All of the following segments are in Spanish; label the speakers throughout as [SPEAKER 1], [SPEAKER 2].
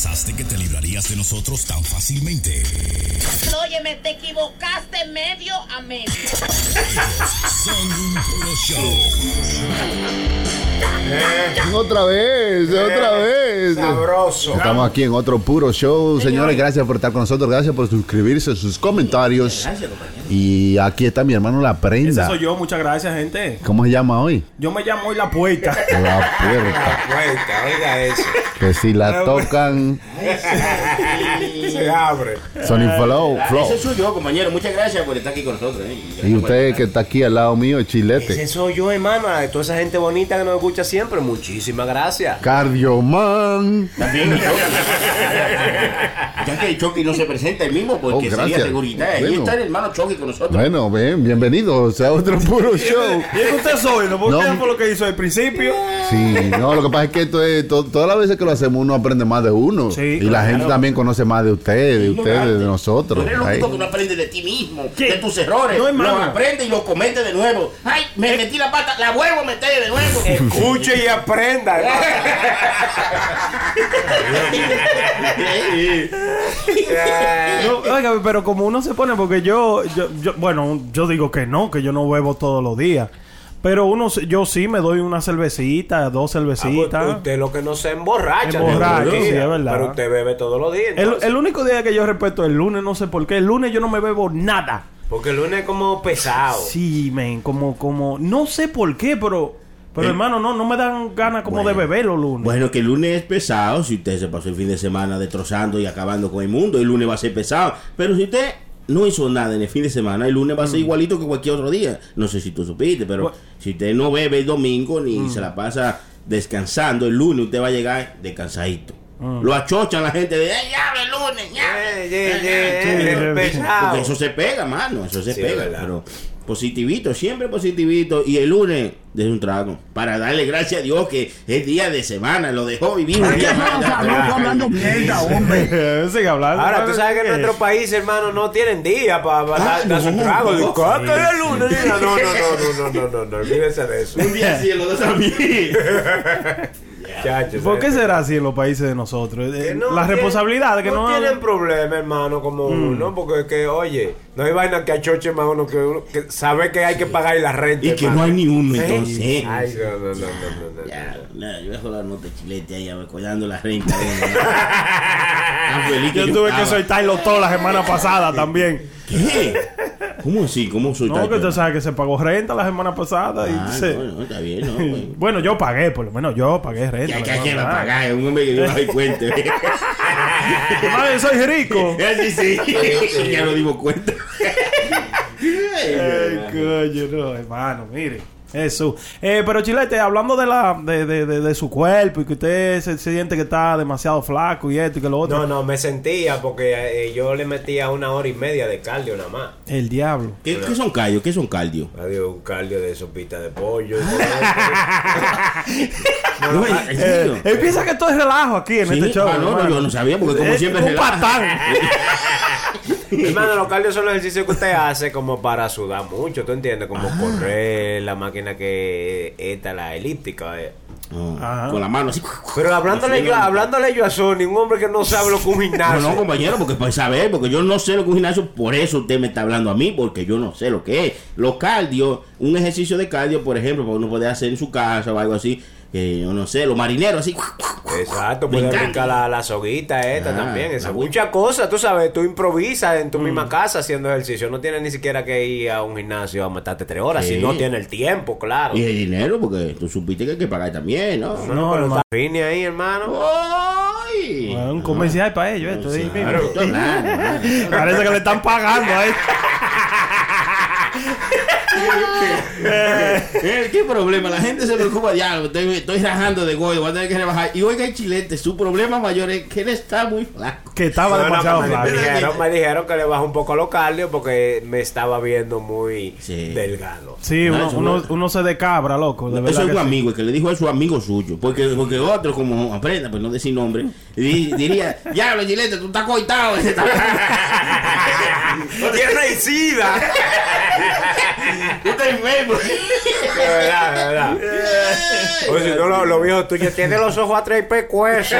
[SPEAKER 1] pensaste que te librarías de nosotros tan fácilmente?
[SPEAKER 2] Óyeme, te equivocaste medio a medio.
[SPEAKER 1] Son un puro show.
[SPEAKER 3] Otra vez, otra vez.
[SPEAKER 4] Sabroso.
[SPEAKER 3] Estamos aquí en otro puro show. Señores, gracias por estar con nosotros. Gracias por suscribirse, sus comentarios. Y aquí está mi hermano La
[SPEAKER 5] Ese
[SPEAKER 3] Prenda.
[SPEAKER 5] soy yo, muchas gracias, gente.
[SPEAKER 3] ¿Cómo se llama hoy?
[SPEAKER 5] Yo me llamo hoy La Puerta.
[SPEAKER 3] La puerta.
[SPEAKER 4] Vuelta, oiga eso.
[SPEAKER 3] Que si la tocan,
[SPEAKER 4] Se abre.
[SPEAKER 3] Sony Flow. Flow.
[SPEAKER 6] Ese soy yo, compañero. Muchas gracias por estar aquí con nosotros. ¿eh?
[SPEAKER 3] Y usted que está aquí al lado mío,
[SPEAKER 4] Ese
[SPEAKER 3] Chilete.
[SPEAKER 4] soy yo, hermano. Toda esa gente bonita que nos escucha siempre. Muchísimas gracias.
[SPEAKER 3] Cardioman.
[SPEAKER 6] También. ya que Chucky no se presenta el mismo porque
[SPEAKER 3] Oh,
[SPEAKER 6] sería seguridad. Ahí
[SPEAKER 3] Bueno.
[SPEAKER 6] está el hermano Chucky con nosotros.
[SPEAKER 3] Bueno, ven, bienvenidos a otro puro show.
[SPEAKER 5] Y es que usted soy, ¿no? Porque
[SPEAKER 3] No.
[SPEAKER 5] usted fue lo que hizo al principio.
[SPEAKER 3] Sí, no, lo que pasa es que esto es, to- todas las veces que lo hacemos uno aprende más de uno.
[SPEAKER 5] Sí,
[SPEAKER 3] y la gente también conoce más de ustedes, de ustedes, de nosotros.
[SPEAKER 6] eres el
[SPEAKER 3] Ay.
[SPEAKER 6] único que no aprende de ti mismo,
[SPEAKER 5] ¿Qué?
[SPEAKER 6] de tus errores.
[SPEAKER 5] No,
[SPEAKER 6] los aprende y los comete de nuevo. Ay, me metí la pata, la vuelvo a meter de nuevo.
[SPEAKER 4] Escuche y aprenda.
[SPEAKER 5] No, oiga, pero como uno se pone, porque yo, yo, yo- bueno, yo digo que no, que yo no bebo todos los días. Pero uno, yo sí me doy una cervecita, dos cervecitas.
[SPEAKER 4] usted lo que no se emborracha.
[SPEAKER 5] Emborracha, sí, es verdad.
[SPEAKER 4] Pero usted bebe todos los días.
[SPEAKER 5] el, el único día que yo respeto es el lunes, no sé por qué. El lunes yo no me bebo nada.
[SPEAKER 4] Porque el lunes es como pesado.
[SPEAKER 5] Sí, men, como, como, no sé por qué, pero, pero hermano, no, no me dan ganas como de beber los lunes.
[SPEAKER 6] Bueno, que el lunes es pesado. Si usted se pasó el fin de semana destrozando y acabando con el mundo, el lunes va a ser pesado. Pero si usted no hizo nada en el fin de semana, el lunes va a ser igualito que cualquier otro día. No sé si tú supiste, pero si usted no bebe el domingo ni se la pasa descansando, el lunes usted va a llegar descansadito. Lo achochan la gente de, ¡ay, ya, el lunes! Ya,
[SPEAKER 4] Eh, eh, eh, eh,
[SPEAKER 5] sí,
[SPEAKER 4] pesado.
[SPEAKER 6] Porque eso se pega, mano, eso se
[SPEAKER 4] Sí,
[SPEAKER 6] pega. Pero positivito, siempre positivito. Y el lunes, desde un trago. Para darle gracias a Dios que es día de semana, lo dejó vivir un día más.
[SPEAKER 5] Sigue hablando.
[SPEAKER 4] Ahora, tú sabes que en nuestro país, hermano, no tienen día para
[SPEAKER 6] Ah,
[SPEAKER 4] dar su
[SPEAKER 6] no,
[SPEAKER 4] trago. ¿Cuánto es el lunes? No, no, no, no, no, no, no, no, olvídese de eso.
[SPEAKER 6] Un día los dos también.
[SPEAKER 4] Chacho,
[SPEAKER 5] ¿Por qué será así en los países de nosotros? Eh,
[SPEAKER 4] Que no
[SPEAKER 5] la responsabilidad que no,
[SPEAKER 4] tienen problema, hermano, como uno, porque es que, oye, no hay vaina que achoche más uno que uno que sabe que hay que pagar la renta.
[SPEAKER 6] Y que
[SPEAKER 4] hermano.
[SPEAKER 6] no hay ni uno,
[SPEAKER 4] ¿Eh?
[SPEAKER 6] entonces.
[SPEAKER 4] Ay, no, no, no, no, no, no.
[SPEAKER 6] Ya, nada, yo dejo la nota chilete ahí, recordando la renta.
[SPEAKER 5] Yo tuve que soltarlo todo la semana pasada también.
[SPEAKER 6] ¿Qué? ¿Cómo así? ¿Cómo soy
[SPEAKER 5] No, que usted sabe que se pagó renta la semana pasada. y
[SPEAKER 6] Ah,
[SPEAKER 5] se-
[SPEAKER 6] no, no, está bien, ¿no? Bueno.
[SPEAKER 5] Bueno, yo pagué, por lo menos yo pagué renta.
[SPEAKER 6] Ya que la pagar, un hombre que no da cuenta.
[SPEAKER 5] Ay, soy rico.
[SPEAKER 6] Así sí, ya nos dimos cuenta.
[SPEAKER 5] Ay, coño, no, hermano, mire. Eso. Eh, pero Chilete, hablando de la de, de, de, de su cuerpo y que usted se, se siente que está demasiado flaco y esto y que lo otro.
[SPEAKER 4] No, no, me sentía porque eh, yo le metía una hora y media de cardio nada más.
[SPEAKER 5] El diablo.
[SPEAKER 6] ¿Qué, qué son callos? ¿Qué son cardio?
[SPEAKER 4] Adiós, un cardio de sopita de pollo.
[SPEAKER 6] No, ¿en
[SPEAKER 5] Eh, él piensa que todo es relajo aquí en
[SPEAKER 6] Sí,
[SPEAKER 5] este show.
[SPEAKER 6] ah, no, no, yo no sabía, porque como
[SPEAKER 5] Es
[SPEAKER 6] siempre
[SPEAKER 5] un patán.
[SPEAKER 4] Hermano, los cardios son los ejercicios que usted hace como para sudar mucho, ¿tú entiendes? Como correr, la máquina que esta, la elíptica. eh.
[SPEAKER 6] No,
[SPEAKER 5] Ajá.
[SPEAKER 6] con la mano así.
[SPEAKER 4] Pero hablándole yo, hablándole yo a Sony, un hombre que no sabe lo que es un
[SPEAKER 6] No,
[SPEAKER 4] gimnasio.
[SPEAKER 6] no, compañero, porque para saber, porque yo no sé lo que es un gimnasio, por eso usted me está hablando a mí, porque yo no sé lo que es. Los cardio, un ejercicio de cardio, por ejemplo, para uno poder hacer en su casa o algo así, que yo no sé, los marineros así.
[SPEAKER 4] Exacto, puedes brincar la, la soguita esta
[SPEAKER 6] Ah,
[SPEAKER 4] también. Esa. Muchas cosas, tú sabes, tú improvisas en tu misma casa haciendo ejercicio. No tienes ni siquiera que ir a un gimnasio a matarte tres horas
[SPEAKER 6] Sí.
[SPEAKER 4] si no tienes el tiempo, claro.
[SPEAKER 6] Y el dinero, porque tú supiste que hay que pagar también, ¿no?
[SPEAKER 4] No,
[SPEAKER 5] No,
[SPEAKER 4] pero está ahí, hermano.
[SPEAKER 6] ¡Ay!
[SPEAKER 5] Bueno, un comercial para ellos, esto.
[SPEAKER 6] Claro.
[SPEAKER 5] Parece que le están pagando ahí.
[SPEAKER 6] Eh, ¿Qué problema? La gente se preocupa, diablo, estoy, estoy rajando de goyo, voy a tener que rebajar. Y oiga, el chilete, su problema mayor es que él está muy flaco.
[SPEAKER 5] Que estaba demasiado
[SPEAKER 4] me,
[SPEAKER 5] flaco.
[SPEAKER 4] dijeron, me dijeron que le bajó un poco los cardio porque me estaba viendo muy
[SPEAKER 6] Sí.
[SPEAKER 4] delgado.
[SPEAKER 5] Sí,
[SPEAKER 6] No,
[SPEAKER 5] uno, uno,
[SPEAKER 6] no-
[SPEAKER 5] uno se decabra, loco. De
[SPEAKER 6] Eso es
[SPEAKER 5] sí.
[SPEAKER 6] amigo, el que le dijo a su amigo suyo. Porque, porque otro, como aprenda, pues no decir nombre, di- diría, diablo, chilete, tú estás coitado.
[SPEAKER 4] ¡Tiene sida!
[SPEAKER 6] Tú estás enfermo.
[SPEAKER 4] De verdad, de verdad. O si no, los lo viejos tuyos tienen los ojos a tres pecuesos.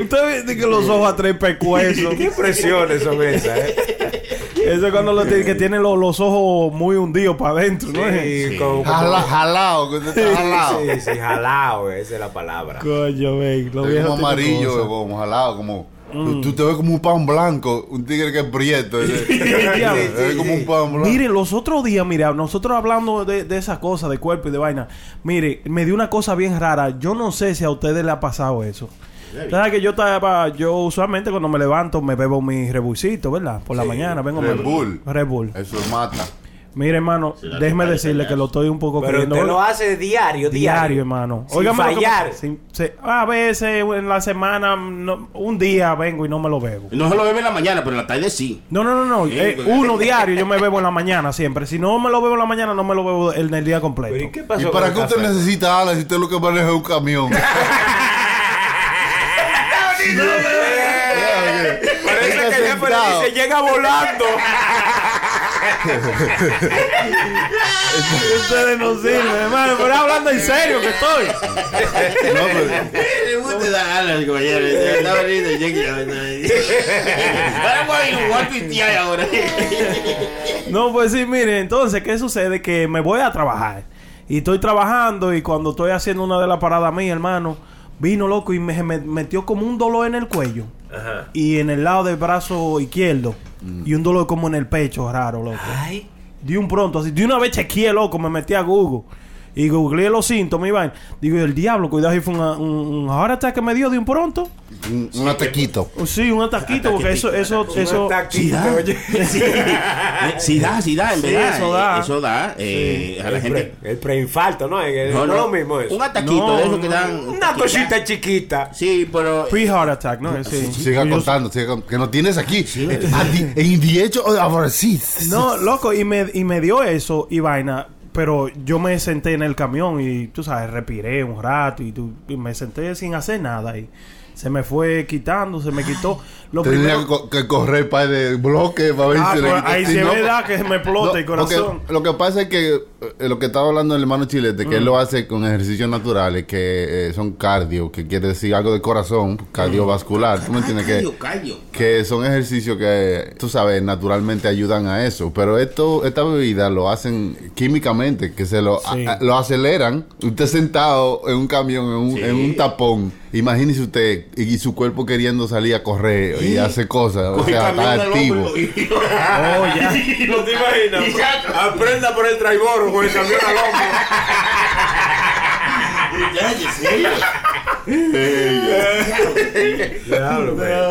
[SPEAKER 5] Usted dice que los ojos a tres pecuesos.
[SPEAKER 4] ¿Qué impresiones son esas, eh?
[SPEAKER 5] Eso es cuando lo tiene, que tiene los, los ojos muy hundidos para adentro, ¿no?
[SPEAKER 4] Sí, con- con-
[SPEAKER 3] Jala- jalao, que usted está jalao.
[SPEAKER 4] Sí, sí, jalao, esa es la palabra.
[SPEAKER 5] Coño, ven. Lo
[SPEAKER 3] como amarillo, como jalado, como. Tú te ves como un pan blanco, un tigre que es prieto. ese.
[SPEAKER 5] diablo.
[SPEAKER 3] Te ves como un pan blanco.
[SPEAKER 5] Mire, los otros días, mira, nosotros hablando de, de esa cosa, de cuerpo y de vaina. Mire, me dio una cosa bien rara. Yo no sé si a ustedes le ha pasado eso. ¿Sabes que yo estaba, yo usualmente cuando me levanto me bebo mi rebulcito, ¿verdad? Por la mañana vengo
[SPEAKER 3] Red
[SPEAKER 5] me-
[SPEAKER 3] Bull.
[SPEAKER 5] Red Bull.
[SPEAKER 3] Eso mata.
[SPEAKER 5] Mire, hermano,
[SPEAKER 6] Sí,
[SPEAKER 5] déjeme decirle que lo estoy un poco
[SPEAKER 4] Pero
[SPEAKER 5] queriendo.
[SPEAKER 4] usted lo hace diario,
[SPEAKER 5] diario,
[SPEAKER 4] diario.
[SPEAKER 5] hermano.
[SPEAKER 4] Sin
[SPEAKER 5] que
[SPEAKER 4] fallar.
[SPEAKER 5] sin- se- a veces en la semana, no- un día vengo y no me lo bebo.
[SPEAKER 6] No se lo bebe en la mañana, pero en la tarde sí.
[SPEAKER 5] No, no, no, no.
[SPEAKER 6] Sí,
[SPEAKER 5] Eh, uno diario yo me bebo en la mañana siempre. Si no me lo bebo en la mañana, no me lo bebo en el día completo.
[SPEAKER 4] Pero ¿y qué
[SPEAKER 3] ¿Y
[SPEAKER 4] pasó
[SPEAKER 3] para qué
[SPEAKER 4] el
[SPEAKER 3] usted
[SPEAKER 4] café?
[SPEAKER 3] necesita alas si usted lo que maneja es un camión?
[SPEAKER 4] Parece que ya pero
[SPEAKER 3] sentado.
[SPEAKER 4] dice, llega volando.
[SPEAKER 5] Ustedes no sirven, hermano. Pero hablando en serio que estoy.
[SPEAKER 3] No, pero-
[SPEAKER 6] Le gusta dar alas, compañero. Está bonito, cheque. Ahora voy igual tuitear ahora.
[SPEAKER 5] No, pues sí, mire, entonces, ¿qué sucede? Que me voy a trabajar. Y estoy trabajando y cuando estoy haciendo una de las paradas mías, hermano, vino loco y me, me metió como un dolor en el cuello.
[SPEAKER 4] Ajá.
[SPEAKER 5] Y en el lado del brazo izquierdo. Y un dolor como en el pecho, raro, loco.
[SPEAKER 4] Ay.
[SPEAKER 5] De un pronto, así, de una vez chequeé, loco, me metí a Google. Y googleé los síntomas, y vaina. Digo, el diablo, cuidado, si fue una- un, un heart attack que me dio de un pronto.
[SPEAKER 3] un, un ataquito.
[SPEAKER 5] Oh, Sí, un ataquito, porque eso, eso, eso.
[SPEAKER 6] Sí, da.
[SPEAKER 4] oye.
[SPEAKER 6] Sí, sí da, sí da, en
[SPEAKER 5] Sí,
[SPEAKER 6] verdad.
[SPEAKER 5] eso da.
[SPEAKER 6] Eh, Eso da. eh, a la
[SPEAKER 4] El,
[SPEAKER 6] gente.
[SPEAKER 4] pre- el preinfarto, ¿no? Es, no, es lo mismo eso.
[SPEAKER 6] Un ataquito
[SPEAKER 5] No,
[SPEAKER 6] de eso que
[SPEAKER 5] no.
[SPEAKER 6] dan.
[SPEAKER 4] Una cosita chiquita.
[SPEAKER 6] Sí, pero.
[SPEAKER 5] Pre-heart attack, ¿no? Sí.
[SPEAKER 3] Siga contando, siga que no tienes aquí. Eh, a di- En edge of our seats.
[SPEAKER 5] No, loco, y me, y me dio eso y vaina. Pero yo me senté en el camión y, tú sabes, respiré un rato y, tú- y me senté sin hacer nada. Y se me fue quitando, se me quitó. Lo
[SPEAKER 3] Tenía
[SPEAKER 5] primero...
[SPEAKER 3] que, co- que correr para de bloque para ver
[SPEAKER 5] Ah,
[SPEAKER 3] si
[SPEAKER 5] pues,
[SPEAKER 3] quita.
[SPEAKER 5] ahí
[SPEAKER 3] Si
[SPEAKER 5] sí es verdad que me explota el
[SPEAKER 3] No, porque
[SPEAKER 5] corazón.
[SPEAKER 3] lo que pasa es que lo que estaba hablando el hermano Chilete, que él lo hace con ejercicios naturales que eh, son cardio, que quiere decir algo de corazón, cardiovascular. ¿Tú me entiendes? Que,
[SPEAKER 6] Cardio, cardio.
[SPEAKER 3] que son ejercicios que, tú sabes, naturalmente ayudan a eso. Pero esto, esta bebida lo hacen químicamente, que se lo,
[SPEAKER 5] Sí.
[SPEAKER 3] a- lo aceleran. Usted sentado en un camión, en un,
[SPEAKER 6] Sí.
[SPEAKER 3] en un tapón. Imagínese usted y, su cuerpo queriendo salir a correr y hacer cosas. O sea, está activo.
[SPEAKER 5] Oh, ya.
[SPEAKER 4] ¿No te imaginas? Aprenda por el traiboro con el camión al hombro.
[SPEAKER 6] Ya, ya,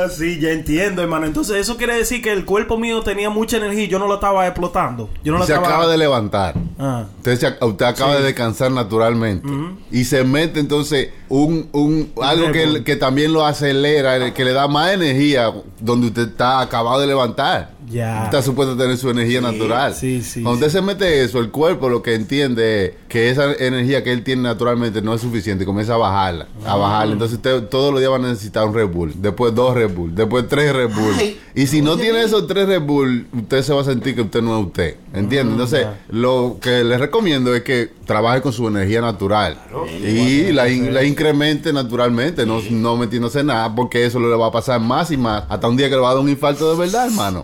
[SPEAKER 6] sí.
[SPEAKER 5] Ya entiendo, hermano. Entonces, eso quiere decir que el cuerpo mío tenía mucha energía y yo no lo estaba explotando. Yo no lo
[SPEAKER 3] se
[SPEAKER 5] estaba...
[SPEAKER 3] acaba de levantar.
[SPEAKER 5] Ah.
[SPEAKER 3] Usted, se- usted acaba de descansar naturalmente. Y se mete entonces un, un algo que, que también lo acelera, el- que le da más energía donde usted está acabado de levantar.
[SPEAKER 5] Ya.
[SPEAKER 3] Está supuesto a tener su energía natural.
[SPEAKER 5] sí, sí,
[SPEAKER 3] Cuando usted se mete eso, el cuerpo lo que entiende es que esa energía que él tiene naturalmente no es suficiente. y Comienza a bajarla, a bajarla. Entonces usted todos los días va a necesitar un Red Bull. Después dos Red Bull. Después tres Red Bull.
[SPEAKER 6] Ay.
[SPEAKER 3] y si no tiene esos tres Red Bull, usted se va a sentir que usted no es usted. ¿Entiende? Entonces, lo que le recomiendo es que trabaje con su energía natural. Y la, in- la incremente naturalmente, no, no metiéndose nada, porque eso le va a pasar más y más. Hasta un día que le va a dar un infarto de verdad, hermano.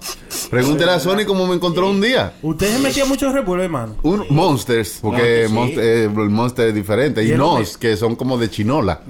[SPEAKER 3] Pregúntele a Sony cómo me encontró un día.
[SPEAKER 5] Usted se metía mucho Red Bull, hermano.
[SPEAKER 3] Un Monsters, porque
[SPEAKER 6] Monster, sí.
[SPEAKER 3] Monster, eh, el Monster es diferente.
[SPEAKER 5] Y
[SPEAKER 3] Y
[SPEAKER 5] el
[SPEAKER 3] Nos, que son como de chinola.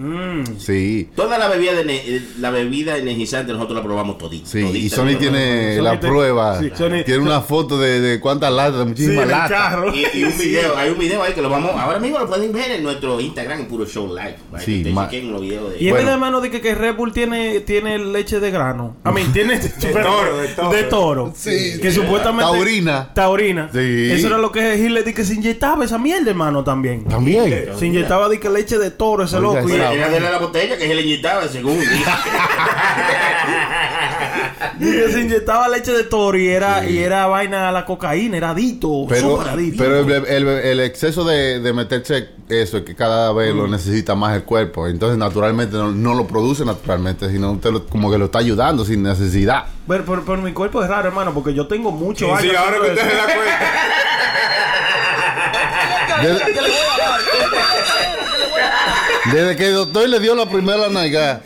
[SPEAKER 3] Sí.
[SPEAKER 6] Toda la bebida, de ne- eh, la bebida energizante nosotros la probamos todita.
[SPEAKER 3] Sí, y
[SPEAKER 6] todita.
[SPEAKER 3] Sony tiene
[SPEAKER 5] Sony
[SPEAKER 3] la
[SPEAKER 5] te-
[SPEAKER 3] prueba.
[SPEAKER 5] sí, Sony-
[SPEAKER 3] tiene una foto de, de cuántas latas,
[SPEAKER 5] Sí,
[SPEAKER 3] muchísimas
[SPEAKER 5] en el
[SPEAKER 3] latas.
[SPEAKER 5] carro.
[SPEAKER 6] Y, y un video, hay un video ahí que lo vamos, ahora mismo lo pueden ver en nuestro Instagram, en Puro Show Live. Para
[SPEAKER 3] Sí,
[SPEAKER 6] que ustedes
[SPEAKER 3] ma-
[SPEAKER 6] chequen los videos de
[SPEAKER 5] Y es
[SPEAKER 3] Bueno.
[SPEAKER 5] verdad, hermano, de que, que Red Bull tiene, tiene leche de grano. A mí, tiene... de
[SPEAKER 4] toro, de toro.
[SPEAKER 3] Sí.
[SPEAKER 5] Que supuestamente...
[SPEAKER 3] Taurina.
[SPEAKER 5] Taurina.
[SPEAKER 3] Sí.
[SPEAKER 5] Eso era lo que Hitler di que se inyectaba esa mierda, hermano, también.
[SPEAKER 3] También.
[SPEAKER 5] Se inyectaba de que leche de toro ese
[SPEAKER 3] Oiga,
[SPEAKER 5] loco.
[SPEAKER 6] Era de la botella que se le inyectaba según.
[SPEAKER 5] Y que se inyectaba leche de toro y era, y era vaina a la cocaína, era adicto,
[SPEAKER 3] Pero,
[SPEAKER 5] adicto.
[SPEAKER 3] pero el, el- el exceso de, de meterse eso es que cada vez
[SPEAKER 5] Mm.
[SPEAKER 3] lo necesita más el cuerpo. Entonces, naturalmente, no, no lo produce naturalmente, sino usted lo- como que lo está ayudando sin necesidad.
[SPEAKER 5] Pero, pero- pero mi cuerpo es raro, hermano, porque yo tengo muchos
[SPEAKER 4] Sí,
[SPEAKER 5] años.
[SPEAKER 4] ahora que usted se da cuenta.
[SPEAKER 3] Desde, que el doctor le dio la primera nalga,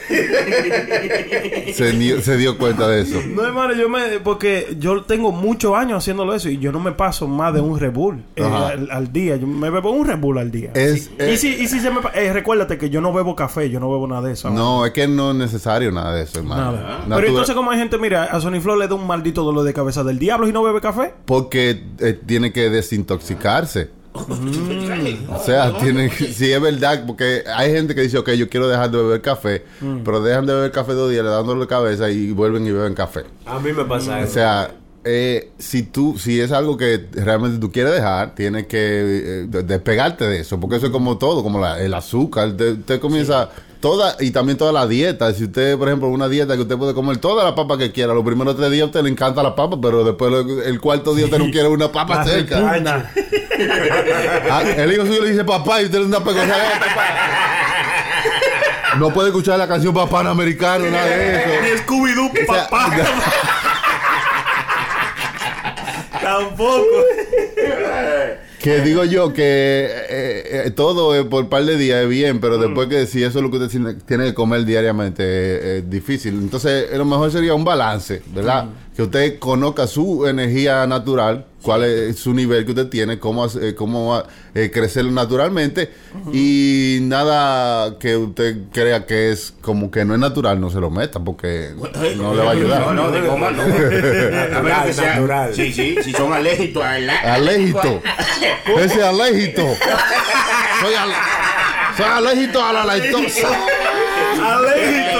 [SPEAKER 3] se, dio cuenta de eso.
[SPEAKER 5] No, hermano, yo me. Porque yo tengo muchos años haciéndolo eso y yo no me paso más de un Red Bull eh, al, al día. Yo me bebo un Red Bull al día.
[SPEAKER 3] Es-
[SPEAKER 5] Sí.
[SPEAKER 3] eh,
[SPEAKER 5] y, si, y si se me. eh, recuérdate que yo no bebo café, yo no bebo nada de eso.
[SPEAKER 3] No, es que no es necesario nada de eso, hermano.
[SPEAKER 5] Nada. Pero entonces, como hay gente, mira, a Sony Flow le da un maldito dolor de cabeza del diablo y no bebe café.
[SPEAKER 3] Porque eh, tiene que desintoxicarse.
[SPEAKER 6] Mm.
[SPEAKER 3] O sea, tiene que- si es verdad, porque hay gente que dice, ok, yo quiero dejar de beber café, pero dejan de beber café dos días, le dan dolor de cabeza y vuelven y beben café.
[SPEAKER 4] A mí me pasa
[SPEAKER 3] O
[SPEAKER 4] eso.
[SPEAKER 3] sea, eh, si tú, si es algo que realmente tú quieres dejar, tienes que eh, de- despegarte de eso, porque eso es como todo, como la- el azúcar. Usted comienza toda, y también toda la dieta. Si usted, por ejemplo, una dieta que usted puede comer toda la papa que quiera, los primeros tres días a usted le encanta la papa, pero después el cuarto día usted no quiere una papa
[SPEAKER 5] La
[SPEAKER 3] seca. Ah, el hijo suyo le dice papá y usted le da pegosa. No puede escuchar la canción Papá Americano, nada de eso.
[SPEAKER 5] Ni Scooby-Doo,
[SPEAKER 3] O sea,
[SPEAKER 5] papá. Tampoco.
[SPEAKER 3] Que digo yo que eh, eh, todo eh, por par de días es bien, pero después que si eso es lo que usted tiene, que comer diariamente es difícil. Entonces, lo mejor sería un balance, ¿verdad? Que usted conozca su energía natural, cuál es su nivel que usted tiene, cómo, hace- eh, cómo va, eh, crecer naturalmente y nada que usted crea que es como que no es natural, no se lo meta porque no le va a ayudar.
[SPEAKER 6] No, no, de goma no. Que sea.
[SPEAKER 4] natural.
[SPEAKER 6] Sí, sí, si son alérgicos a la.
[SPEAKER 3] Alégito. Ese alégito. Soy, al- soy alégito a la lactosa.
[SPEAKER 5] Alégito.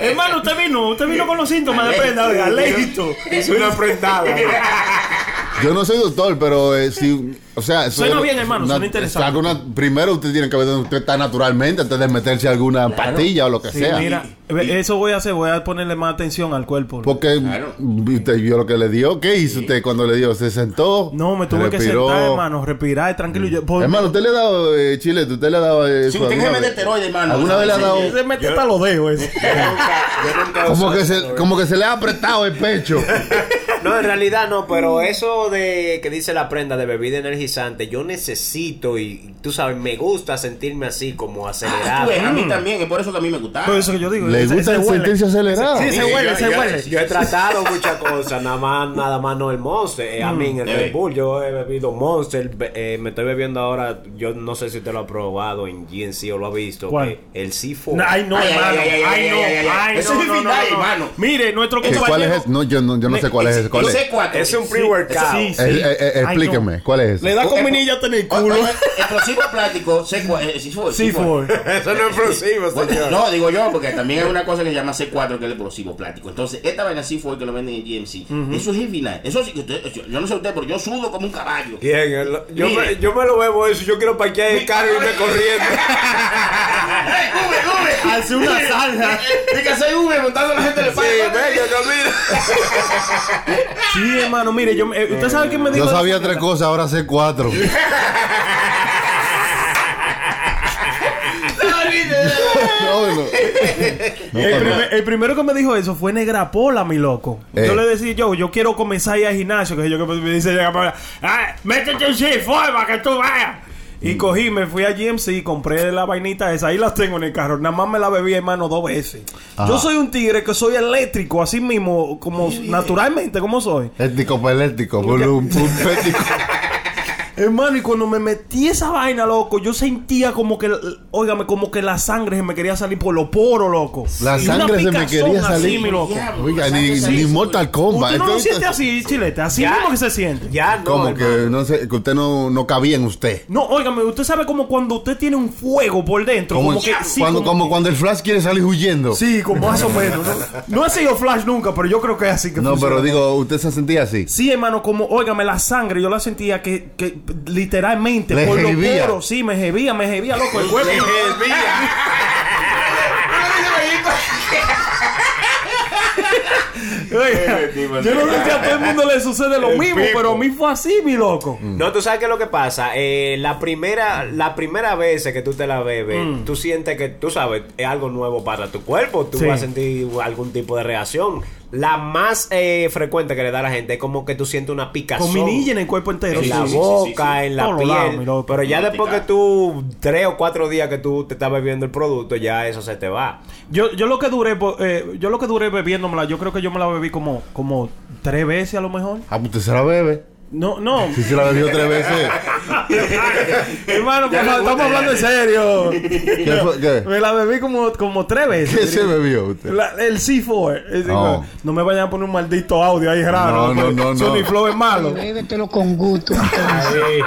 [SPEAKER 5] Hermano, usted vino, usted vino con los síntomas de prenda, oiga, alégito.
[SPEAKER 4] Es una frentada.
[SPEAKER 3] Yo no soy doctor, pero eh, si, o sea, eso
[SPEAKER 5] Suena
[SPEAKER 3] es-
[SPEAKER 5] bien, hermano, suena interesante.
[SPEAKER 3] alguna- primero usted tiene que ver dónde usted está naturalmente antes de meterse alguna pastilla o lo que
[SPEAKER 5] Sí,
[SPEAKER 3] sea.
[SPEAKER 5] mira, eso voy a hacer, voy a ponerle más atención al cuerpo.
[SPEAKER 3] Porque
[SPEAKER 6] Claro.
[SPEAKER 3] usted vio lo que le dio. ¿Qué hizo usted cuando le dio? ¿Se sentó?
[SPEAKER 5] No, me tuve que sentar, hermano, respirar tranquilo. Yo- por-
[SPEAKER 3] Hermano, ¿usted le ha dado eh, chilete? ¿Usted le ha dado eh,
[SPEAKER 6] Sí, usted que
[SPEAKER 3] alguna
[SPEAKER 6] me de
[SPEAKER 3] vez?
[SPEAKER 6] esteroide, hermano.
[SPEAKER 3] ¿Alguna vez le ha dado-
[SPEAKER 5] se mete hasta los dedos
[SPEAKER 3] Como que, se, como que se le ha apretado el pecho.
[SPEAKER 4] No, en realidad no, pero eso de que dice la prenda de bebida energizante, yo necesito y tú sabes, me gusta sentirme así como
[SPEAKER 6] Ah,
[SPEAKER 4] acelerado.
[SPEAKER 6] ves, a mí también, es por eso que a mí me gustaba.
[SPEAKER 5] Por eso que yo digo.
[SPEAKER 3] ¿Le
[SPEAKER 5] ese-
[SPEAKER 3] gusta
[SPEAKER 5] ese huele.
[SPEAKER 3] sentirse acelerado?
[SPEAKER 5] Sí, se huele,
[SPEAKER 4] yo,
[SPEAKER 5] se
[SPEAKER 4] yo-
[SPEAKER 5] huele.
[SPEAKER 4] yo he tratado muchas cosas, nada más, nada más no el Monster, eh, a mí el
[SPEAKER 6] Eh.
[SPEAKER 4] Red Bull, yo he bebido Monster, eh, me estoy bebiendo ahora, yo no sé si usted lo ha probado en GNC o lo ha visto,
[SPEAKER 5] ¿Cuál?
[SPEAKER 4] eh, el C4.
[SPEAKER 5] Ay, no,
[SPEAKER 6] Ay, ay,
[SPEAKER 5] hermano.
[SPEAKER 6] ay, ay,
[SPEAKER 5] no.
[SPEAKER 6] ay,
[SPEAKER 5] no,
[SPEAKER 6] es
[SPEAKER 5] no, no,
[SPEAKER 6] final,
[SPEAKER 5] no.
[SPEAKER 6] hermano.
[SPEAKER 5] Mire, nuestro
[SPEAKER 3] ¿Qué- ¿Cuál
[SPEAKER 5] compañero.
[SPEAKER 3] es? No, yo no, yo no sé cuál es ese. ¿Cuál
[SPEAKER 6] Yo
[SPEAKER 3] es?
[SPEAKER 6] sé cuatro.
[SPEAKER 4] Es un pre-workout.
[SPEAKER 5] Sí, sí.
[SPEAKER 3] Eh, explíqueme,
[SPEAKER 5] no.
[SPEAKER 3] ¿cuál es?
[SPEAKER 5] Le da combinilla en el
[SPEAKER 6] Oh,
[SPEAKER 5] culo.
[SPEAKER 6] oh, Explosivo plástico, C4. eh, sí fue,
[SPEAKER 5] Sí, fue.
[SPEAKER 4] Eso no es explosivo,
[SPEAKER 6] Bueno,
[SPEAKER 4] señor.
[SPEAKER 6] no, digo yo, porque también hay una cosa que se llama C4, que es el explosivo plástico. Entonces, esta vaina sí fue que lo venden en GMC. Eso es heavy night. Eso sí yo, no sé usted, pero yo sudo como un caballo.
[SPEAKER 4] Bien, el- yo, me, yo me lo bebo eso, yo quiero parquear el carro y irme corriendo.
[SPEAKER 5] Hace una salsa.
[SPEAKER 6] Dice que soy V montando a la gente de
[SPEAKER 4] Sí, venga, camina.
[SPEAKER 5] Sí, hermano, mire, yo, eh, usted sabe que me dijo.
[SPEAKER 3] Yo sabía tres cosas, ahora sé cuatro. No, no.
[SPEAKER 5] El, primer- el primero que me dijo eso fue Negra Pola, mi loco.
[SPEAKER 3] Eh.
[SPEAKER 5] Yo le decía yo, yo quiero comenzar a ir al gimnasio, que yo que me dice Negra Pola, "Ah, métete en sí, forma que tú vayas. Y cogí, me fui a GMC, compré la vainita esa, ahí las tengo en el carro. Nada más me la bebí, hermano, dos veces.
[SPEAKER 3] Ajá.
[SPEAKER 5] Yo soy un tigre que soy eléctrico, así mismo, como naturalmente, como soy.
[SPEAKER 3] Ético pelético, volum, pum, pético.
[SPEAKER 5] Hermano, y cuando me metí esa vaina, loco, yo sentía como que, óigame, como que la sangre se me quería salir por los poros, loco.
[SPEAKER 3] La sangre se me quería
[SPEAKER 5] así,
[SPEAKER 3] salir.
[SPEAKER 5] mi loco.
[SPEAKER 3] Oiga, ni, ni Mortal Kombat.
[SPEAKER 5] ¿Usted no lo siente así, chilete? Así
[SPEAKER 4] Ya.
[SPEAKER 5] mismo que se siente.
[SPEAKER 4] Ya no.
[SPEAKER 3] Como
[SPEAKER 4] hermano.
[SPEAKER 3] que no sé, que usted no, no cabía en usted.
[SPEAKER 5] No, óigame, usted sabe como cuando usted tiene un fuego por dentro.
[SPEAKER 3] Como,
[SPEAKER 5] Como, que, sí,
[SPEAKER 3] cuando,
[SPEAKER 5] como,
[SPEAKER 3] como cuando el Flash quiere salir huyendo.
[SPEAKER 5] Sí, como más o menos. ¿no? No he sido Flash nunca, pero yo creo que es así que
[SPEAKER 3] No,
[SPEAKER 5] funciona.
[SPEAKER 3] pero digo, ¿usted se sentía así?
[SPEAKER 5] Sí, hermano, como, óigame, la sangre, yo la sentía que, que literalmente
[SPEAKER 3] Le
[SPEAKER 5] por los poros, sí, me hervía, me hervía, loco, el cuerpo. Yo no sé si a todo el mundo le sucede lo
[SPEAKER 4] El
[SPEAKER 5] mismo,
[SPEAKER 4] pipo.
[SPEAKER 5] pero a mí fue así, mi loco.
[SPEAKER 4] No, tú sabes qué es lo que pasa. Eh, la primera la primera vez que tú te la bebes,
[SPEAKER 5] Mm.
[SPEAKER 4] tú sientes que, tú sabes, es algo nuevo para tu cuerpo. Tú
[SPEAKER 5] Sí.
[SPEAKER 4] vas a sentir algún tipo de reacción. La más eh, frecuente que le da a la gente es como que tú sientes una picazón.
[SPEAKER 5] Con minilla en el cuerpo entero.
[SPEAKER 4] en
[SPEAKER 5] sí,
[SPEAKER 4] la
[SPEAKER 5] sí, sí,
[SPEAKER 4] boca,
[SPEAKER 6] sí,
[SPEAKER 4] en la
[SPEAKER 5] Todos
[SPEAKER 4] piel.
[SPEAKER 5] loco.
[SPEAKER 4] pero ya después que
[SPEAKER 6] pica.
[SPEAKER 4] tú, tres o cuatro días que tú te estás bebiendo el producto, ya eso se te va.
[SPEAKER 5] Yo, yo lo que duré, eh, yo lo que duré bebiéndomela, yo creo que yo me la bebí como, como tres veces a lo mejor.
[SPEAKER 3] Ah, pues usted se la bebe.
[SPEAKER 5] No, no.
[SPEAKER 3] Si se la bebió tres veces.
[SPEAKER 5] Hermano, por favor,
[SPEAKER 6] gusta
[SPEAKER 5] estamos hablando en serio.
[SPEAKER 3] ¿Qué fue? ¿Qué?
[SPEAKER 5] Me la bebí como, como tres veces.
[SPEAKER 3] ¿Qué se bebió usted?
[SPEAKER 5] La- el C4. Es decir,
[SPEAKER 3] No.
[SPEAKER 5] No me vayan a poner un maldito audio ahí raro.
[SPEAKER 3] No, no, no, no.
[SPEAKER 5] Sony Flow es malo.
[SPEAKER 7] Bébetelo con gusto. entonces.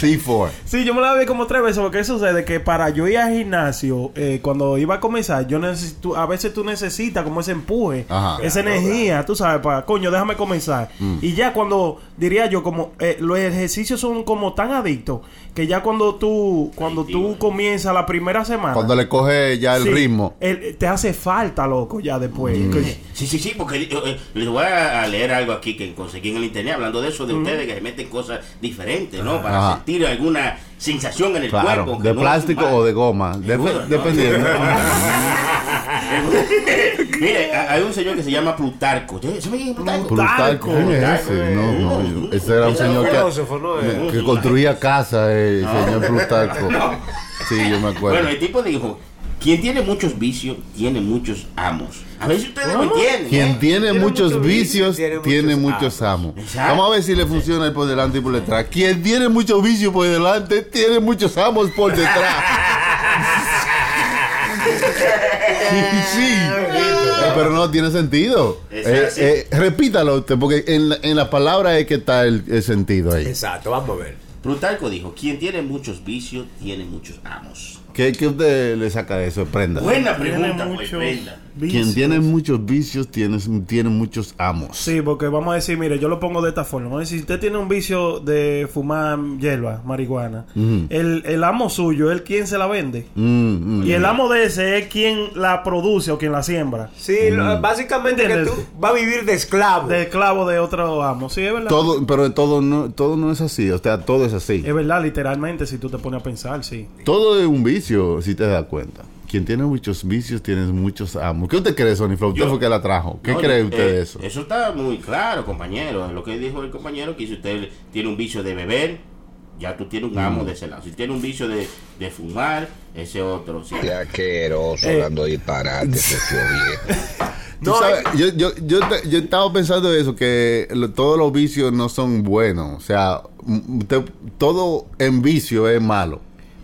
[SPEAKER 3] C4.
[SPEAKER 5] Sí, yo me la bebí como tres veces porque sucede que para yo ir al gimnasio, eh, cuando iba a comenzar, yo necesito, a veces tú necesitas como ese empuje,
[SPEAKER 3] Ajá.
[SPEAKER 5] esa energía, tú sabes, para, coño, déjame comenzar. Y ya cuando, diría yo, como eh, los ejercicios son como tan adictos, que ya cuando tú, cuando tú comienzas la primera semana,
[SPEAKER 3] Cuando le coge ya el
[SPEAKER 5] sí,
[SPEAKER 3] ritmo.
[SPEAKER 5] el- te hace falta, loco, ya después. Que-
[SPEAKER 6] Sí, sí, sí, porque eh, eh, les voy a leer algo aquí que conseguí en el internet hablando de eso de ustedes que se meten cosas diferentes, ¿no? Para
[SPEAKER 3] Ajá.
[SPEAKER 6] sentir alguna sensación en el
[SPEAKER 3] Claro,
[SPEAKER 6] cuerpo.
[SPEAKER 3] de
[SPEAKER 6] no
[SPEAKER 3] plástico o de goma, dep-
[SPEAKER 6] ¿no? Mire, ha- hay un señor que se llama Plutarco. ¿Sí? ¿Sabe quién es Plutarco?
[SPEAKER 3] Plutarco, ¿quién es ese? No, no, yo- ese era un señor
[SPEAKER 4] ¿no?
[SPEAKER 3] que, que construía casas, eh, el señor Plutarco. Sí, yo me acuerdo.
[SPEAKER 6] Bueno, el tipo dijo, quien tiene muchos vicios, tiene muchos amos. A ver si ustedes lo entienden.
[SPEAKER 3] Quien
[SPEAKER 6] ¿eh?
[SPEAKER 3] tiene muchos
[SPEAKER 4] muchos
[SPEAKER 3] vicios, tiene
[SPEAKER 4] tiene
[SPEAKER 3] muchos
[SPEAKER 4] muchos
[SPEAKER 3] amos.
[SPEAKER 6] Exacto.
[SPEAKER 3] Vamos a ver si le funciona el por delante y por detrás. Quien tiene muchos vicios por delante, tiene muchos amos por detrás. sí, sí. Eh, Pero no tiene sentido. Eh, eh, repítalo usted, porque en la, en la palabra es que está el, el sentido ahí.
[SPEAKER 4] Exacto, vamos a ver.
[SPEAKER 6] Plutarco dijo, quien tiene muchos vicios, tiene muchos amos.
[SPEAKER 3] ¿Qué, qué usted le saca de eso? Prenda.
[SPEAKER 6] Buena pregunta, pues,
[SPEAKER 5] muchos
[SPEAKER 3] Quien tiene muchos vicios, tiene, tiene muchos amos.
[SPEAKER 5] Sí, porque vamos a decir, mire, yo lo pongo de esta forma. Vamos a decir, si usted tiene un vicio de fumar hierba, marihuana, el, el amo suyo es quien se la vende.
[SPEAKER 3] Mm, mm.
[SPEAKER 5] Y el amo de ese es quien la produce o quien la siembra.
[SPEAKER 4] Sí, lo- básicamente que tú vas a vivir de esclavo.
[SPEAKER 5] De esclavo de otro amo. Sí, es verdad.
[SPEAKER 3] Todo, pero todo no, todo no es así, o sea, todo es así.
[SPEAKER 5] Es verdad, literalmente, si tú te pones a pensar, sí.
[SPEAKER 3] Todo es un vicio, si te das cuenta. Quien tiene muchos vicios, tiene muchos amos. ¿Qué usted cree, Sony Flow? Usted
[SPEAKER 6] Yo-
[SPEAKER 3] fue que la trajo. ¿Qué
[SPEAKER 6] No,
[SPEAKER 3] cree
[SPEAKER 6] yo-
[SPEAKER 3] usted
[SPEAKER 6] eh,
[SPEAKER 3] de eso?
[SPEAKER 6] Eso está muy claro, compañero. Lo que dijo el compañero, que si usted tiene un vicio de beber, ya tú tienes un
[SPEAKER 3] Mm.
[SPEAKER 6] amo de ese lado. Si tiene un vicio de, de fumar, ese otro. Sí.
[SPEAKER 8] Qué asqueroso,
[SPEAKER 5] Eh.
[SPEAKER 8] hablando disparate, ese tío viejo.
[SPEAKER 3] Tú
[SPEAKER 4] No,
[SPEAKER 3] sabes, yo, yo, yo, te- yo estaba pensando eso, que lo- todos los vicios no son buenos. O sea, usted- todo en vicio es malo.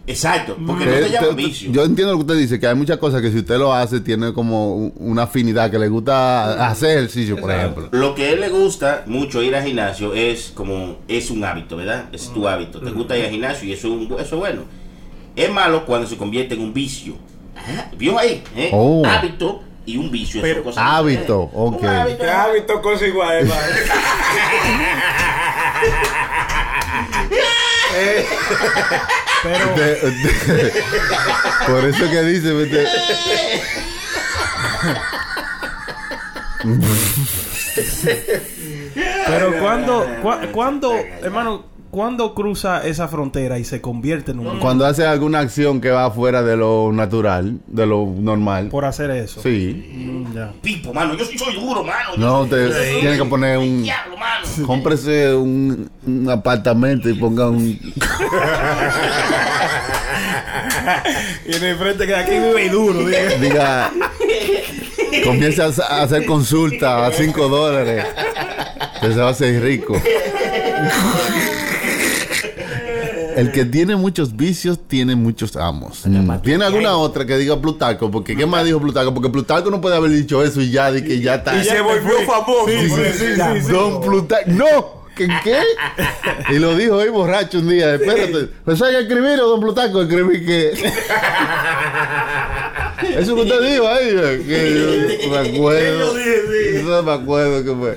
[SPEAKER 6] Exacto, porque no
[SPEAKER 3] Eh,
[SPEAKER 6] se llama
[SPEAKER 3] te-
[SPEAKER 6] vicio.
[SPEAKER 3] Yo entiendo lo que usted dice, que hay muchas cosas que si usted lo hace, tiene como un- una afinidad, que le gusta hacer ejercicio, por ejemplo.
[SPEAKER 6] Lo que a él le gusta mucho ir al gimnasio es como, es un hábito, ¿verdad? Es tu hábito. Te gusta ir al gimnasio y eso es, un- eso es bueno. Es malo cuando se convierte en un vicio. Ajá, ¿Vio ahí? ¿eh?
[SPEAKER 3] Oh.
[SPEAKER 6] Hábito y un vicio.
[SPEAKER 5] Pero-
[SPEAKER 6] son cosas
[SPEAKER 3] hábito,
[SPEAKER 6] diferentes. Un
[SPEAKER 3] ok.
[SPEAKER 6] hábito.
[SPEAKER 4] ¿Qué hábito cosa igual, hermano?
[SPEAKER 5] Pero,
[SPEAKER 3] por eso que dice,
[SPEAKER 5] pero cuando, cua- cuando, hermano, cuando cruza esa frontera y se convierte en un
[SPEAKER 3] cuando hace alguna acción que va fuera de lo natural, de lo normal.
[SPEAKER 5] por hacer eso.
[SPEAKER 3] Sí.
[SPEAKER 5] Mm, ya.
[SPEAKER 6] Pipo, mano. Yo sí soy duro, mano.
[SPEAKER 3] No, usted
[SPEAKER 6] Sí.
[SPEAKER 3] tiene que poner un...
[SPEAKER 6] Diablo, mano.
[SPEAKER 3] Cómprese un, un apartamento y ponga un...
[SPEAKER 5] Y en el frente que aquí vive duro, diga.
[SPEAKER 3] Diga... Comience a, a hacer consulta a 5 dólares. Que se va a hacer rico. El que tiene muchos vicios tiene muchos amos. ¿Tiene alguna otra que diga Plutarco? Porque ¿qué más dijo Plutarco? Porque Plutarco no puede haber dicho eso y ya, de que ya está.
[SPEAKER 4] Y se volvió famoso.
[SPEAKER 3] Sí, sí, sí, sí. Don Plutarco. ¡No! ¿Qué? qué? Y lo dijo ahí borracho un día. Espérate. ¿Me sabe escribir o Don Plutarco escribí que.? Eso que usted dijo ahí. Que yo me acuerdo. No me acuerdo que fue.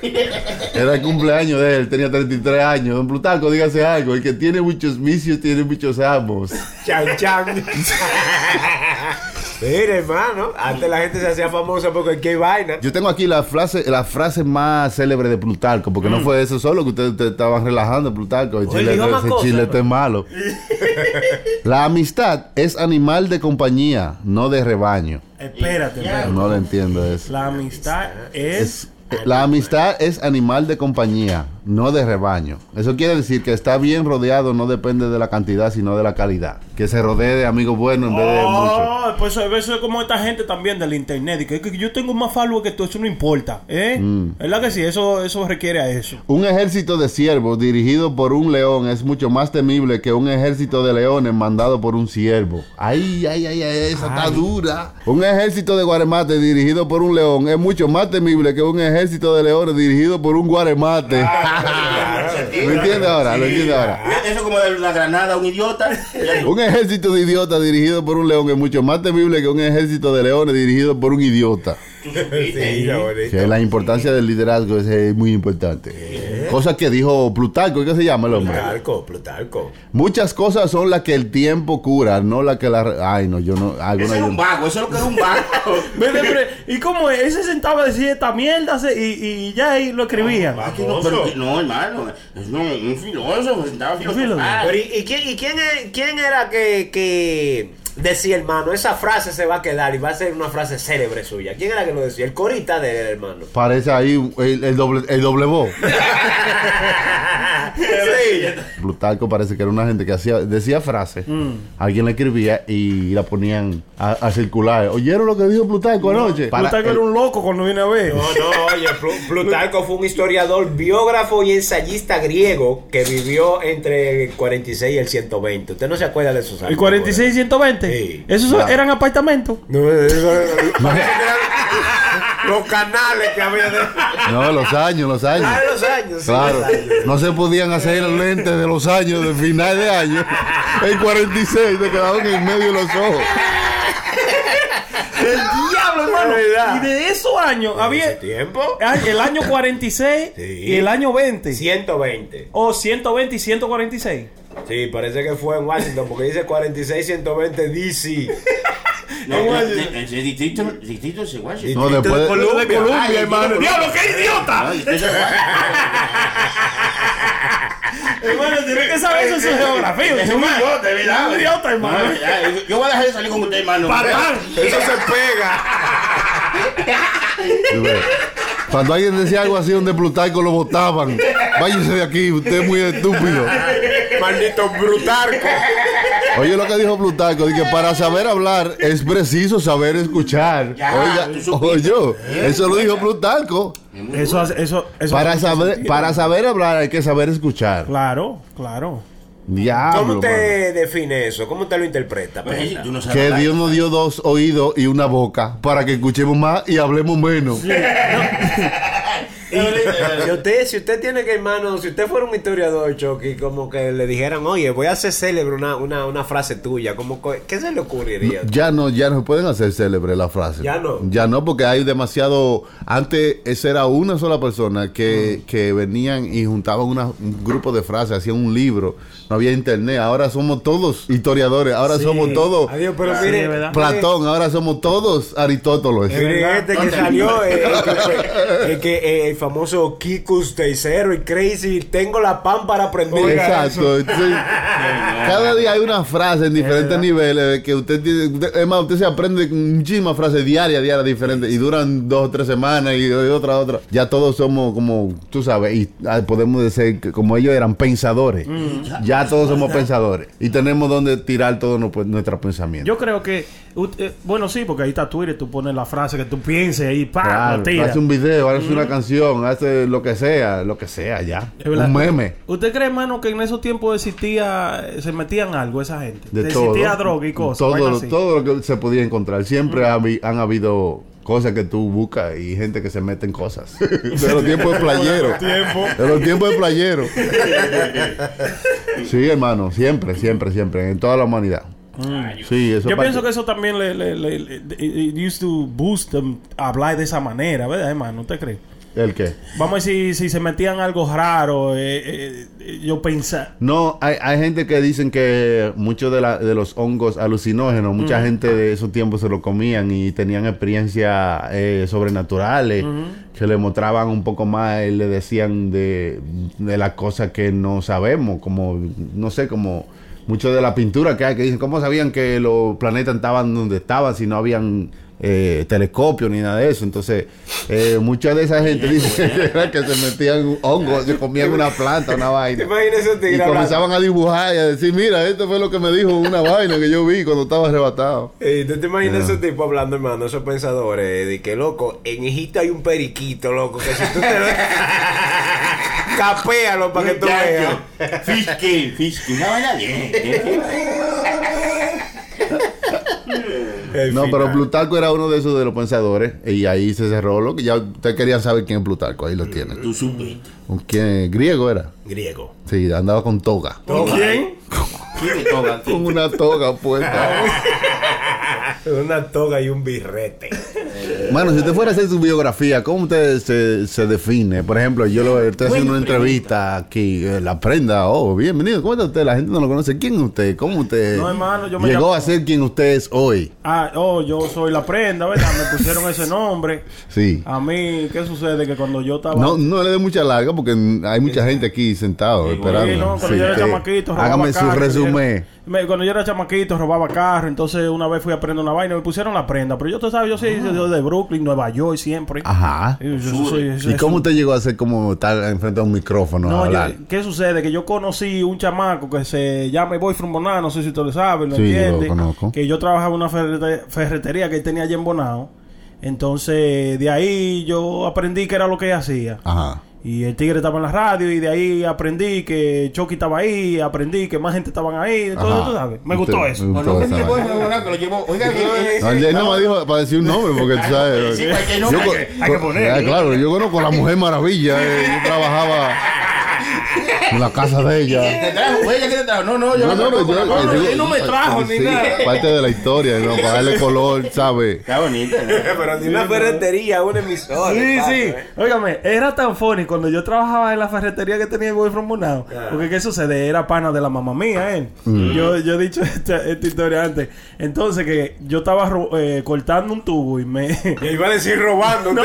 [SPEAKER 3] Era el cumpleaños de él. Tenía 33 años. Don Plutarco, dígase algo. El que tiene muchos vicios tiene muchos amos.
[SPEAKER 4] Chan, chan. Mira, hermano, antes la gente se hacía famosa por cualquier vaina.
[SPEAKER 3] Yo tengo aquí la frase, la frase más célebre de Plutarco, porque no fue eso solo que ustedes estaban relajando, Plutarco. El chile, ese chilete es malo. la amistad es animal de compañía, no de rebaño.
[SPEAKER 5] Espérate, espérate.
[SPEAKER 3] No lo entiendo eso.
[SPEAKER 5] La amistad es.
[SPEAKER 3] La amistad es animal de compañía, no de rebaño. Eso quiere decir que está bien rodeado no depende de la cantidad, sino de la calidad. Que se rodee de amigos buenos en vez de muchos.
[SPEAKER 5] Oh, pues eso es como esta gente también del internet. y Que, que yo tengo más followers que tú, eso no importa. ¿Eh?
[SPEAKER 3] Mm.
[SPEAKER 5] ¿Verdad que sí? Eso, eso requiere a eso.
[SPEAKER 3] Un ejército de siervos dirigido por un león es mucho más temible que un ejército de leones mandado por un siervo. Ay, ay, ay, ay, esa está dura. Un ejército de guaremates dirigido por un león es mucho más temible que un ejército de leones dirigido por un guaremate. ¿Lo entiende ahora? ¿Lo entiende ahora?
[SPEAKER 6] Eso como de la granada, un idiota.
[SPEAKER 3] Un ejército de idiotas dirigido por un león es mucho más temible que un ejército de leones dirigido por un idiota.
[SPEAKER 4] Sí, qué
[SPEAKER 3] la importancia del liderazgo es eh, muy importante. Cosa que dijo Plutarco, ¿qué se llama el hombre?
[SPEAKER 4] Plutarco, Plutarco.
[SPEAKER 3] Muchas cosas son las que el tiempo cura, no las que la... Ay, no, yo no... alguna
[SPEAKER 6] Eso
[SPEAKER 3] yo
[SPEAKER 6] un vago, eso es lo que era un vago.
[SPEAKER 5] ¿Y cómo es? Él se sentaba a decir esta mierda se- y, y ya ahí lo escribía.
[SPEAKER 6] Aquí no, pero no, hermano, es un, un filósofo, sentaba a filosofar.
[SPEAKER 4] ¿y, y quién, y quién, es- quién era que, que decía, hermano, esa frase se va a quedar y va a ser una frase célebre suya? ¿Quién era que lo decía? El corita del hermano.
[SPEAKER 3] Parece ahí el, el doble, el doble voz.
[SPEAKER 4] sí.
[SPEAKER 3] Plutarco parece que era una gente que hacía, decía frases, alguien la escribía y la ponían a, a circular. ¿Oyeron lo que dijo Plutarco anoche? Para-
[SPEAKER 5] Plutarco era un loco cuando viene a ver.
[SPEAKER 4] No, no, oye, Plu- Plutarco fue un historiador, biógrafo y ensayista griego que vivió entre el 46 y el 120. ¿Usted no se acuerda de esos años?
[SPEAKER 5] ¿Y 46 y 120? ¿Esos eran apartamentos?
[SPEAKER 4] No, los canales que había de...
[SPEAKER 3] No, los años, los años.
[SPEAKER 4] Ah, los años. sí,
[SPEAKER 3] Claro,
[SPEAKER 4] los años.
[SPEAKER 3] no se podían hacer lentes de los años de final de año. En 46 te quedaban en medio de los ojos.
[SPEAKER 5] ¡El diablo, hermano! Y de esos años había
[SPEAKER 4] ¿Ese tiempo?
[SPEAKER 5] el año 46
[SPEAKER 4] Sí.
[SPEAKER 5] y el año 20.
[SPEAKER 4] 120.
[SPEAKER 5] O 120 y 146.
[SPEAKER 4] Sí, parece que fue en Washington porque dice 46 120 DC.
[SPEAKER 6] No, no, no, ese distrito, distrito es Washington.
[SPEAKER 3] No, después de-
[SPEAKER 4] Colombia,
[SPEAKER 5] hermano. ¡Diablo, qué idiota!
[SPEAKER 6] Es
[SPEAKER 5] hermano, tienes que saber eso de geografía.
[SPEAKER 6] Es un idiota, verdad.
[SPEAKER 5] Un idiota, hermano.
[SPEAKER 6] Yo voy a dejar de salir con usted, hermano.
[SPEAKER 5] Patán.
[SPEAKER 4] Eso se pega.
[SPEAKER 3] Cuando alguien decía algo así donde Plutarco lo votaban, váyase de aquí, usted es muy estúpido.
[SPEAKER 4] Maldito brutarco.
[SPEAKER 3] Oye lo que dijo Plutarco, que para saber hablar es preciso saber escuchar.
[SPEAKER 6] Ya,
[SPEAKER 3] Oiga, oye, eso lo dijo Plutarco.
[SPEAKER 5] Eso, eso, eso
[SPEAKER 3] Para saber, para saber hablar hay que saber escuchar.
[SPEAKER 5] Claro, claro.
[SPEAKER 3] Diablo,
[SPEAKER 4] ¿Cómo
[SPEAKER 3] mano.
[SPEAKER 4] usted define eso? ¿Cómo usted lo interpreta?
[SPEAKER 6] Pues, no
[SPEAKER 3] Que
[SPEAKER 6] hablar.
[SPEAKER 3] Dios nos dio dos oídos y una boca para que escuchemos más y hablemos menos.
[SPEAKER 4] Y si usted, si usted tiene que, hermano, si usted fuera un historiador, Chucky, como que le dijeran, oye, voy a hacer célebre una, una, una frase tuya, como ¿qué se le ocurriría?
[SPEAKER 3] Ya no, ya no pueden hacer célebre la frase.
[SPEAKER 4] Ya no.
[SPEAKER 3] Ya no, porque hay demasiado. Antes esa era una sola persona que, que venían y juntaban una- un grupo de frases, hacían un libro. No había internet. Ahora somos todos historiadores. Ahora somos todos
[SPEAKER 4] Adiós, pero
[SPEAKER 5] Sí,
[SPEAKER 4] mire,
[SPEAKER 5] es verdad.
[SPEAKER 3] Platón. Ahora somos todos Aristóteles.
[SPEAKER 4] Mire, este que
[SPEAKER 6] ¿Dónde
[SPEAKER 4] salió, eh, el, que- el que, eh, el famoso Kikus Teisero y Crazy, tengo la pan para aprender.
[SPEAKER 3] Exacto. Entonces, cada día hay una frase en diferentes niveles que usted tiene. usted- es más, usted se aprende muchísimas frases diarias, diarias diferentes y duran dos o tres semanas y, y otra, otra. Ya todos somos como, tú sabes, y ah, podemos decir que como ellos eran pensadores. Ya todos somos pensadores y tenemos donde tirar todos nuestros nuestros pensamientos.
[SPEAKER 5] Yo creo que, eh, bueno, sí, porque ahí está Twitter, tú pones la frase que tú pienses ahí, pa,
[SPEAKER 3] Claro,
[SPEAKER 5] tira.
[SPEAKER 3] hace un video, hace una canción, hace lo que sea, lo que sea, ya. Un meme.
[SPEAKER 5] ¿Usted cree, hermano, que en esos tiempos existía, se metían algo esa gente?
[SPEAKER 3] De
[SPEAKER 5] existía
[SPEAKER 3] todo.
[SPEAKER 5] droga y cosas.
[SPEAKER 3] Todo, todo lo que se podía encontrar. Siempre ha habi- han habido cosas que tú buscas y gente que se mete en cosas. de los tiempos de playero. de los tiempos de playero. sí, hermano, siempre, siempre, siempre, en toda la humanidad. Sí, eso
[SPEAKER 5] Yo pienso que eso también le, le, le- le- it- used to boost them hablar de esa manera, ¿verdad, hermano? ¿Usted cree?
[SPEAKER 3] ¿El qué?
[SPEAKER 5] Vamos a decir, si se metían algo raro, eh, eh, eh, yo pensaba.
[SPEAKER 3] No, hay, hay gente que dicen que muchos de, la- de los hongos alucinógenos, mucha gente de esos tiempos se lo comían y tenían experiencias eh, sobrenaturales que le mostraban un poco más y le decían de, de las cosas que no sabemos, como, no sé, como mucho de la pintura que hay que dicen, ¿cómo sabían que los planetas estaban donde estaban si no habían eh, telescopio ni nada de eso? Entonces, eh, mucha de esa gente dice que, era que se metían hongos, se comían una planta, una vaina.
[SPEAKER 4] ¿Te imaginas ese
[SPEAKER 3] Y comenzaban a dibujar y a decir, mira, esto fue lo que me dijo una vaina que yo vi cuando estaba arrebatado.
[SPEAKER 4] Eh, ¿Tú te imaginas ese tipo hablando, hermano? Esos pensadores de que, loco, en Egipto hay un periquito, loco, que si tú te lo... Capéalo para que tú veas.
[SPEAKER 6] Fish kill. Una vaina bien.
[SPEAKER 4] El
[SPEAKER 3] No, pero. Plutarco era uno de esos de los pensadores y ahí se cerró lo que ya usted quería saber quién es Plutarco, ahí lo tiene.
[SPEAKER 6] Tú supiste.
[SPEAKER 3] ¿Con quién? Griego era.
[SPEAKER 4] Griego.
[SPEAKER 3] Sí, andaba con toga.
[SPEAKER 5] ¿Con quién?
[SPEAKER 6] ¿Quién me toca?
[SPEAKER 3] Con una toga puesta.
[SPEAKER 4] Una toga y un birrete.
[SPEAKER 3] Bueno, si usted fuera a hacer su biografía, ¿cómo usted se, se define? Por ejemplo, yo lo estoy haciendo una entrevista aquí, eh, la prenda, oh, bienvenido, ¿cómo está usted? La gente no lo conoce. ¿Quién es usted? ¿Cómo usted
[SPEAKER 5] No, hermano, yo me
[SPEAKER 3] llegó
[SPEAKER 5] llamo-
[SPEAKER 3] a ser quien usted es hoy?
[SPEAKER 5] Ah, oh, yo soy la prenda, ¿verdad? Me pusieron ese nombre.
[SPEAKER 3] Sí.
[SPEAKER 5] A mí, ¿qué sucede? Que cuando yo estaba...
[SPEAKER 3] No, no le dé mucha larga porque hay mucha gente aquí sentado esperando.
[SPEAKER 5] Sí, no, cuando yo era
[SPEAKER 3] que-
[SPEAKER 5] chamaquito, robaba
[SPEAKER 3] hágame su resumen.
[SPEAKER 5] Me- cuando yo era chamaquito, robaba carro. Entonces, una vez fui a prender una vaina y me pusieron la prenda. Pero yo, tú sabes, yo soy yo de Brooklyn, Nueva York, siempre.
[SPEAKER 3] Ajá.
[SPEAKER 5] Y yo- yo soy-
[SPEAKER 3] ¿Y cómo usted llegó a ser como estar enfrente a un micrófono a
[SPEAKER 5] No, yo-
[SPEAKER 3] hablar?
[SPEAKER 5] ¿qué sucede? Que yo conocí un chamaco que se llama Boyfriend Boná, no sé si usted lo sabe, lo
[SPEAKER 3] Sí,
[SPEAKER 5] entiende.
[SPEAKER 3] lo conozco.
[SPEAKER 5] Que yo trabajaba en una ferrete- ferretería que él tenía allá en Bonao. Entonces, de ahí yo aprendí que era lo que él hacía.
[SPEAKER 3] Ajá.
[SPEAKER 5] Y el tigre estaba en la radio y de ahí aprendí que Chucky estaba ahí, aprendí que más gente estaban ahí.
[SPEAKER 3] Ajá.
[SPEAKER 5] tú sabes, me
[SPEAKER 3] Usted-
[SPEAKER 5] gustó eso.
[SPEAKER 3] me gustó vaina.
[SPEAKER 6] que lo llevó. Oiga,
[SPEAKER 3] No, él no me dijo para decir un nombre porque tú sabes.
[SPEAKER 6] Sí, cualquier
[SPEAKER 3] yo
[SPEAKER 6] nombre
[SPEAKER 3] co-
[SPEAKER 6] hay que- hay que ponerlo.
[SPEAKER 3] Ah, claro, yo conozco a la Mujer Maravilla. eh, yo trabajaba en la casa de ella.
[SPEAKER 6] ¿Te trajo? Oiga, ¿qué te trajo? No, no, yo
[SPEAKER 3] No, no,
[SPEAKER 6] no,
[SPEAKER 3] no, yo-
[SPEAKER 6] no, él no me trajo ni
[SPEAKER 3] sí,
[SPEAKER 6] nada.
[SPEAKER 3] Parte de la historia, ¿no? Para darle color, ¿sabes?
[SPEAKER 6] Está bonito. ¿no?
[SPEAKER 4] Pero ni una ferretería, una emisora.
[SPEAKER 5] Sí, sí.
[SPEAKER 4] eh.
[SPEAKER 5] Óigame, era tan funny cuando yo trabajaba en la ferretería que tenía el Boyfriend Bonao. Porque ¿qué sucede? Era pana de la mamá mía, él. Yo, yo he dicho esta, esta historia antes. Entonces que yo estaba eh, cortando un tubo y me...
[SPEAKER 4] Y iba a decir robando. ve.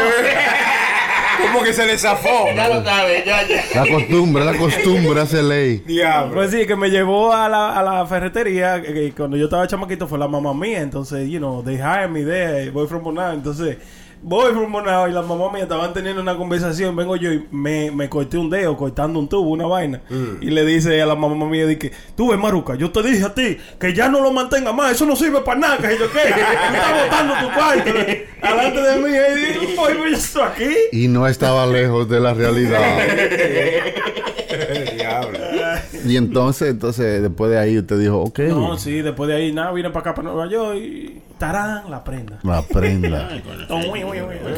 [SPEAKER 4] ¿Cómo que se le zafó?
[SPEAKER 6] Ya lo sabes, ya, ya.
[SPEAKER 3] La costumbre, la costumbre hace ley.
[SPEAKER 4] Diablo.
[SPEAKER 5] Pues sí, que me llevó a la, a la ferretería que, que cuando yo estaba chamaquito fue la mamá mía. Entonces, you know, they hired me there, voy from Bonao. Entonces, voy Bonao y la mamá mía estaban teniendo una conversación. Vengo yo y me, me corté un dedo cortando un tubo, una vaina. Y le dice a la mamá mía, dije, tú ves, Maruca, yo te dije a ti que ya no lo mantenga más. Eso no sirve para nada. Que yo qué, tú estás botando tu cuarto delante de mí. Y digo, "Oye, pues yo estoy aquí.
[SPEAKER 3] Y no estaba lejos de la realidad. Y entonces, entonces, después de ahí usted dijo, ok,
[SPEAKER 5] No, sí, después de ahí, nada, vine para acá, para Nueva York y tarán, la prenda.
[SPEAKER 3] la prenda.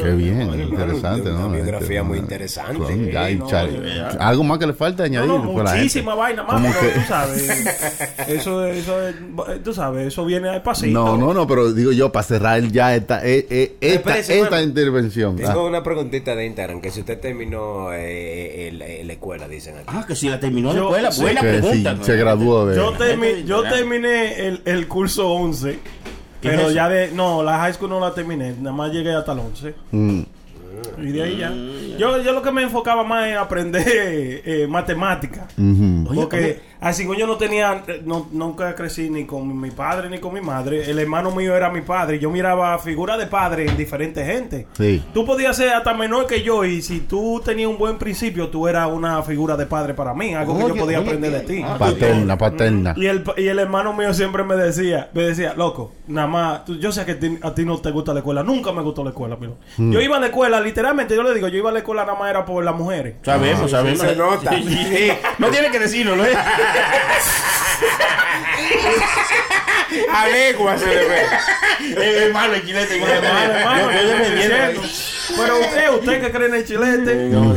[SPEAKER 3] Qué bien, interesante,
[SPEAKER 4] una
[SPEAKER 3] ¿no?
[SPEAKER 4] biografía
[SPEAKER 3] Este,
[SPEAKER 4] muy
[SPEAKER 3] una-
[SPEAKER 4] interesante.
[SPEAKER 5] No,
[SPEAKER 3] cha-
[SPEAKER 5] ya.
[SPEAKER 3] Algo más que le falta añadir.
[SPEAKER 5] Muchísima vaina más, pero
[SPEAKER 3] que-
[SPEAKER 5] tú sabes. Eso, eso, es- tú sabes, eso viene al pasito.
[SPEAKER 3] No, no, no, pero digo yo, para cerrar ya esta, eh, eh, esta, intervención.
[SPEAKER 4] Tengo
[SPEAKER 3] Ah,
[SPEAKER 4] una preguntita de Instagram. Que si usted terminó eh, la escuela, dicen aquí.
[SPEAKER 6] Ah, que si la terminó la escuela,
[SPEAKER 5] sí,
[SPEAKER 6] buena pregunta.
[SPEAKER 3] sí, se graduó de...
[SPEAKER 5] Yo, termi- yo terminé el, el curso 11,
[SPEAKER 6] ¿Qué
[SPEAKER 5] pero
[SPEAKER 6] es
[SPEAKER 5] ya de... No, la high school no la terminé, nada más llegué hasta el 11.
[SPEAKER 3] Mm.
[SPEAKER 5] Y de ahí ya. Yo, yo lo que me enfocaba más en aprender eh, matemáticas.
[SPEAKER 3] Ujú.
[SPEAKER 5] Porque así como yo no tenía, no, nunca crecí ni con mi padre ni con mi madre. El hermano mío era mi padre. Yo miraba figuras de padre en diferentes gente.
[SPEAKER 3] Sí.
[SPEAKER 5] Tú podías ser hasta menor que yo y si tú tenías un buen principio, tú eras una figura de padre para mí. Algo que yo podía
[SPEAKER 6] oye,
[SPEAKER 5] aprender de ti.
[SPEAKER 6] Ah,
[SPEAKER 3] Paterna, paterna.
[SPEAKER 5] Y el, y el hermano mío siempre me decía, me decía, loco, nada más, tú- yo sé que ti- a ti no te gusta la escuela, nunca me gustó la escuela, pero yo iba a la escuela, literalmente, yo le digo, yo iba a la escuela nada más era por las mujeres.
[SPEAKER 6] Sabemos, sabemos.
[SPEAKER 4] se nota.
[SPEAKER 6] Sí, sí. No tiene que decirlo, ¿no?
[SPEAKER 4] A legua se le ve.
[SPEAKER 6] Es malo el chilete.
[SPEAKER 5] Hermano, hermano,
[SPEAKER 6] Yo- yo defendiendo.
[SPEAKER 5] Pero usted, usted que cree en el chilete.
[SPEAKER 6] No,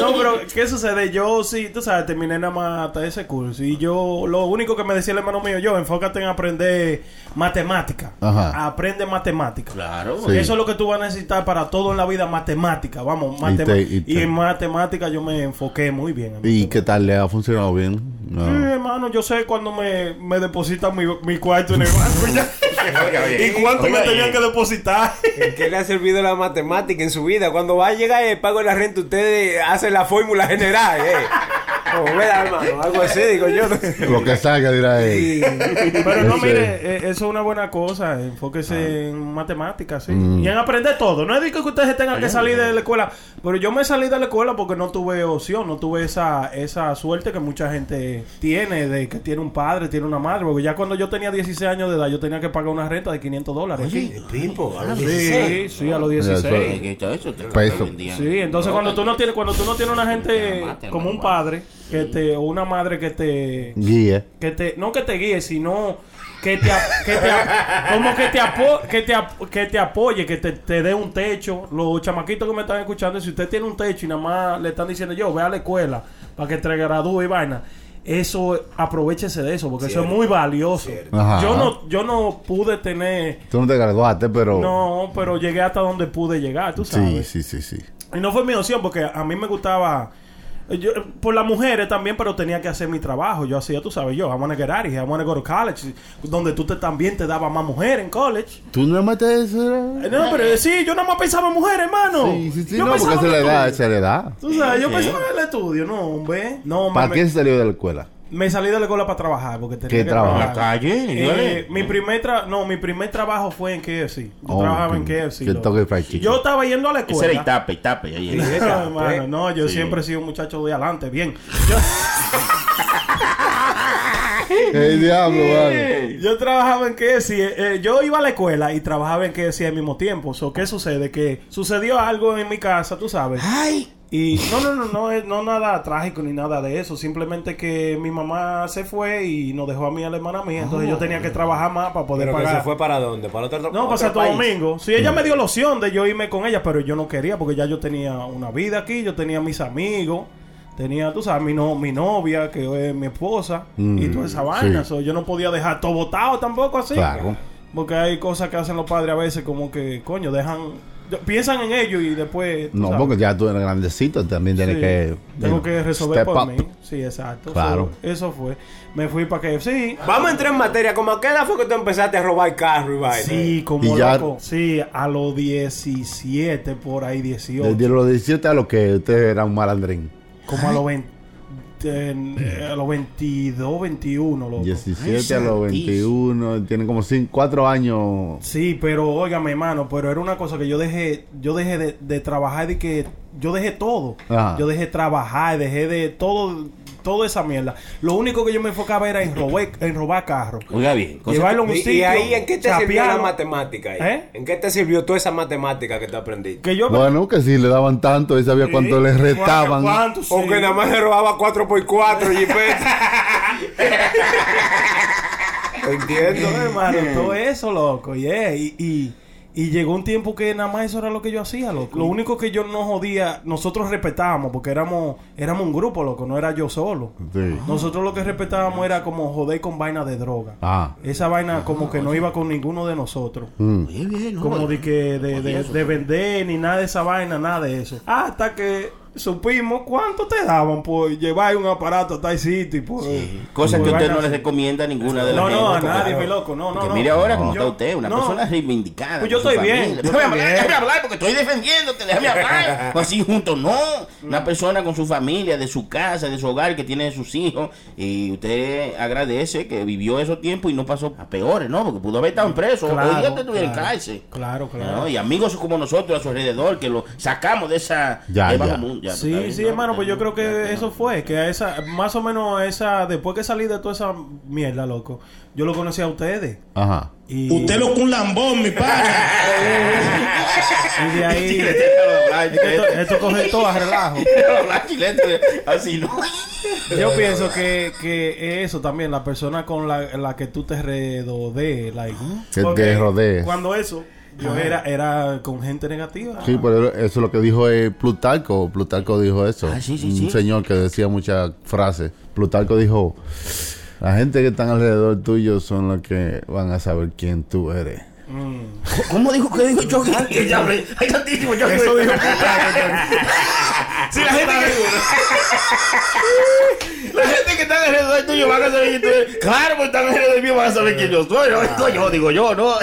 [SPEAKER 6] no,
[SPEAKER 5] pero ¿qué sucede? Yo sí, tú sabes, terminé nada más hasta ese curso. Y yo, lo único que me decía el hermano mío, yo, enfócate en aprender matemática.
[SPEAKER 3] Ajá.
[SPEAKER 5] Aprende matemática.
[SPEAKER 6] Claro.
[SPEAKER 3] Sí.
[SPEAKER 5] Eso es lo que tú vas a necesitar para todo en la vida, matemática. Vamos,
[SPEAKER 3] te-
[SPEAKER 5] y, en matemática yo me enfoqué muy bien. en
[SPEAKER 3] ¿Y qué tal? ¿Le ha funcionado bien? No.
[SPEAKER 5] Sí, hermano, yo sé cuando me, me depositan mi, mi cuarto en el banco y cuánto me tenían que depositar.
[SPEAKER 4] ¿En qué le ha servido la matemática en su vida? Cuando va a llegar el pago de la renta, ustedes hacen la fórmula general, ¿eh? Como, "Mira, hermano, algo así, digo yo.
[SPEAKER 3] Lo que salga dirá él.
[SPEAKER 5] Pero no, mire, eh, eso es una buena cosa. Enfóquese en matemáticas, sí.
[SPEAKER 3] Mm.
[SPEAKER 5] Y en aprender todo. No es de que ustedes tengan que salir de la escuela. Pero yo me salí de la escuela porque no tuve opción. No tuve esa, esa suerte que mucha gente tiene. De que tiene un padre, tiene una madre. Porque ya cuando yo tenía 16 años de edad, yo tenía que pagar una renta de 500 dólares.
[SPEAKER 4] Oye, Pipo, a los
[SPEAKER 5] sí,
[SPEAKER 4] 16.
[SPEAKER 5] sí, a los
[SPEAKER 3] eso-
[SPEAKER 5] 16.
[SPEAKER 6] Que todo eso te lo
[SPEAKER 3] Peso.
[SPEAKER 6] vendían.
[SPEAKER 5] Sí, entonces cuando tú no tienes, cuando tú no tienes una gente como un padre que te, o una madre que te,
[SPEAKER 3] Guía.
[SPEAKER 5] que te, no que te guíe, sino que te, que te como que te, apo- que te, ap- que te apoye, que te, te dé un techo. Los chamaquitos que me están escuchando, si usted tiene un techo y nada más le están diciendo yo, ve a la escuela para que te gradúe y vaina. Eso, aprovechese de eso, porque eso es muy valioso. Yo no, yo no pude tener,
[SPEAKER 3] Tú no te graduaste, pero...
[SPEAKER 5] no, pero llegué hasta donde pude llegar, tú sabes.
[SPEAKER 3] Sí, sí, sí, sí.
[SPEAKER 5] Y no fue mi opción porque a mí me gustaba. Yo, por las mujeres también, pero tenía que hacer mi trabajo. Yo hacía, tú sabes, yo, I wanna get out of here, I wanna go to college. Donde tú te, también te dabas más mujeres en college.
[SPEAKER 3] ¿Tú no metes eso?
[SPEAKER 5] Eh, No, pero eh, sí, yo nada más pensaba en mujeres, hermano.
[SPEAKER 3] Sí, sí, sí.
[SPEAKER 5] Yo
[SPEAKER 3] No, porque edad,
[SPEAKER 5] estudio.
[SPEAKER 3] esa es la edad.
[SPEAKER 5] Tú sabes, yo pensaba en el estudio, no, hombre. No,
[SPEAKER 3] ¿Para qué se salió de la escuela?
[SPEAKER 5] Me salí de la escuela para trabajar porque tenía
[SPEAKER 3] ¿Qué
[SPEAKER 5] que
[SPEAKER 3] trabajo?
[SPEAKER 5] trabajar.
[SPEAKER 6] La calle,
[SPEAKER 5] Eh, mi primer tra no, mi primer trabajo fue en KFC. Yo
[SPEAKER 3] Oh,
[SPEAKER 5] trabajaba en KFC.
[SPEAKER 3] chicken.
[SPEAKER 5] Yo estaba yendo a la
[SPEAKER 6] Ese
[SPEAKER 5] escuela.
[SPEAKER 6] era Itape, Itape.
[SPEAKER 5] No, hermano, no, yo
[SPEAKER 6] Sí.
[SPEAKER 5] siempre he sido un muchacho de adelante, bien. Yo,
[SPEAKER 3] ¡Qué diablo, vale!
[SPEAKER 5] yo trabajaba en KFC, eh, eh, yo iba a la escuela y trabajaba en KFC al mismo tiempo. So, ¿Qué sucede? Que sucedió algo en mi casa, tú sabes.
[SPEAKER 6] Ay,
[SPEAKER 5] Y no, no, no, no, es- no nada trágico ni nada de eso. Simplemente que mi mamá se fue y nos dejó a mí y a la hermana mía. Entonces yo tenía que trabajar más para poder
[SPEAKER 4] ¿Pero que
[SPEAKER 5] pagar.
[SPEAKER 4] se fue para dónde? ¿Para otro
[SPEAKER 5] No, para Santo? Domingo. Sí, ella me dio la opción de yo irme con ella, pero yo no quería porque ya yo tenía una vida aquí, yo tenía mis amigos, tenía, tú sabes, mi, no, mi novia, que es mi esposa,
[SPEAKER 3] Mm,
[SPEAKER 5] y toda esa vaina.
[SPEAKER 3] sí.
[SPEAKER 5] So, yo no podía dejar todo botado tampoco así.
[SPEAKER 3] Claro.
[SPEAKER 5] Porque hay cosas que hacen los padres a veces como que, coño, dejan... Piensan en ellos y después...
[SPEAKER 3] No,
[SPEAKER 5] sabes.
[SPEAKER 3] porque ya tú eres grandecito, también tienes
[SPEAKER 5] Sí,
[SPEAKER 3] que...
[SPEAKER 5] Tengo que resolver
[SPEAKER 3] step
[SPEAKER 5] por
[SPEAKER 3] up.
[SPEAKER 5] mí. Sí, exacto.
[SPEAKER 3] Claro.
[SPEAKER 5] So, eso fue. Me fui para que sí.
[SPEAKER 4] Vamos a entrar en materia. ¿Cómo a qué edad fue que tú empezaste a robar carro y vaina?
[SPEAKER 5] Sí, como
[SPEAKER 3] Y ya-
[SPEAKER 5] loco. Sí, a los 17, por ahí 18.
[SPEAKER 3] Desde los 17 a los que usted era un malandrín.
[SPEAKER 5] Como a los 20. Eh, a los 22, 21, loco.
[SPEAKER 3] 17 a los 21, tienen como 4 años.
[SPEAKER 5] Sí, pero óigame, hermano, pero era una cosa que yo dejé, yo dejé de, de trabajar de que yo dejé todo.
[SPEAKER 3] Ajá.
[SPEAKER 5] Yo dejé trabajar, dejé de todo, toda esa mierda. Lo único que yo me enfocaba era en robar, en robar carros.
[SPEAKER 6] oiga bien. cosa
[SPEAKER 5] Llevarlo a un
[SPEAKER 4] ¿Y, ahí en qué te sirvió la matemática? ahí?
[SPEAKER 5] ¿Eh?
[SPEAKER 4] ¿En qué te sirvió toda esa matemática que te aprendiste?
[SPEAKER 5] Que yo
[SPEAKER 3] Bueno, que si le daban tanto, él sabía cuánto le restaban.
[SPEAKER 5] ¿Cuánto?
[SPEAKER 4] O
[SPEAKER 5] Sí.
[SPEAKER 4] que nada más le robaba 4x4 jipeta. Entiendo.
[SPEAKER 5] No, hermano, todo eso, loco, yeah. Y, y, y llegó un tiempo que nada más eso era lo que yo hacía, loco. Lo único que yo no jodía, nosotros respetábamos, porque éramos, éramos un grupo, loco, no era yo solo.
[SPEAKER 3] Sí.
[SPEAKER 5] Nosotros lo que respetábamos era como joder con vaina de droga.
[SPEAKER 3] Ah.
[SPEAKER 5] Esa vaina como que no iba con ninguno de nosotros.
[SPEAKER 3] Mm.
[SPEAKER 6] Oye, bien, no,
[SPEAKER 5] Como de que de, de, de vender ni nada de esa vaina, nada de eso. Hasta que supimos cuánto te daban por llevar un aparato a tal sitio y por,
[SPEAKER 6] Cosa
[SPEAKER 5] por
[SPEAKER 6] que usted no le
[SPEAKER 5] así.
[SPEAKER 6] recomienda a ninguna de las
[SPEAKER 5] No, no, a nadie, mi loco, no, no, no.
[SPEAKER 6] mire ahora cómo está usted, una
[SPEAKER 5] no.
[SPEAKER 6] persona reivindicada.
[SPEAKER 5] Pues yo estoy bien,
[SPEAKER 6] Déjame hablar,
[SPEAKER 5] bien.
[SPEAKER 6] déjame hablar porque estoy defendiéndote, déjame hablar. Pues así juntos, no. Una persona con su familia, de su casa, de su hogar, que tiene sus hijos, y usted agradece que vivió esos tiempos y no pasó a peores, ¿no? Porque pudo haber estado preso,
[SPEAKER 5] Claro,
[SPEAKER 6] hoy día usted estuviera en
[SPEAKER 5] claro.
[SPEAKER 6] cárcel.
[SPEAKER 5] Claro, claro.
[SPEAKER 6] ¿no? Y amigos como nosotros a su alrededor, que lo sacamos de esa...
[SPEAKER 3] Ya,
[SPEAKER 6] de
[SPEAKER 3] ya.
[SPEAKER 6] bajo mundo. Ya,
[SPEAKER 5] Sí, sí,
[SPEAKER 6] ¿no?
[SPEAKER 5] hermano, pues yo creo que
[SPEAKER 6] ya.
[SPEAKER 5] eso fue, que a esa, más o menos a esa, después que salí de toda esa mierda, loco, yo lo conocí a ustedes.
[SPEAKER 3] Ajá.
[SPEAKER 5] Y,
[SPEAKER 1] Usted lo un lambón, mi padre.
[SPEAKER 5] y de ahí, esto, esto coge todo a relajo.
[SPEAKER 6] Así no.
[SPEAKER 5] Yo pienso que, que eso también, la persona con la, la que tú te redodees, like,
[SPEAKER 3] Que
[SPEAKER 5] porque
[SPEAKER 3] te rodees.
[SPEAKER 5] Cuando eso, Yo era, era con gente negativa.
[SPEAKER 3] Sí, pero eso es lo que dijo eh, Plutarco. Plutarco dijo eso.
[SPEAKER 6] Ah, sí, sí,
[SPEAKER 3] Un
[SPEAKER 6] sí.
[SPEAKER 3] señor que decía muchas frases. Plutarco dijo: La gente que están alrededor tuyo son los que van a saber quién tú eres.
[SPEAKER 6] ¿Cómo dijo que dijo? Que ya hablé. Hay tantísimo Chucky.
[SPEAKER 5] Eso dijo
[SPEAKER 6] Sí, la gente que... La gente que está alrededor tuyo van a saber quién tú eres. Claro, pues están alrededor mío van a saber quién yo soy. No, esto yo, digo yo, no.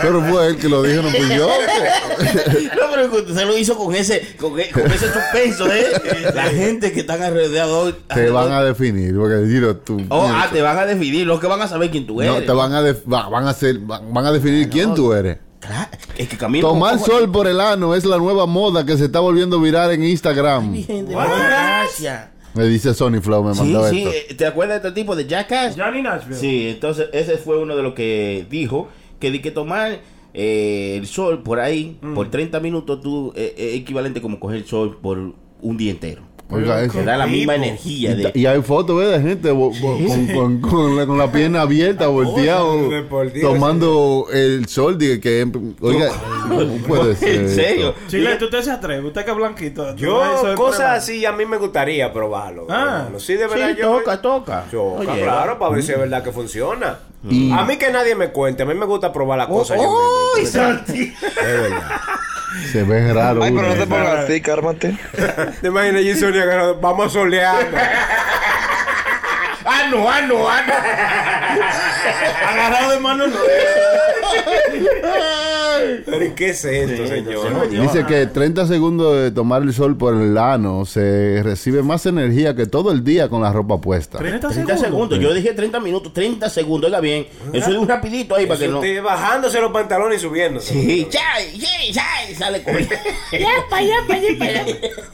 [SPEAKER 3] Pero fue él que lo dijo, no fui yo.
[SPEAKER 6] No, pero se lo hizo con ese, con, e- con ese suspenso, ¿eh? La gente que están alrededor.
[SPEAKER 3] Te van a definir. Porque Giro, tú.
[SPEAKER 6] Oh, ah, te van a definir. Los que van a saber quién tú eres.
[SPEAKER 3] no, te van a, van a hacer, van van a definir quién tú eres.
[SPEAKER 6] Claro, es que Camilo.
[SPEAKER 3] Tomar
[SPEAKER 6] ¿cómo-
[SPEAKER 3] sol por el ano es la nueva moda que se está volviendo viral en Instagram.
[SPEAKER 6] Virgen de la gracia.
[SPEAKER 3] Me dice Sony Flow, me
[SPEAKER 6] Sí,
[SPEAKER 3] mandó
[SPEAKER 6] sí,
[SPEAKER 3] esto.
[SPEAKER 6] eh, ¿te acuerdas de este tipo de Jackass?
[SPEAKER 5] Johnny Nashville.
[SPEAKER 6] Sí, entonces ese fue uno de los que dijo que di que tomar eh, el sol por ahí
[SPEAKER 5] Mm.
[SPEAKER 6] por 30 minutos tú eh, es equivalente como coger el sol por un día entero.
[SPEAKER 3] Oiga, eso.
[SPEAKER 6] Te da la misma energía
[SPEAKER 3] Y,
[SPEAKER 6] de
[SPEAKER 3] y hay fotos ¿ves? de gente bo- bo- con, con- con la, con la pierna abierta, volteado, tomando el sol. Dije que, oiga, no puede ser.
[SPEAKER 6] ¿En serio?
[SPEAKER 3] esto.
[SPEAKER 5] Chile, ¿tú te se atreve? ¿Usted que es blanquito?
[SPEAKER 4] Yo, cosas así, a mí me gustaría probarlo.
[SPEAKER 5] Ah.
[SPEAKER 4] probarlo. sí, de verdad.
[SPEAKER 6] Sí,
[SPEAKER 4] yo
[SPEAKER 6] toca, toca.
[SPEAKER 4] Choca,
[SPEAKER 6] Oye,
[SPEAKER 4] claro, para ver si es verdad que funciona.
[SPEAKER 3] Y-
[SPEAKER 4] A mí que nadie me cuente, a mí me gusta probar las cosas. yo
[SPEAKER 6] ¡Uy,
[SPEAKER 4] mismo.
[SPEAKER 6] Santi!
[SPEAKER 4] Es verdad.
[SPEAKER 3] Se ve raro.
[SPEAKER 8] Ay, pero no te pongas así, cármate.
[SPEAKER 4] ¿Te imaginas. Sonia, que vamos a solear?
[SPEAKER 6] ¡Ah, no, ah, no, ah, no!
[SPEAKER 5] Agarrado de mano, no.
[SPEAKER 4] Pero ¿y qué es esto, señor?
[SPEAKER 3] Dice que 30 segundos de tomar el sol por el ano se recibe más energía que todo el día con la ropa puesta.
[SPEAKER 5] 30
[SPEAKER 6] 30 segundos. Yo dije 30 minutos, 30 segundos. Oiga bien. Eso es un rapidito ahí para que no.
[SPEAKER 4] Usted bajándose los pantalones y subiendo.
[SPEAKER 6] Sí, chay, chay, chay, sale corriendo.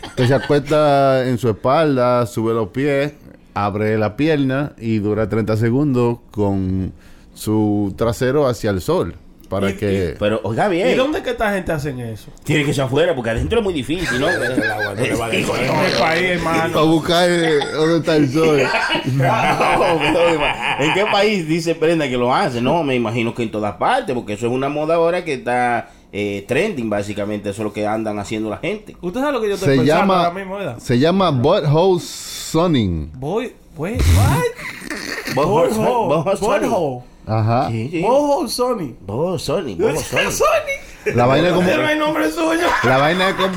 [SPEAKER 3] Usted se acuesta en su espalda, sube los pies, abre la pierna y dura 30 segundos con su trasero hacia el sol. Para
[SPEAKER 5] Y-
[SPEAKER 3] que...
[SPEAKER 6] Pero, oiga
[SPEAKER 5] ¿Y
[SPEAKER 6] bien.
[SPEAKER 5] dónde que esta gente hacen eso?
[SPEAKER 6] Tiene que ser afuera porque adentro es muy difícil, ¿no?
[SPEAKER 4] El agua no le va a dejar.
[SPEAKER 5] En el país, hermano.
[SPEAKER 3] a buscar eh, dónde está el sol.
[SPEAKER 6] ¿En qué país dice Brenda que lo hace? No, me imagino que en todas partes, porque eso es una moda ahora que está eh, trending, básicamente. Eso es lo que andan haciendo la gente.
[SPEAKER 5] ¿Usted sabe lo que yo estoy
[SPEAKER 3] Se
[SPEAKER 5] pensando
[SPEAKER 3] llama,
[SPEAKER 5] ahora mismo, ¿verdad?
[SPEAKER 3] se llama butthole sunning.
[SPEAKER 5] Voy, wait, what? Butthole. Butthole.
[SPEAKER 3] Ajá.
[SPEAKER 6] Sí, sí.
[SPEAKER 5] Butthole Sony.
[SPEAKER 6] Bojo Sony, Bojo Sony.
[SPEAKER 5] Sony.
[SPEAKER 3] La vaina es como...
[SPEAKER 5] Ese no hay nombre suyo.
[SPEAKER 3] La vaina es como,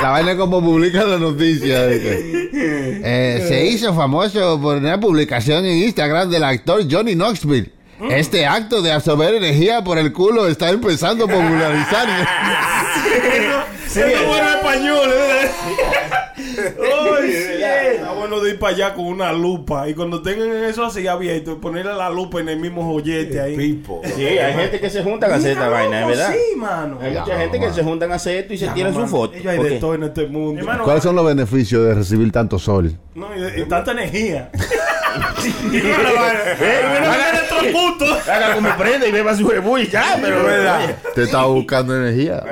[SPEAKER 3] la vaina es como publica la noticia. de que, eh, se hizo famoso por una publicación en Instagram del actor Johnny Knoxville. Este acto de absorber energía por el culo está empezando a popularizar.
[SPEAKER 5] Sí, es bueno español, ¿eh? Ay, sí. Está bueno de ir para allá con una lupa. Y cuando tengan eso así abierto, ponerle la lupa en el mismo joyete ahí.
[SPEAKER 4] Pipo.
[SPEAKER 6] Sí, hay gente que se juntan a hacer esta vaina, es verdad.
[SPEAKER 5] Sí, mano.
[SPEAKER 6] Hay mucha gente que se juntan a hacer esto y se tiran su foto.
[SPEAKER 5] Ellos hay en este mundo.
[SPEAKER 3] ¿Cuáles son los beneficios de recibir tanto sol?
[SPEAKER 5] No, y, tanta energía.
[SPEAKER 6] Haga como prenda y beba su rebu y ya, pero verdad.
[SPEAKER 3] Te estaba buscando energía.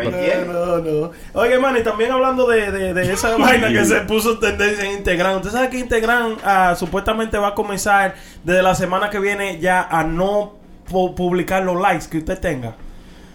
[SPEAKER 5] No, no, no. Oye, man, y también hablando de, de, de esa vaina que se puso tendencia en Instagram. Usted sabe que Instagram ah, supuestamente va a comenzar desde la semana que viene ya a no pu- publicar los likes que usted tenga.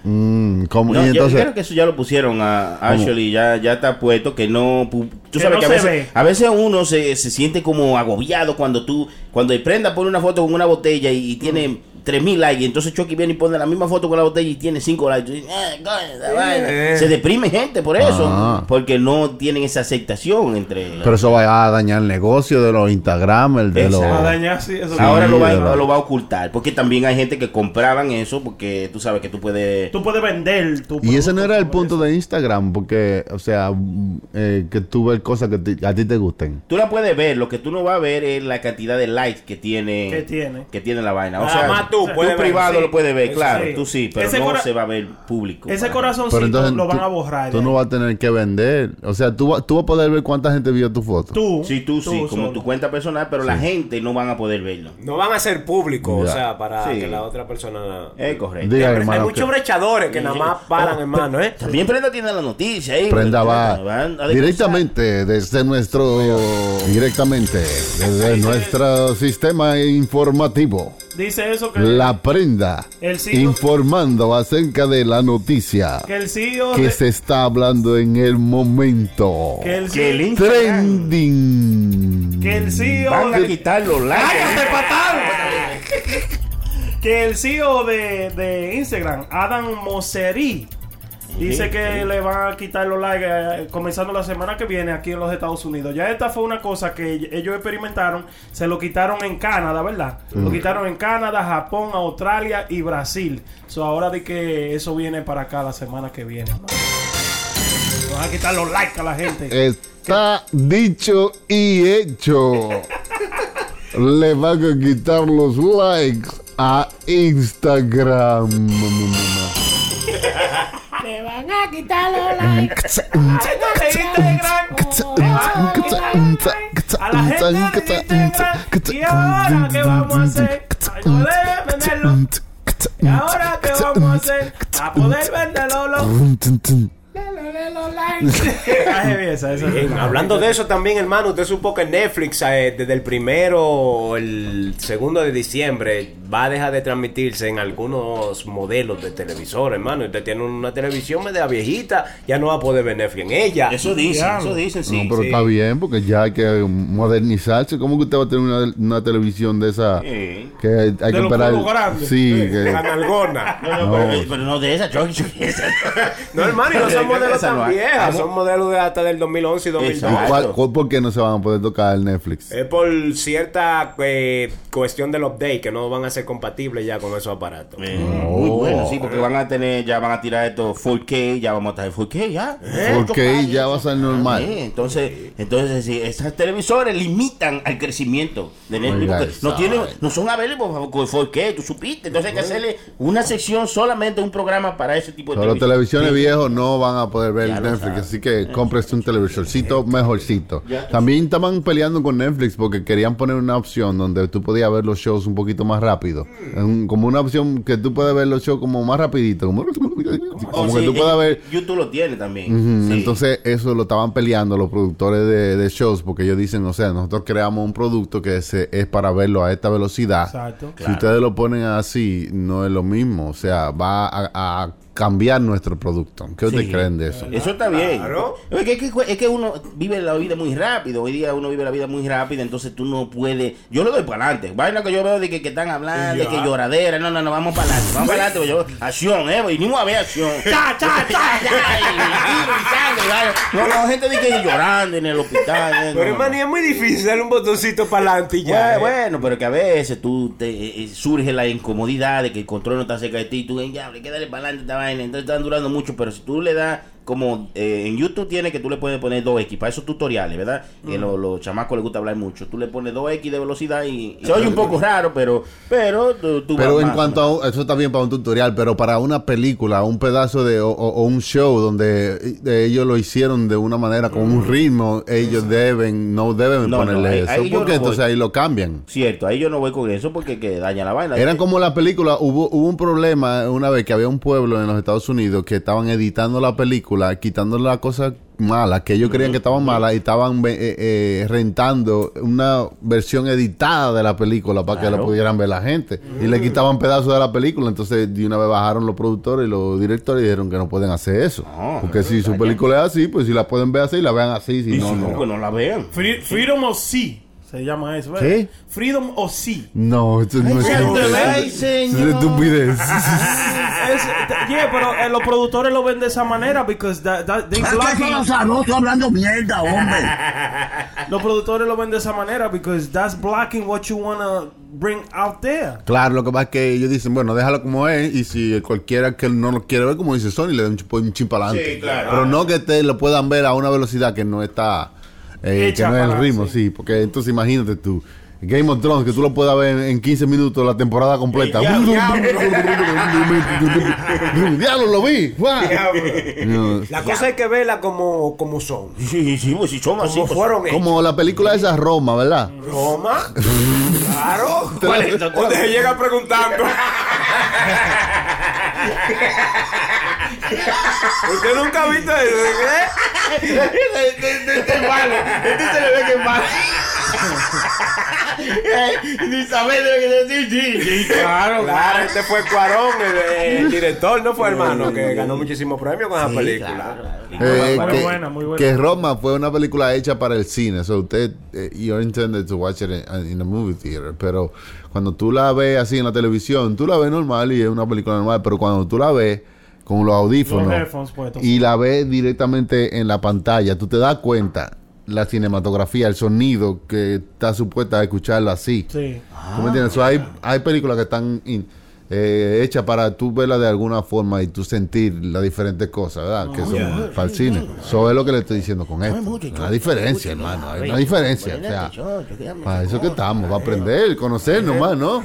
[SPEAKER 3] Mm, ¿cómo?
[SPEAKER 6] No,
[SPEAKER 3] y
[SPEAKER 6] yo
[SPEAKER 3] entonces,
[SPEAKER 6] creo que eso ya lo pusieron a Ashley, ya, ya está puesto que no... Tú
[SPEAKER 5] Que
[SPEAKER 6] sabes
[SPEAKER 5] no
[SPEAKER 6] que a
[SPEAKER 5] se
[SPEAKER 6] veces,
[SPEAKER 5] ve.
[SPEAKER 6] a veces uno se, se siente como agobiado cuando tú, cuando el prenda pone una foto con una botella y, y tiene 3000 likes, y entonces Chucky viene y pone la misma foto con la botella y tiene 5 likes. "Ah, coño, esa vaina". Se deprime gente por eso,
[SPEAKER 3] Ah.
[SPEAKER 6] porque no tienen esa aceptación entre...
[SPEAKER 3] pero eso va a dañar el negocio de los Instagram, el de los...
[SPEAKER 5] A dañar, sí, eso
[SPEAKER 6] Ahora
[SPEAKER 3] Sí,
[SPEAKER 6] lo, va,
[SPEAKER 3] verdad.
[SPEAKER 6] lo va a ocultar, porque también hay gente que compraban eso, porque tú sabes que tú puedes...
[SPEAKER 5] Tú puedes vender tu
[SPEAKER 3] Y ese no era el punto
[SPEAKER 5] eso.
[SPEAKER 3] de Instagram, porque, o sea, mm, eh, que tú ves cosas que te- a ti te gusten.
[SPEAKER 6] Tú la puedes ver, lo que tú no vas a ver es la cantidad de likes que tiene
[SPEAKER 5] Que tiene.
[SPEAKER 6] que tiene la vaina. O
[SPEAKER 4] Nada
[SPEAKER 6] sea,
[SPEAKER 4] más tú puedes ver,
[SPEAKER 6] privado
[SPEAKER 4] sí.
[SPEAKER 6] lo puedes ver,
[SPEAKER 4] Eso
[SPEAKER 6] claro,
[SPEAKER 5] sí.
[SPEAKER 6] tú sí, pero
[SPEAKER 5] Ese
[SPEAKER 6] no se va a ver público.
[SPEAKER 5] Ese corazoncito
[SPEAKER 3] entonces
[SPEAKER 5] lo van
[SPEAKER 3] tú,
[SPEAKER 5] a borrar.
[SPEAKER 3] tú no vas a tener que vender. O sea, tú, vas- tú vas a poder ver cuánta gente vio tu foto.
[SPEAKER 5] Tú.
[SPEAKER 6] Sí, tú, sí, como
[SPEAKER 5] solo.
[SPEAKER 6] tu cuenta personal, pero la gente no van a poder verlo.
[SPEAKER 4] No van a ser públicos,
[SPEAKER 3] Ya.
[SPEAKER 4] o sea, para
[SPEAKER 6] Sí.
[SPEAKER 4] que la otra persona...
[SPEAKER 6] Es correcto.
[SPEAKER 3] Diga,
[SPEAKER 4] hay
[SPEAKER 3] hermano,
[SPEAKER 4] muchos
[SPEAKER 3] que
[SPEAKER 4] brechadores que nada más paran, hermano, ¿eh?
[SPEAKER 6] También Prenda tiene la noticia ahí.
[SPEAKER 3] Prenda va directamente desde nuestro directamente desde nuestro sistema informativo.
[SPEAKER 5] dice eso que,
[SPEAKER 3] La prenda.
[SPEAKER 5] El CEO.
[SPEAKER 3] Informando acerca de la noticia
[SPEAKER 5] que el CEO
[SPEAKER 3] que
[SPEAKER 5] de-
[SPEAKER 3] se está hablando en el momento.
[SPEAKER 5] que el
[SPEAKER 6] Que
[SPEAKER 3] Trending.
[SPEAKER 5] que el CEO
[SPEAKER 6] van a
[SPEAKER 5] de-
[SPEAKER 6] quitar los likes.
[SPEAKER 5] Que el CEO de, de Instagram, Adam Mosseri, dice que le van a quitar los likes eh, comenzando la semana que viene aquí en los Estados Unidos. Ya esta fue una cosa que ellos experimentaron, se lo quitaron en Canadá, ¿verdad? Lo quitaron en Canadá, Japón, Australia y Brasil. So, ahora de que eso viene para acá la semana que viene. ¿no? Van a quitar los likes a la gente.
[SPEAKER 3] Está dicho y hecho. Le van a quitar los likes a Instagram.
[SPEAKER 2] Me van a quitar los likes.
[SPEAKER 5] A la gente de Instagram. ¿Y ahora qué vamos a hacer? A venderlo. ¿Y ahora qué vamos a hacer? A poder venderlo.
[SPEAKER 4] hablando de eso también, hermano, usted supo que Netflix eh, desde el primero o el segundo de diciembre va a dejar de transmitirse en algunos modelos de televisor, hermano. Usted tiene una televisión media viejita, ya no va a poder ver Netflix en ella.
[SPEAKER 6] Eso dicen,
[SPEAKER 5] Diablo.
[SPEAKER 6] eso dicen, sí.
[SPEAKER 3] no, pero
[SPEAKER 6] sí.
[SPEAKER 3] está bien porque ya hay que modernizarse. ¿Cómo que usted va a tener una, una televisión de esa
[SPEAKER 6] Sí.
[SPEAKER 3] que hay, hay que
[SPEAKER 5] los
[SPEAKER 3] esperar? Sí,
[SPEAKER 4] La nalgona.
[SPEAKER 6] No, no,
[SPEAKER 3] No.
[SPEAKER 6] Pero, pero no de esa, esa.
[SPEAKER 4] No, hermano, y no son modelos Tan viejas,
[SPEAKER 6] ¿Cómo?
[SPEAKER 4] son modelos de hasta del 2011 y 2012.
[SPEAKER 6] Exacto.
[SPEAKER 3] ¿cuál- cuál- ¿Por qué no se van a poder tocar el Netflix?
[SPEAKER 4] Es por cierta eh, cuestión del update que no van a ser compatibles ya con esos aparatos.
[SPEAKER 6] Eh, Muy bueno, sí, porque van a tener, ya van a tirar esto 4K, ya vamos a estar 4K, ya.
[SPEAKER 3] Porque ya va a ser normal.
[SPEAKER 6] Eh, entonces, entonces sí, esas televisores limitan al crecimiento de Netflix
[SPEAKER 3] Oiga,
[SPEAKER 6] porque no tienen, no son available con 4K, tú supiste. Entonces hay que hacerle una sección solamente un programa para ese tipo de
[SPEAKER 3] Pero los televisiones viejos no van a poder ver
[SPEAKER 6] Ya
[SPEAKER 3] Netflix, así que compres un televisorcito mejorcito. También estaban peleando con Netflix porque querían poner una opción donde tú podías ver los shows un poquito más rápido. Como una opción que tú puedes ver los shows como más rapidito, como,
[SPEAKER 6] Oh, sí,
[SPEAKER 3] que tú puedas
[SPEAKER 6] en
[SPEAKER 3] ver
[SPEAKER 6] YouTube lo tiene también. Sí.
[SPEAKER 3] Entonces eso lo estaban peleando los productores de, de shows porque ellos dicen, o sea, nosotros creamos un producto que se- es para verlo a esta velocidad.
[SPEAKER 5] Exacto.
[SPEAKER 3] Si ustedes lo ponen así, no es lo mismo. O sea, va a, a cambiar nuestro producto. ¿Qué ustedes
[SPEAKER 6] Sí.
[SPEAKER 3] creen de eso?
[SPEAKER 6] Eso está bien.
[SPEAKER 4] Claro.
[SPEAKER 6] Es que, es que- es que uno vive la vida muy rápido. Hoy día uno vive la vida muy rápida, entonces tú no puedes. Yo le doy para adelante. Vaina que yo veo de que, que están hablando, de que lloradera. No, no, no, vamos para adelante. Vamos para adelante. Yo, acción, ¿eh? Venimos a ver acción.
[SPEAKER 5] ¡Cha, cha, cha!
[SPEAKER 6] No, no, gente de que llorando en el hospital. ¿eh?
[SPEAKER 4] Pero
[SPEAKER 6] No,
[SPEAKER 4] hermano, es muy difícil darle un botoncito para adelante y ya.
[SPEAKER 6] Bueno,
[SPEAKER 4] ¿eh?
[SPEAKER 6] bueno, pero que a veces tú te eh, eh, surge la incomodidad de que el control no está cerca de ti, tú ven, ya, hay que darle para adelante entonces están durando mucho, pero si tú le das como eh, en YouTube tiene que tú le puedes poner 2X para esos tutoriales, ¿verdad? Que lo- los chamacos les gusta hablar mucho. Tú le pones 2X de velocidad y, y se oye un poco raro, pero pero tú, tú
[SPEAKER 3] Pero
[SPEAKER 6] vas
[SPEAKER 3] en
[SPEAKER 6] más,
[SPEAKER 3] cuanto a un- eso está bien para un tutorial, pero para una película, un pedazo de o, o- o un show donde eh, ellos lo hicieron de una manera con un ritmo, ellos deben no deben
[SPEAKER 6] No, no,
[SPEAKER 3] ponerle
[SPEAKER 6] ahí-
[SPEAKER 3] eso,
[SPEAKER 6] ahí
[SPEAKER 3] porque
[SPEAKER 6] no
[SPEAKER 3] entonces
[SPEAKER 6] voy.
[SPEAKER 3] ahí lo cambian.
[SPEAKER 6] Cierto, ahí yo no voy con eso porque que daña la vaina.
[SPEAKER 3] Eran como la película, hubo, hubo un problema una vez que había un pueblo en los Estados Unidos que estaban editando la película, quitando las cosas malas, que ellos creían que estaban malas y estaban ve- eh, eh, rentando una versión editada de la película para que la pudieran ver la gente. Y le quitaban pedazos de la película, entonces de una vez bajaron los productores y los directores y dijeron que no pueden hacer eso.
[SPEAKER 6] No,
[SPEAKER 3] Porque si su película es así, pues si la pueden ver así, la vean así, si
[SPEAKER 6] Y
[SPEAKER 3] no,
[SPEAKER 6] si
[SPEAKER 3] no.
[SPEAKER 6] no, que no la vean.
[SPEAKER 5] Free- Freedom of Sea se llama eso. ¿verdad?
[SPEAKER 3] ¿Qué?
[SPEAKER 5] Freedom of Sea.
[SPEAKER 3] No, esto no es
[SPEAKER 6] Ay,
[SPEAKER 3] eso es estupidez.
[SPEAKER 5] Es, yeah, pero eh, los productores lo ven de esa manera because that, that- they blocking-
[SPEAKER 9] hablando mierda, hombre.
[SPEAKER 5] los productores lo ven de esa manera because that's blocking what you wanna bring out there.
[SPEAKER 3] Claro, lo que pasa es que ellos dicen, bueno, déjalo como es, y si cualquiera que no lo quiere ver, como dice Sony, le da un, chip- un chip para adelante.
[SPEAKER 6] Sí, claro.
[SPEAKER 3] Pero no que te lo puedan ver a una velocidad que no está, eh, que no es el ritmo,
[SPEAKER 5] sí.
[SPEAKER 3] sí. porque entonces imagínate tú. Game of Thrones, que tú lo puedas ver en, en 15 minutos la temporada completa. Diablo, lo vi.
[SPEAKER 4] La cosa hay que verla como, como son.
[SPEAKER 6] Sí, sí, pues si somos así.
[SPEAKER 4] Como
[SPEAKER 6] pues,
[SPEAKER 4] fueron.
[SPEAKER 3] Como la película esa Roma, ¿verdad?
[SPEAKER 4] Roma. Claro. Cuando se llega preguntando. ¿Usted nunca ha visto eso? ¿eh?
[SPEAKER 6] Este es malo. Este se le ve que es malo. Ni de decir, sí, sí, claro,
[SPEAKER 4] Claro, este fue Cuarón, el, el director, no fue hermano, que ganó muchísimos premios con esa película.
[SPEAKER 3] Eh,
[SPEAKER 5] Muy
[SPEAKER 3] que,
[SPEAKER 5] buena, muy buena.
[SPEAKER 3] que Roma fue una película hecha para el cine. So usted, eh, you're intended to watch it in, in a movie theater. Pero cuando tú la ves así en la televisión, tú la ves normal y es una película normal. Pero cuando tú la ves con los audífonos
[SPEAKER 5] Los headphones puestos.
[SPEAKER 3] y la ves directamente en la pantalla, tú te das cuenta la cinematografía, el sonido que está supuesta a escucharla así.
[SPEAKER 5] Sí.
[SPEAKER 3] ¿Tú me entiendes? So, hay, hay películas que están in- eh, hechas para tú verla de alguna forma y tú sentir las diferentes cosas, ¿verdad? Que son para el cine. Eso es lo que le estoy diciendo con esto. Una diferencia, hermano. Hay una diferencia. O sea, para eso que estamos, para aprender, conocernos más, ¿no?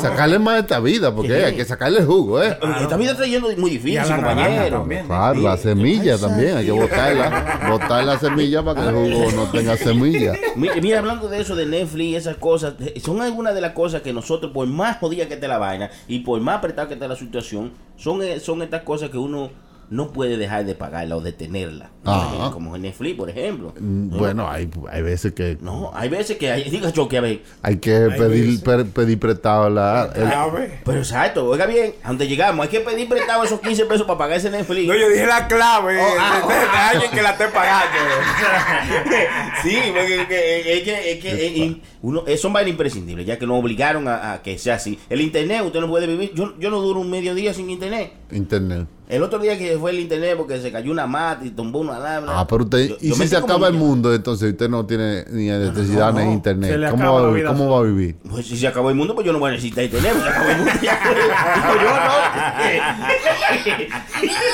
[SPEAKER 3] Sacarle más de esta vida, porque hay que sacarle el jugo, ¿eh?
[SPEAKER 6] Esta vida está yendo muy difícil, compañero.
[SPEAKER 5] también.
[SPEAKER 3] Claro, la semilla también, hay que botarla. Botar la semilla para que el jugo no tenga semilla.
[SPEAKER 6] Mira, mira, hablando de eso de Netflix y esas cosas, son algunas de las cosas que nosotros, por más jodida que esté la vaina y por más apretada que esté la situación, son, eh, son estas cosas que uno no puede dejar de pagarla o de tenerla.
[SPEAKER 3] Ajá.
[SPEAKER 6] Como en Netflix, por ejemplo.
[SPEAKER 3] Mm, Bueno, hay, hay veces que
[SPEAKER 6] No, hay veces que hay, diga yo que a ver,
[SPEAKER 3] hay que pedir, per- pedir prestado la, el-
[SPEAKER 6] pero exacto, oiga bien, a donde llegamos, hay que pedir prestado esos 15 pesos para pagar ese Netflix.
[SPEAKER 4] No, yo dije la clave
[SPEAKER 6] Oh, ah,
[SPEAKER 4] de, de- de
[SPEAKER 6] oh,
[SPEAKER 4] alguien que la esté pagando.
[SPEAKER 6] sí, porque que- es que, es que y uno, eh, son vainas imprescindibles, ya que nos obligaron a, a que sea así. El internet, usted no puede vivir. Yo, yo no duro un medio día sin internet.
[SPEAKER 3] internet.
[SPEAKER 6] El otro día que fue el internet porque se cayó una mata y tumbó una alarma.
[SPEAKER 3] Ah, pero usted,
[SPEAKER 6] Yo-
[SPEAKER 3] y
[SPEAKER 6] yo
[SPEAKER 3] si se acaba el mundo, entonces usted no tiene ni electricidad
[SPEAKER 6] no,
[SPEAKER 3] ni
[SPEAKER 6] no.
[SPEAKER 3] internet.
[SPEAKER 5] Se le
[SPEAKER 3] ¿Cómo, va, a-
[SPEAKER 5] vida
[SPEAKER 3] ¿Cómo va a vivir?
[SPEAKER 6] Pues si se acabó el mundo, pues yo no voy a necesitar internet. pues se acabó el mundo. yo, no.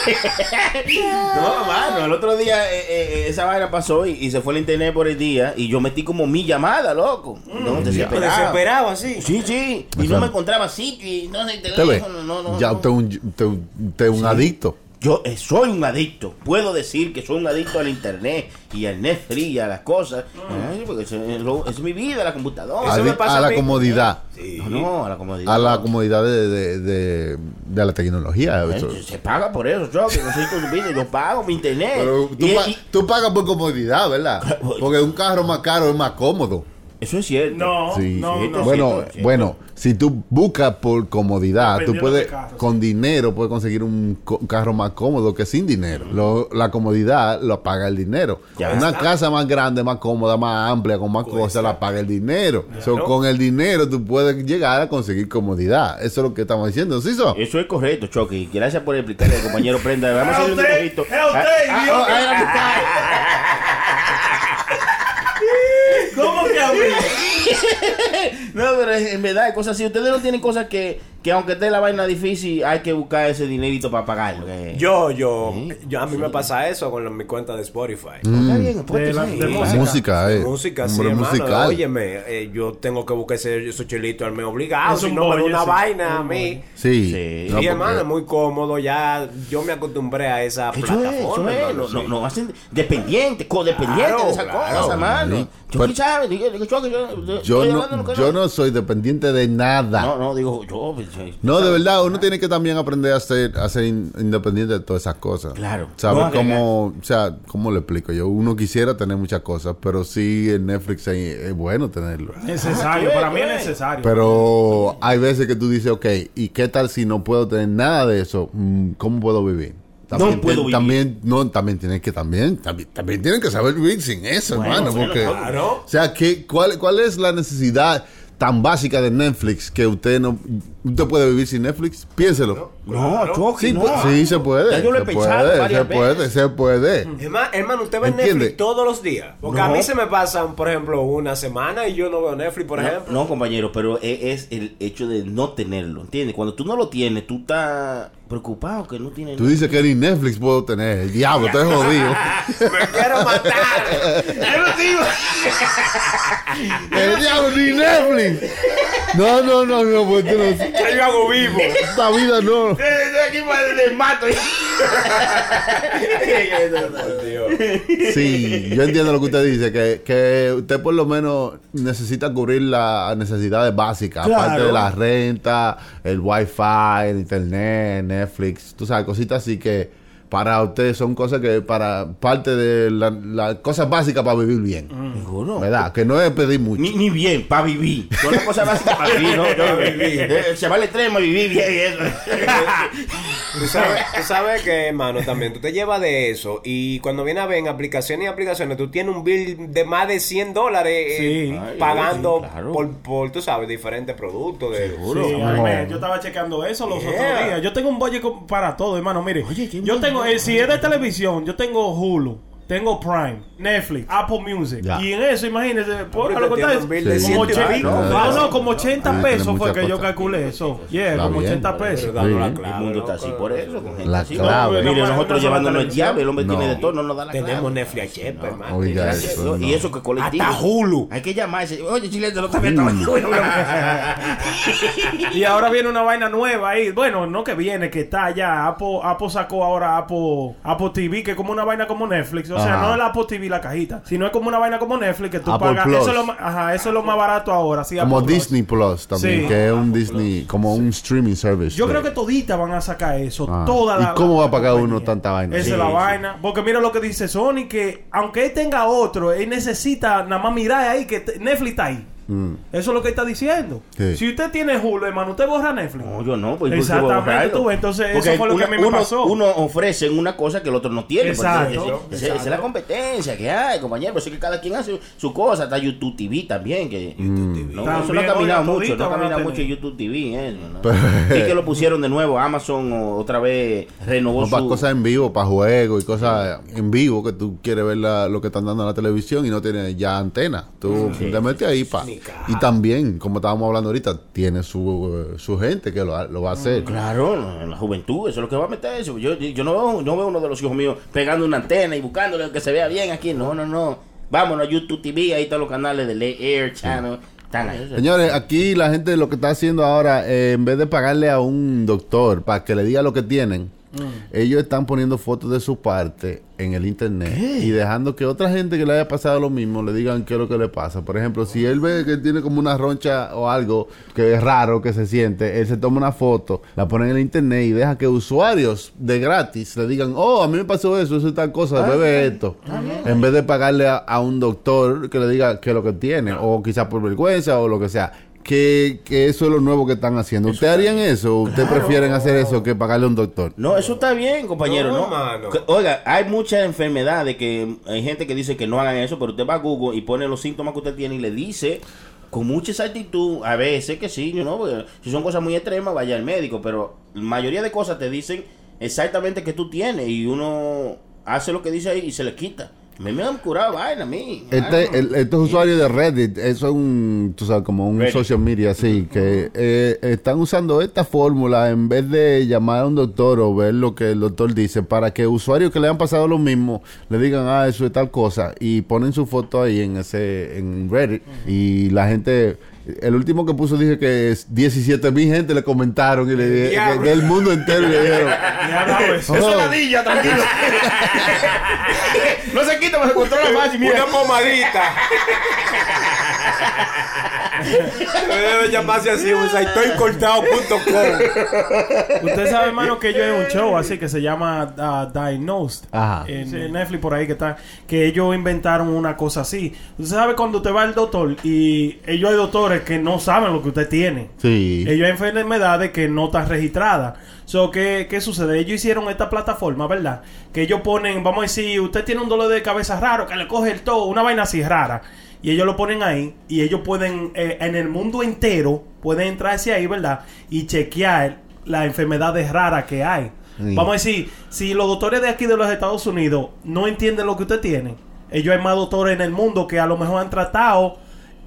[SPEAKER 6] no, mano, el otro día eh, eh, esa vaina pasó y, y se fue el internet por el día y yo metí como mi llamada, loco. No, desesperado.
[SPEAKER 4] Desesperado así.
[SPEAKER 6] Sí, sí. Y no me encontraba sitio y no sé, teléfono, no, no,
[SPEAKER 3] ya usted es un, usted es un adicto.
[SPEAKER 6] Yo eh, soy un adicto. Puedo decir que soy un adicto al internet y al Netflix y a las cosas. Ay, porque eso es, lo- es mi vida, la computadora.
[SPEAKER 4] Eso me
[SPEAKER 3] Adic-
[SPEAKER 4] pasa
[SPEAKER 3] a la comodidad.
[SPEAKER 6] No, no, a la comodidad.
[SPEAKER 3] A la comodidad de, de, de, de la tecnología.
[SPEAKER 6] Eh,
[SPEAKER 3] eso.
[SPEAKER 6] Se paga por eso, yo que no soy tu vida, yo pago mi internet.
[SPEAKER 3] Pero tú,
[SPEAKER 6] Y-
[SPEAKER 3] pa-
[SPEAKER 6] y-
[SPEAKER 3] tú pagas por comodidad, ¿verdad? Porque un carro más caro es más cómodo.
[SPEAKER 6] Eso es cierto.
[SPEAKER 5] No,
[SPEAKER 3] Sí.
[SPEAKER 5] no,
[SPEAKER 6] Sí,
[SPEAKER 5] no.
[SPEAKER 3] bueno,
[SPEAKER 6] cierto, cierto.
[SPEAKER 3] bueno, si tú buscas por comodidad, tú puedes,
[SPEAKER 5] sí.
[SPEAKER 3] con dinero, puedes conseguir un co- carro más cómodo que sin dinero. Lo- la comodidad lo paga el dinero.
[SPEAKER 6] Ya
[SPEAKER 3] Una
[SPEAKER 6] está.
[SPEAKER 3] casa más grande, más cómoda, más amplia, con más cosas, la paga el dinero. So, con el dinero tú puedes llegar a conseguir comodidad. Eso es lo que estamos diciendo, ¿sí? so?
[SPEAKER 6] Eso es correcto, Chucky. Gracias por explicarle compañero Prenda. Vamos a hacer un
[SPEAKER 5] usted,
[SPEAKER 6] dibujito.
[SPEAKER 5] es usted,
[SPEAKER 6] Ah,
[SPEAKER 5] idiota.
[SPEAKER 6] ah, ah, era
[SPEAKER 5] ¿Cómo que a mí?
[SPEAKER 6] No, pero en verdad cosas así. Ustedes no tienen cosas que, que aunque esté la vaina difícil, hay que buscar ese dinerito para pagarlo. que-
[SPEAKER 4] Yo, yo, yo, a mí me pasa eso con la- mi cuenta de Spotify.
[SPEAKER 6] Está bien,
[SPEAKER 5] De la-
[SPEAKER 6] sí.
[SPEAKER 5] de
[SPEAKER 3] La
[SPEAKER 5] música.
[SPEAKER 3] música, eh.
[SPEAKER 4] Música, sí, hermano.
[SPEAKER 3] musical.
[SPEAKER 4] Óyeme, eh, yo tengo que buscar ese, esos chelitos al medio obligado.
[SPEAKER 5] Es
[SPEAKER 4] Si
[SPEAKER 5] un
[SPEAKER 4] no me una
[SPEAKER 5] sí.
[SPEAKER 4] vaina a mí.
[SPEAKER 3] Sí.
[SPEAKER 6] Sí.
[SPEAKER 3] No,
[SPEAKER 4] y hermano, es muy cómodo. Ya yo me acostumbré a esa
[SPEAKER 6] Eso es, eso
[SPEAKER 4] plataforma.
[SPEAKER 6] es.
[SPEAKER 4] hermano,
[SPEAKER 6] No, no,
[SPEAKER 4] sí.
[SPEAKER 6] no hacen dependiente, codependiente
[SPEAKER 4] Claro,
[SPEAKER 6] de esa
[SPEAKER 4] claro.
[SPEAKER 6] cosa, mano.
[SPEAKER 3] Sí.
[SPEAKER 6] Yo yo, yo
[SPEAKER 3] Yo
[SPEAKER 6] estoy hablando
[SPEAKER 3] no,
[SPEAKER 6] lo que
[SPEAKER 3] yo no soy dependiente de nada.
[SPEAKER 6] No, no, digo, yo.
[SPEAKER 3] No, de verdad, uno tiene que también aprender a ser, a ser in- independiente de todas esas cosas.
[SPEAKER 6] Claro.
[SPEAKER 3] ¿Sabes
[SPEAKER 6] No
[SPEAKER 3] cómo, o sea, cómo le explico yo? Uno quisiera tener muchas cosas, pero sí en Netflix es, es bueno tenerlo.
[SPEAKER 5] Necesario, para mí es necesario.
[SPEAKER 3] Pero hay veces que tú dices, ok, ¿y qué tal si no puedo tener nada de eso? Mm, ¿Cómo puedo vivir?
[SPEAKER 6] No puedo vivir.
[SPEAKER 3] También, no, también tienes que también, también, también tienen que saber vivir sin eso,
[SPEAKER 6] Bueno,
[SPEAKER 3] hermano, porque,
[SPEAKER 4] claro.
[SPEAKER 3] o sea, ¿qué, cuál, ¿cuál es la necesidad tan básica de Netflix que usted no, usted puede vivir sin Netflix? Piénselo.
[SPEAKER 6] No, Chucky,
[SPEAKER 3] Sí,
[SPEAKER 6] no.
[SPEAKER 3] pues, sí, se puede.
[SPEAKER 6] Ya yo lo he
[SPEAKER 3] se puede,
[SPEAKER 6] varias
[SPEAKER 3] se puede,
[SPEAKER 6] veces.
[SPEAKER 3] se puede.
[SPEAKER 4] Hermano, hermano, usted ve
[SPEAKER 3] ¿Entiende?
[SPEAKER 4] Netflix todos los días. Porque a
[SPEAKER 6] No.
[SPEAKER 4] mí se me pasan, por ejemplo, una semana y yo no veo Netflix, por
[SPEAKER 6] No,
[SPEAKER 4] ejemplo.
[SPEAKER 6] no, compañero, pero e- es el hecho de no tenerlo, ¿entiendes? Cuando tú no lo tienes, tú estás preocupado que no tienes.
[SPEAKER 3] Tú dices que ni Netflix puedo tener. El diablo, estoy jodido.
[SPEAKER 4] me quiero matar.
[SPEAKER 5] Yo no digo.
[SPEAKER 3] El diablo, ni Netflix. No, no, no, no, pues tú no.
[SPEAKER 4] ¿Qué yo hago vivo?
[SPEAKER 3] Esta vida no.
[SPEAKER 6] Estoy aquí para el mato.
[SPEAKER 3] Sí, yo entiendo lo que usted dice, que, que usted por lo menos necesita cubrir las necesidades básicas,
[SPEAKER 6] Claro.
[SPEAKER 3] aparte de la renta, el wifi, el internet, Netflix, tú sabes, cositas así que para ustedes son cosas que para parte de las la cosas básicas para vivir bien.
[SPEAKER 6] Seguro.
[SPEAKER 3] ¿Verdad? Que no es pedir mucho.
[SPEAKER 6] Ni, ni bien, para vivir. Son las cosas básicas para vivir, ¿no? Eh, Se va al extremo vivir bien y eso.
[SPEAKER 4] Tú sabes, tú sabes que, hermano, también tú te llevas de eso y cuando viene a ver en aplicaciones y aplicaciones, tú tienes un bill de más de 100 dólares eh,
[SPEAKER 5] Sí.
[SPEAKER 4] Pagando
[SPEAKER 6] sí, claro.
[SPEAKER 4] por, por, tú sabes, diferentes productos. De,
[SPEAKER 5] Sí, a mí, yo estaba checando eso los
[SPEAKER 4] Yeah.
[SPEAKER 5] otros días. Yo tengo un budget para todo, hermano. Mire,
[SPEAKER 6] Oye,
[SPEAKER 5] yo
[SPEAKER 6] bueno.
[SPEAKER 5] Eh, si es de televisión, yo tengo Hulu, tengo Prime, Netflix, Apple Music.
[SPEAKER 3] Ya.
[SPEAKER 5] Y en eso, imagínense, por lo que está
[SPEAKER 3] Sí.
[SPEAKER 5] como
[SPEAKER 4] 100 y
[SPEAKER 5] 80,
[SPEAKER 4] pico,
[SPEAKER 3] no,
[SPEAKER 5] no, como 80
[SPEAKER 3] Ah,
[SPEAKER 5] pesos fue que yo
[SPEAKER 3] cosas.
[SPEAKER 5] calculé eso. Yeah,
[SPEAKER 3] Está
[SPEAKER 5] como
[SPEAKER 3] bien.
[SPEAKER 5] 80 pesos.
[SPEAKER 3] Sí.
[SPEAKER 6] El mundo está así por eso. Con gente
[SPEAKER 3] La
[SPEAKER 6] así.
[SPEAKER 3] clave.
[SPEAKER 6] Mire,
[SPEAKER 5] No, no,
[SPEAKER 6] nosotros
[SPEAKER 5] no,
[SPEAKER 6] llevándonos diablo, el hombre
[SPEAKER 3] No.
[SPEAKER 6] tiene de todo, no nos da la
[SPEAKER 4] Tenemos
[SPEAKER 6] clave.
[SPEAKER 4] Netflix a chepa, hermano.
[SPEAKER 3] Oiga, eso.
[SPEAKER 6] Y eso que colectivo.
[SPEAKER 4] Hasta Hulu.
[SPEAKER 6] Hay que llamarse. Oye, Chile, te lo está
[SPEAKER 5] Y ahora viene una vaina nueva ahí. Bueno, no que viene, que está ya. Apple, Apple sacó ahora Apple, Apple TV, que es como una vaina como Netflix. O sea,
[SPEAKER 3] Ajá.
[SPEAKER 5] no es la Apple TV la cajita, sino es como una vaina como Netflix que tú
[SPEAKER 3] Apple
[SPEAKER 5] pagas.
[SPEAKER 3] Plus.
[SPEAKER 5] Eso es, lo, más- ajá, eso es lo más barato ahora. Sí,
[SPEAKER 3] Como
[SPEAKER 5] Apple.
[SPEAKER 3] Disney Plus también,
[SPEAKER 5] Sí.
[SPEAKER 3] que es un Disney, como un streaming service.
[SPEAKER 5] Yo creo que todita van a sacar eso.
[SPEAKER 3] Ah.
[SPEAKER 5] Toda
[SPEAKER 3] ¿Y
[SPEAKER 5] la,
[SPEAKER 3] cómo
[SPEAKER 5] la-
[SPEAKER 3] va a pagar
[SPEAKER 5] compañía.
[SPEAKER 3] uno tanta vaina?
[SPEAKER 5] Esa
[SPEAKER 3] Sí,
[SPEAKER 5] es la
[SPEAKER 3] sí.
[SPEAKER 5] vaina. Porque mira lo que dice Sony, que aunque él tenga otro, él necesita nada más mirar ahí que Netflix está ahí.
[SPEAKER 3] Mm.
[SPEAKER 5] Eso es lo que está diciendo.
[SPEAKER 3] Sí.
[SPEAKER 5] Si usted tiene Hulu, hermano, usted borra Netflix.
[SPEAKER 6] No, yo no, pues ¿por qué voy a
[SPEAKER 5] Exactamente, tú entonces, eso
[SPEAKER 6] Porque
[SPEAKER 5] fue lo que a mí me
[SPEAKER 6] uno,
[SPEAKER 5] pasó.
[SPEAKER 6] Uno ofrece una cosa que el otro no tiene. pues,
[SPEAKER 5] Exacto,
[SPEAKER 6] esa- es la competencia que hay, compañero. Por eso es que cada quien hace su cosa. Está YouTube TV también. Que,
[SPEAKER 3] Mm.
[SPEAKER 6] No,
[SPEAKER 5] También,
[SPEAKER 6] eso no ha caminado mucho. No ha caminado mucho YouTube TV. Eso, ¿no?
[SPEAKER 3] Pero-
[SPEAKER 6] Sí que lo pusieron de nuevo. Amazon otra vez renovó
[SPEAKER 3] No, para
[SPEAKER 6] su...
[SPEAKER 3] cosas en vivo, para juegos y cosas en vivo que tú quieres ver la- lo que están dando en la televisión y no tienes ya antena. Tú te metes ahí y también, como estábamos hablando ahorita, tiene su, eh, su gente que lo, lo va a hacer.
[SPEAKER 6] Claro, la juventud, eso es lo que va a meter eso. Yo, yo no, veo, no veo uno de los hijos míos pegando una antena y buscándole que se vea bien aquí. No, no, no. Vámonos a YouTube TV, ahí están los canales de Lay Air Channel. Ahí.
[SPEAKER 3] Señores, aquí la gente lo que está haciendo ahora, eh, en vez de pagarle a un doctor para que le diga lo que tienen, ellos están poniendo fotos de su parte en el internet y dejando que otra gente que le haya pasado lo mismo le digan qué es lo que le pasa. Por ejemplo, si él ve que tiene como una roncha o algo que es raro que se siente, él se toma una foto, la pone en el internet y deja que usuarios de gratis le digan, oh, a mí me pasó eso, eso es tal cosa, bebe esto. En vez de pagarle a, a un doctor que le diga qué es lo que tiene, o quizás por vergüenza o lo que sea. Que, que eso es lo nuevo que están haciendo. ¿Ustedes harían eso? ¿O ¿Ustedes prefieren hacer eso que pagarle a un doctor?
[SPEAKER 6] No, eso está bien, compañero,
[SPEAKER 4] No,
[SPEAKER 6] ¿no? Oiga, hay muchas enfermedades que hay gente que dice que no hagan eso, pero usted va a Google y pone los síntomas que usted tiene y le dice con mucha exactitud, a veces que sí, you know, si son cosas muy extremas, vaya al médico, pero la mayoría de cosas te dicen exactamente que tú tienes y uno hace lo que dice ahí y se le quita. Mí me han curado vaina, a mí.
[SPEAKER 3] Este, el- estos usuarios de Reddit, eso es un, tú sabes, como un
[SPEAKER 6] Reddit.
[SPEAKER 3] social media así, que eh, están usando esta fórmula en vez de llamar a un doctor o ver lo que el doctor dice, para que usuarios que le han pasado lo mismo le digan, ah, eso es tal cosa, y ponen su foto ahí en ese en Reddit, y la gente... El último que puso dije que es 17 mil gente le comentaron y le
[SPEAKER 4] Diablo.
[SPEAKER 3] del mundo entero y le dijeron
[SPEAKER 5] eso.
[SPEAKER 3] "Oh,
[SPEAKER 6] ladilla, tranquilo. no se quita, me se controla más y mira.
[SPEAKER 4] Una pomadita. Debe llamarse así, usaitoycortado.com.
[SPEAKER 5] Usted sabe, hermano, que yo en un show así que se llama ah, Diagnosed.
[SPEAKER 3] Ajá.
[SPEAKER 5] En Netflix por ahí que está. Que ellos inventaron una cosa así. Usted sabe cuando usted va al doctor y ellos hay doctores que no saben lo que usted tiene.
[SPEAKER 3] Sí.
[SPEAKER 5] Ellos hay enfermedades que no están registradas. So, ¿qué, ¿Qué sucede? Ellos hicieron esta plataforma, ¿verdad? Que ellos ponen, vamos a decir, usted tiene un dolor de cabeza raro, que le coge el todo, una vaina así rara. Y ellos lo ponen ahí y ellos pueden, eh, en el mundo entero, pueden entrar hacia ahí, ¿verdad? Y chequear las enfermedades raras que hay.
[SPEAKER 3] Sí.
[SPEAKER 5] Vamos a decir, si los doctores de aquí de los Estados Unidos no entienden lo que usted tiene, ellos hay más doctores en el mundo que a lo mejor han tratado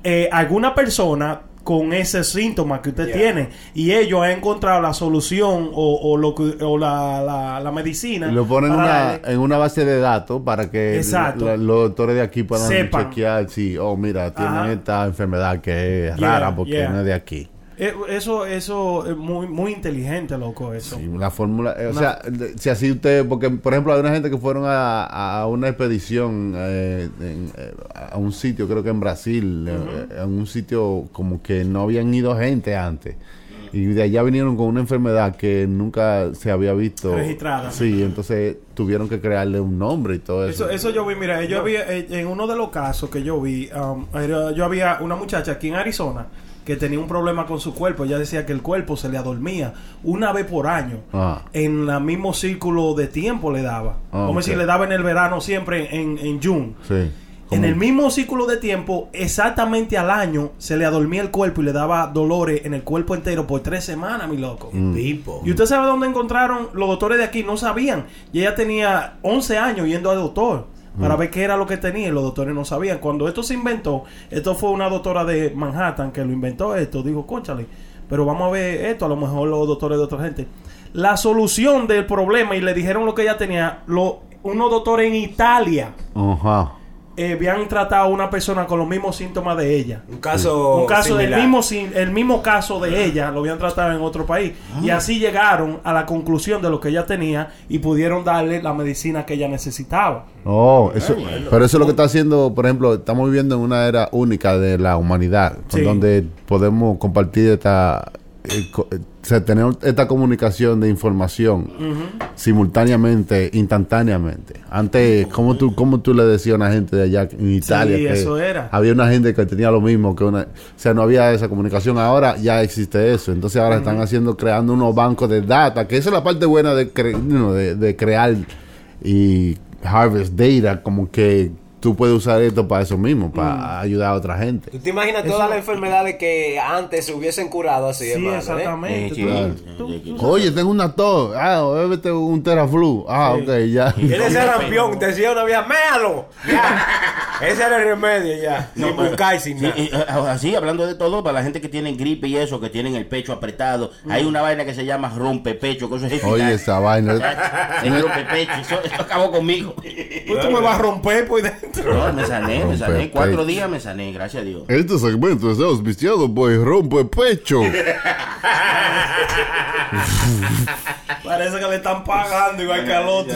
[SPEAKER 5] eh, alguna persona con ese síntoma que usted
[SPEAKER 4] Yeah.
[SPEAKER 5] tiene y ellos han encontrado la solución o, o lo que, o la, la, la medicina
[SPEAKER 3] Y lo ponen una, en una base de datos para que la- los doctores de aquí puedan
[SPEAKER 5] Sepan.
[SPEAKER 3] chequear si, oh, mira, tiene
[SPEAKER 5] Ajá.
[SPEAKER 3] esta enfermedad que es
[SPEAKER 5] Yeah,
[SPEAKER 3] rara porque
[SPEAKER 5] yeah.
[SPEAKER 3] no es de aquí.
[SPEAKER 5] Eh, eso eso es muy muy inteligente loco eso
[SPEAKER 3] Y la fórmula, eh, o
[SPEAKER 5] Una-
[SPEAKER 3] sea, si así usted, porque por ejemplo hay una gente que fueron a, a una expedición eh, en- eh, a un sitio, creo que en Brasil, eh, a un sitio como que no habían ido gente antes. Y de allá vinieron con una enfermedad que nunca se había visto.
[SPEAKER 5] Registrada.
[SPEAKER 3] Sí, entonces tuvieron que crearle un nombre y todo eso.
[SPEAKER 5] Eso, eso yo vi, mira, yo vi eh, en uno de los casos que yo vi, um, era- yo había una muchacha aquí en Arizona que tenía un problema con su cuerpo. Ella decía que el cuerpo se le adormía una vez por año.
[SPEAKER 3] Ah.
[SPEAKER 5] En el mismo círculo de tiempo le daba.
[SPEAKER 3] Ah,
[SPEAKER 5] Como si le daba en el verano siempre en, en June.
[SPEAKER 3] Sí.
[SPEAKER 5] En el mismo círculo de tiempo, exactamente al año, se le adormía el cuerpo y le daba dolores en el cuerpo entero por tres semanas, mi loco.
[SPEAKER 3] Mm.
[SPEAKER 5] ¿Y usted sabe dónde encontraron los doctores de aquí? No sabían. Y ella tenía 11 años yendo al doctor para ver qué era lo que tenía y los doctores no sabían. Cuando esto se inventó, esto fue una doctora de Manhattan que lo inventó esto. Dijo, conchale, pero vamos a ver esto, a lo mejor los doctores de otra gente. La solución del problema, y le dijeron lo que ella tenía, lo, unos doctores en Italia
[SPEAKER 3] Ajá.
[SPEAKER 5] Eh, habían tratado a una persona con los mismos síntomas de ella.
[SPEAKER 4] Un caso.
[SPEAKER 5] Un caso del mismo, sin- el mismo caso de ella, lo habían tratado en otro país. Y así llegaron a la conclusión de lo que ella tenía y pudieron darle la medicina que ella necesitaba.
[SPEAKER 3] Oh, eso, pero eso es lo que está haciendo, por ejemplo, estamos viviendo en una era única de la humanidad, con
[SPEAKER 5] Sí.
[SPEAKER 3] donde podemos compartir esta, eh, eh, o sea, tener esta comunicación de información simultáneamente, instantáneamente. Antes, ¿cómo tú, cómo tú le decías a una gente de allá en Italia que
[SPEAKER 5] eso era.
[SPEAKER 3] había una gente que tenía lo mismo que una, o sea, no había esa comunicación. Ahora ya existe eso. Entonces ahora están haciendo, creando unos bancos de data, que esa es la parte buena de, cre- no, de, de crear y harvest data, como que tú puedes usar esto para eso mismo, para ayudar a otra gente.
[SPEAKER 4] ¿Tú te imaginas todas las enfermedades que antes se hubiesen curado así,
[SPEAKER 5] Sí,
[SPEAKER 4] hermano? eh?
[SPEAKER 5] exactamente.
[SPEAKER 6] Eh, sí,
[SPEAKER 5] Tú-
[SPEAKER 6] sí, sí, sí.
[SPEAKER 3] Oye, tengo una tos. Ah, bébete un teraflu. Ah, ok, ya.
[SPEAKER 4] Él es rampión, decía una vieja, méalo. Ya. Ese era el remedio ya.
[SPEAKER 6] No,
[SPEAKER 4] sin buscar sin
[SPEAKER 6] sí,
[SPEAKER 4] nada.
[SPEAKER 6] y, eh, así, hablando de todo, para la gente que tiene gripe y eso, que tienen el pecho apretado, hay una vaina que se llama rompepecho, que eso es.
[SPEAKER 3] Oye, esa vaina.
[SPEAKER 6] Es rompepecho, eso, eso acabó conmigo.
[SPEAKER 5] Pues tú me vas a romper por
[SPEAKER 6] No, me sané, me sané. Cuatro días me sané, gracias a Dios.
[SPEAKER 3] Este segmento es auspiciado por Rompe Pecho.
[SPEAKER 5] Parece que le están pagando igual que al otro.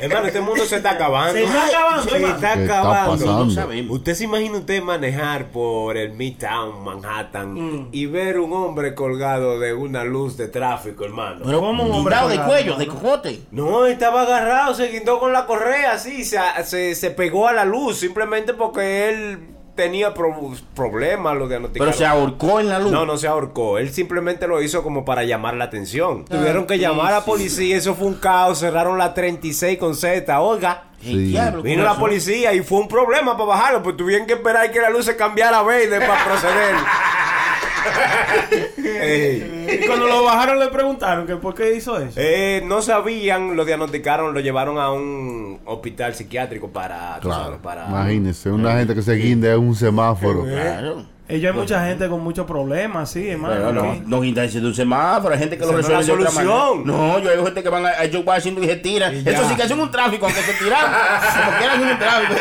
[SPEAKER 4] Hermano, este mundo se está acabando.
[SPEAKER 5] Se está acabando,
[SPEAKER 4] Se
[SPEAKER 5] hermano.
[SPEAKER 4] está
[SPEAKER 3] ¿Qué está
[SPEAKER 4] acabando.
[SPEAKER 3] pasando?
[SPEAKER 4] ¿Usted se imagina usted manejar por el Midtown, Manhattan,
[SPEAKER 5] Mm.
[SPEAKER 4] y ver un hombre colgado de una luz de tráfico, hermano?
[SPEAKER 6] Pero
[SPEAKER 5] ¿Cómo un hombre
[SPEAKER 6] de
[SPEAKER 5] colgado,
[SPEAKER 6] cuello, de
[SPEAKER 5] hermano?
[SPEAKER 6] cojote.
[SPEAKER 4] No, estaba agarrado, se guindó con la correa, así, se, se, se pegó a la luz, simplemente porque él tenía pro- problemas, lo diagnosticaron.
[SPEAKER 6] Pero se ahorcó en la luz.
[SPEAKER 4] No, no se ahorcó. Él simplemente lo hizo como para llamar la atención. Tuvieron que llamar a la policía. Eso fue un caos. Cerraron la 36 con Z. Oiga.
[SPEAKER 3] Sí.
[SPEAKER 6] diablo,
[SPEAKER 4] Vino la policía y fue un problema para bajarlo. Pues tuvieron que esperar que la luz se cambiara a verde para proceder. Ey.
[SPEAKER 5] Y cuando lo bajaron le preguntaron que por qué hizo eso.
[SPEAKER 4] Eh, no sabían, lo diagnosticaron, lo llevaron a un hospital psiquiátrico para...
[SPEAKER 3] Claro.
[SPEAKER 4] sabes, para
[SPEAKER 3] Imagínese, una gente que se guinde en un semáforo.
[SPEAKER 6] Claro.
[SPEAKER 5] Ellos hay mucha gente con muchos problemas, sí, hermano.
[SPEAKER 6] Pero no, no guindarse de un semáforo, hay gente que lo
[SPEAKER 4] Esa no
[SPEAKER 6] resuelve
[SPEAKER 4] la solución.
[SPEAKER 6] No, yo hay gente que van a, Joe Washington y se tiran.
[SPEAKER 4] Y.
[SPEAKER 6] Eso sí que hacen un tráfico, aunque se tiran. como quieran un tráfico.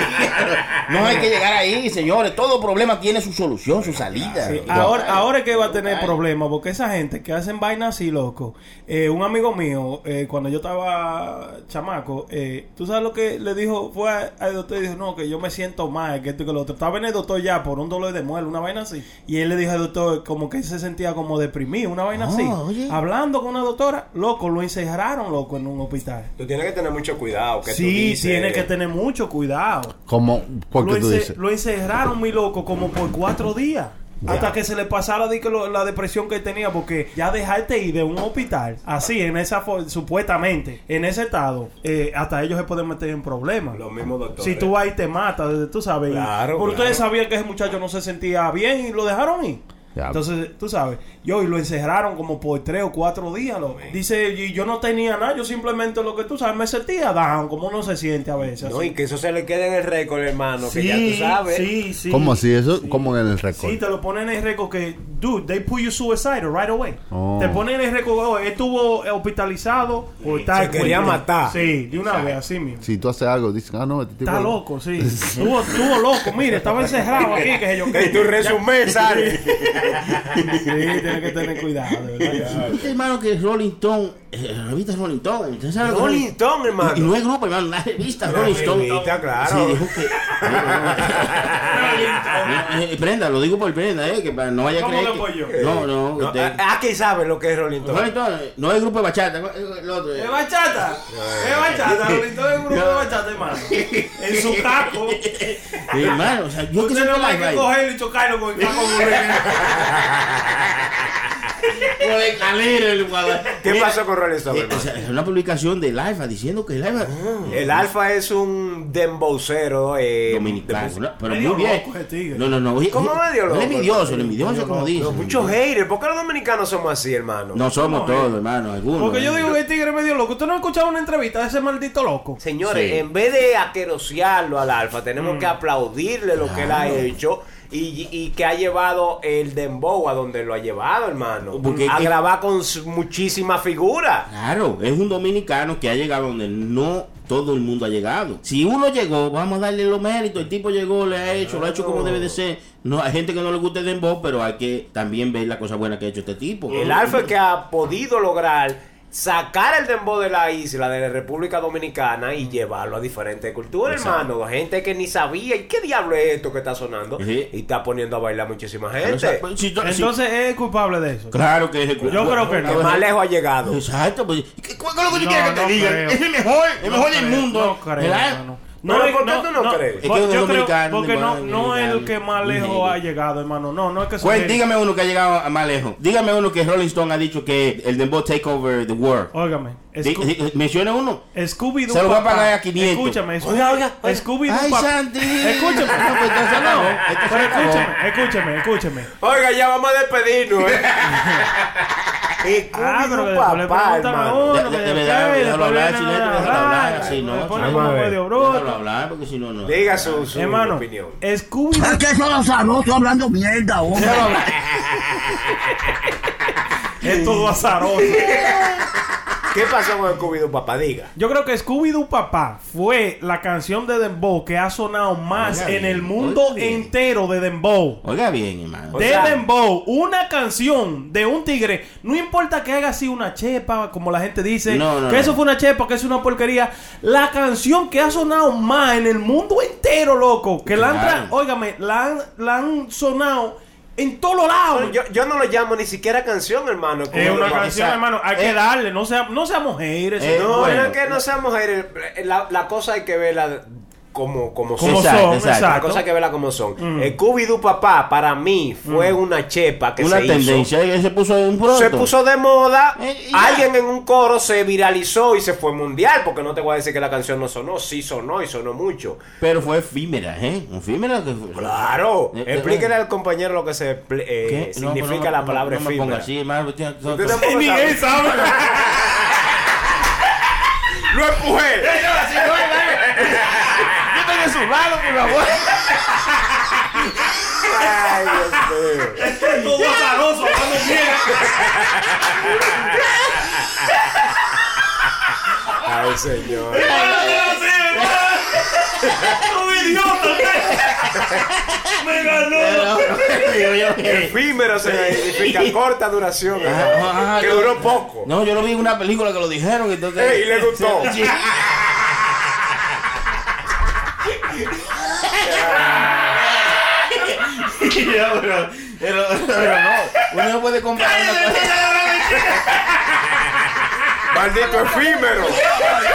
[SPEAKER 6] No hay que llegar ahí, señores. Todo problema tiene su solución, su salida.
[SPEAKER 5] Sí, ahora, ahora es que va a tener problemas, porque esa gente que hacen vainas así, loco. eh, un amigo mío, eh, cuando yo estaba chamaco, eh, ¿tú sabes lo que le dijo? Fue al doctor y dijo, no, que yo me siento mal, que esto y que lo otro. Estaba en el doctor ya por un dolor de muela, una vaina así. Y él le dijo al doctor como que se sentía como deprimido, una vaina así.
[SPEAKER 6] oye.
[SPEAKER 5] Hablando con una doctora, loco, lo encerraron, loco, en un hospital.
[SPEAKER 4] Tú tienes que tener mucho cuidado. Que tú
[SPEAKER 5] Sí,
[SPEAKER 4] dices-
[SPEAKER 5] tiene que tener mucho cuidado.
[SPEAKER 3] Como, ¿por
[SPEAKER 5] Lo,
[SPEAKER 3] tú dices?
[SPEAKER 5] lo encerraron, mi loco, como por cuatro días. Hasta que se le pasara di que lo- la depresión que tenía, porque ya dejarte ir de un hospital, así, en esa supuestamente, en ese estado, eh, hasta ellos se pueden meter en problemas.
[SPEAKER 4] Los mismos doctores.
[SPEAKER 5] Si tú vas y te matas, tú sabes.
[SPEAKER 4] Claro, claro.
[SPEAKER 5] ustedes sabían que ese muchacho no se sentía bien y lo dejaron ir.
[SPEAKER 3] Ya.
[SPEAKER 5] Entonces, tú sabes, yo y lo encerraron como por tres o cuatro días. loco. Dice, y yo no tenía nada, yo simplemente lo que tú sabes, me sentía down, como uno se siente a veces.
[SPEAKER 4] No,
[SPEAKER 5] así.
[SPEAKER 4] y que eso se le quede en el récord, hermano. que
[SPEAKER 5] Sí,
[SPEAKER 4] ya tú sabes.
[SPEAKER 5] sí, sí.
[SPEAKER 3] ¿Cómo así? ¿Eso? ¿Cómo en el récord?
[SPEAKER 5] Sí, te lo ponen en el récord que, dude, they put you suicidal right away.
[SPEAKER 3] Oh.
[SPEAKER 5] Te ponen en el récord, oh, estuvo hospitalizado o está
[SPEAKER 4] Se quería matar.
[SPEAKER 5] Sí, de una vez, así mismo.
[SPEAKER 3] Si tú haces algo, dicen, ah, no, este tipo...
[SPEAKER 5] Está loco, sí. Estuvo, estuvo loco, mire, estaba encerrado aquí, que yo
[SPEAKER 4] Y tu resumen sale.
[SPEAKER 5] Sí, tienes que tener cuidado, verdad.
[SPEAKER 6] Este hermano que Rolling Stone Eh, La revista Rolling Stone. ¿Usted sabe lo que
[SPEAKER 4] Rolling Stone, hermano.
[SPEAKER 6] Y, no es grupo, hermano, una revista Rolling Stone.
[SPEAKER 4] revista, claro.
[SPEAKER 6] Sí, dijo que. Eh, eh, Prenda, lo digo por Prenda, eh, que para no vaya a
[SPEAKER 5] ¿Cómo
[SPEAKER 6] creer.
[SPEAKER 5] que
[SPEAKER 6] que-
[SPEAKER 5] pollo?
[SPEAKER 6] No, no,
[SPEAKER 4] No,
[SPEAKER 6] usted.
[SPEAKER 4] ah, Aquí saben lo que es Rolling Stone.
[SPEAKER 6] Rolling Stone, no es grupo de bachata. El otro, eh.
[SPEAKER 5] Es bachata. Es bachata. Ahorita es un grupo de bachata, hermano. En su caco.
[SPEAKER 6] Sí, hermano, o sea, yo que
[SPEAKER 5] Usted
[SPEAKER 6] soy
[SPEAKER 5] no hay
[SPEAKER 6] live
[SPEAKER 5] que cogerlo y chocarlo con el caco.
[SPEAKER 6] El el
[SPEAKER 4] ¿Qué
[SPEAKER 6] Mira,
[SPEAKER 4] pasó con Rolling Stone,
[SPEAKER 6] eh,
[SPEAKER 4] hermano?
[SPEAKER 6] o sea, es una publicación del Alfa diciendo que el Alfa
[SPEAKER 4] El Alfa es un dembowcero eh,
[SPEAKER 6] dominicano, pero muy bien.
[SPEAKER 5] loco ese tigre.
[SPEAKER 6] No, no, no. oye,
[SPEAKER 4] ¿Cómo medio
[SPEAKER 6] no
[SPEAKER 4] loco?
[SPEAKER 6] es envidioso, el envidioso como dice.
[SPEAKER 4] No, muchos haters. ¿Por qué los dominicanos somos así, hermano?
[SPEAKER 6] No somos todos, hermano, algunos.
[SPEAKER 5] Porque yo
[SPEAKER 6] ¿eh?
[SPEAKER 5] digo que el tigre es medio loco. ¿Usted no ha escuchado una entrevista de ese maldito loco?
[SPEAKER 4] Señores,
[SPEAKER 6] Sí.
[SPEAKER 4] en vez de aquerosearlo al Alfa, tenemos que aplaudirle lo que él ha hecho y, y que ha llevado el dembow a donde lo ha llevado, hermano.
[SPEAKER 6] Porque-
[SPEAKER 4] a grabar con muchísimas figuras.
[SPEAKER 6] Claro, es un dominicano que ha llegado donde no todo el mundo ha llegado. Si uno llegó, vamos a darle los méritos. El tipo llegó, le ha hecho, lo ha hecho como debe de ser. No, hay gente que no le gusta el dembow, pero hay que también ver la cosa buena que ha hecho este tipo.
[SPEAKER 4] El Alfa es que ha podido lograr sacar el dembow de la isla, de la República Dominicana y llevarlo a diferentes culturas,
[SPEAKER 6] Exacto.
[SPEAKER 4] hermano. Gente que ni sabía, ¿y qué diablo es esto que está sonando?
[SPEAKER 6] Sí.
[SPEAKER 4] Y está poniendo a bailar muchísima
[SPEAKER 6] O
[SPEAKER 4] gente.
[SPEAKER 6] sea, pues, si to- si-
[SPEAKER 5] Entonces es culpable de eso.
[SPEAKER 6] claro que es el
[SPEAKER 5] Yo creo que
[SPEAKER 4] que
[SPEAKER 5] no.
[SPEAKER 4] más lejos ha llegado.
[SPEAKER 6] Exacto, pues. ¿qué- ¿Cuál es lo que tú
[SPEAKER 5] No,
[SPEAKER 6] quieres que
[SPEAKER 5] no
[SPEAKER 6] te diga? Es el mejor, el mejor del mundo.
[SPEAKER 5] No creo,
[SPEAKER 6] ¿verdad?
[SPEAKER 5] Hermano.
[SPEAKER 4] Pero, ¿por qué tú no crees?
[SPEAKER 6] Es que
[SPEAKER 5] yo
[SPEAKER 6] es
[SPEAKER 5] creo-
[SPEAKER 6] dominicano,
[SPEAKER 5] porque no, no es el que más lejos ha llegado, hermano. No, no es que
[SPEAKER 6] Pues
[SPEAKER 5] sea-
[SPEAKER 6] dígame uno que ha llegado a más lejos. Dígame uno que Rolling Stone ha dicho que el dembow take over the world.
[SPEAKER 5] Óigame. Sco-
[SPEAKER 6] Mencione uno.
[SPEAKER 5] Scooby-Doo.
[SPEAKER 6] Se lo voy a pagar a 500.
[SPEAKER 5] Escúchame. Scooby-
[SPEAKER 4] Oiga, oiga, oiga.
[SPEAKER 5] Scooby-Doo.
[SPEAKER 6] Ay. Santi.
[SPEAKER 5] Escúchame.
[SPEAKER 6] No, pues entonces
[SPEAKER 5] No,
[SPEAKER 6] no,
[SPEAKER 5] pero escúchame, escúchame, escúchame.
[SPEAKER 4] Oiga, ya vamos a despedirnos, ¿eh?
[SPEAKER 5] Ah, pero
[SPEAKER 4] papá,
[SPEAKER 5] qué,
[SPEAKER 6] déjalo hablar, Chilete,
[SPEAKER 5] a
[SPEAKER 6] déjalo hablar,
[SPEAKER 5] hablar,
[SPEAKER 6] así, ¿no?
[SPEAKER 5] me pone
[SPEAKER 6] Vamos
[SPEAKER 5] como
[SPEAKER 4] a ver.
[SPEAKER 5] medio
[SPEAKER 6] Déjalo hablar porque si no, no.
[SPEAKER 4] Diga su, su
[SPEAKER 5] Hermano,
[SPEAKER 4] opinión.
[SPEAKER 5] Scooby-Doo
[SPEAKER 9] Es que son los azarosos hablando mierda, hombre.
[SPEAKER 5] es todo azaroso.
[SPEAKER 4] ¿Qué pasó con Scooby-Doo, papá? Diga.
[SPEAKER 5] Yo creo que Scooby-Doo Papá fue la canción de Dembow que ha sonado más
[SPEAKER 6] Oiga
[SPEAKER 5] en el mundo
[SPEAKER 6] oiga
[SPEAKER 5] entero de Dembow.
[SPEAKER 6] Oiga bien, hermano.
[SPEAKER 5] De Dembow, una canción de un tigre, no importa que haga así una chepa, como la gente dice,
[SPEAKER 6] No, no,
[SPEAKER 5] que
[SPEAKER 6] no.
[SPEAKER 5] eso fue una chepa, que es una porquería, la canción que ha sonado más en el mundo entero, loco, que la han, óigame, la han, la han sonado en todos los lados.
[SPEAKER 4] Yo, yo no lo llamo ni siquiera canción, hermano.
[SPEAKER 5] es una canción, hermano, hay que
[SPEAKER 6] Eh,
[SPEAKER 5] darle, no, sea, no seamos haters.
[SPEAKER 6] eh,
[SPEAKER 4] No,
[SPEAKER 6] Bueno.
[SPEAKER 4] no es que no seamos haters. La, la cosa hay que verla como, como son.
[SPEAKER 5] Como
[SPEAKER 6] Exacto,
[SPEAKER 5] son,
[SPEAKER 6] exacto.
[SPEAKER 4] La
[SPEAKER 5] exacto.
[SPEAKER 4] cosa que verla como son. El Scooby-Doo, papá, para mí fue una chepa que
[SPEAKER 6] Una
[SPEAKER 4] se hizo.
[SPEAKER 6] tendencia que se puso un pronto.
[SPEAKER 4] Se puso de moda.
[SPEAKER 6] Eh,
[SPEAKER 4] alguien en un coro se viralizó y se fue mundial. Porque no te voy a decir que la canción no sonó. Sí sonó y sonó mucho.
[SPEAKER 6] Pero fue efímera, ¿eh? Efímera que fue.
[SPEAKER 4] Claro.
[SPEAKER 6] Eh, eh,
[SPEAKER 4] Explíquele al compañero lo que se eh, significa
[SPEAKER 6] no,
[SPEAKER 4] la palabra
[SPEAKER 6] no, no me
[SPEAKER 4] efímera.
[SPEAKER 6] así, hermano. Usted-
[SPEAKER 4] Usted tampoco
[SPEAKER 5] Ni él sabe.
[SPEAKER 4] ¡Lo empujé!
[SPEAKER 6] Su por favor.
[SPEAKER 4] Ay, Dios mío.
[SPEAKER 5] todo azaroso, hablando mierda.
[SPEAKER 4] Ay, señor.
[SPEAKER 5] ¡Un idiota! ¡Me ganó!
[SPEAKER 4] Efímero significa corta duración.
[SPEAKER 6] Ah,
[SPEAKER 4] que
[SPEAKER 6] yo-
[SPEAKER 4] duró poco.
[SPEAKER 6] No, yo lo vi en una película que lo dijeron, entonces.
[SPEAKER 4] Y le gustó.
[SPEAKER 6] Pero, no, uno no puede comprar una cosa.
[SPEAKER 4] Maldito efímero. Hermano,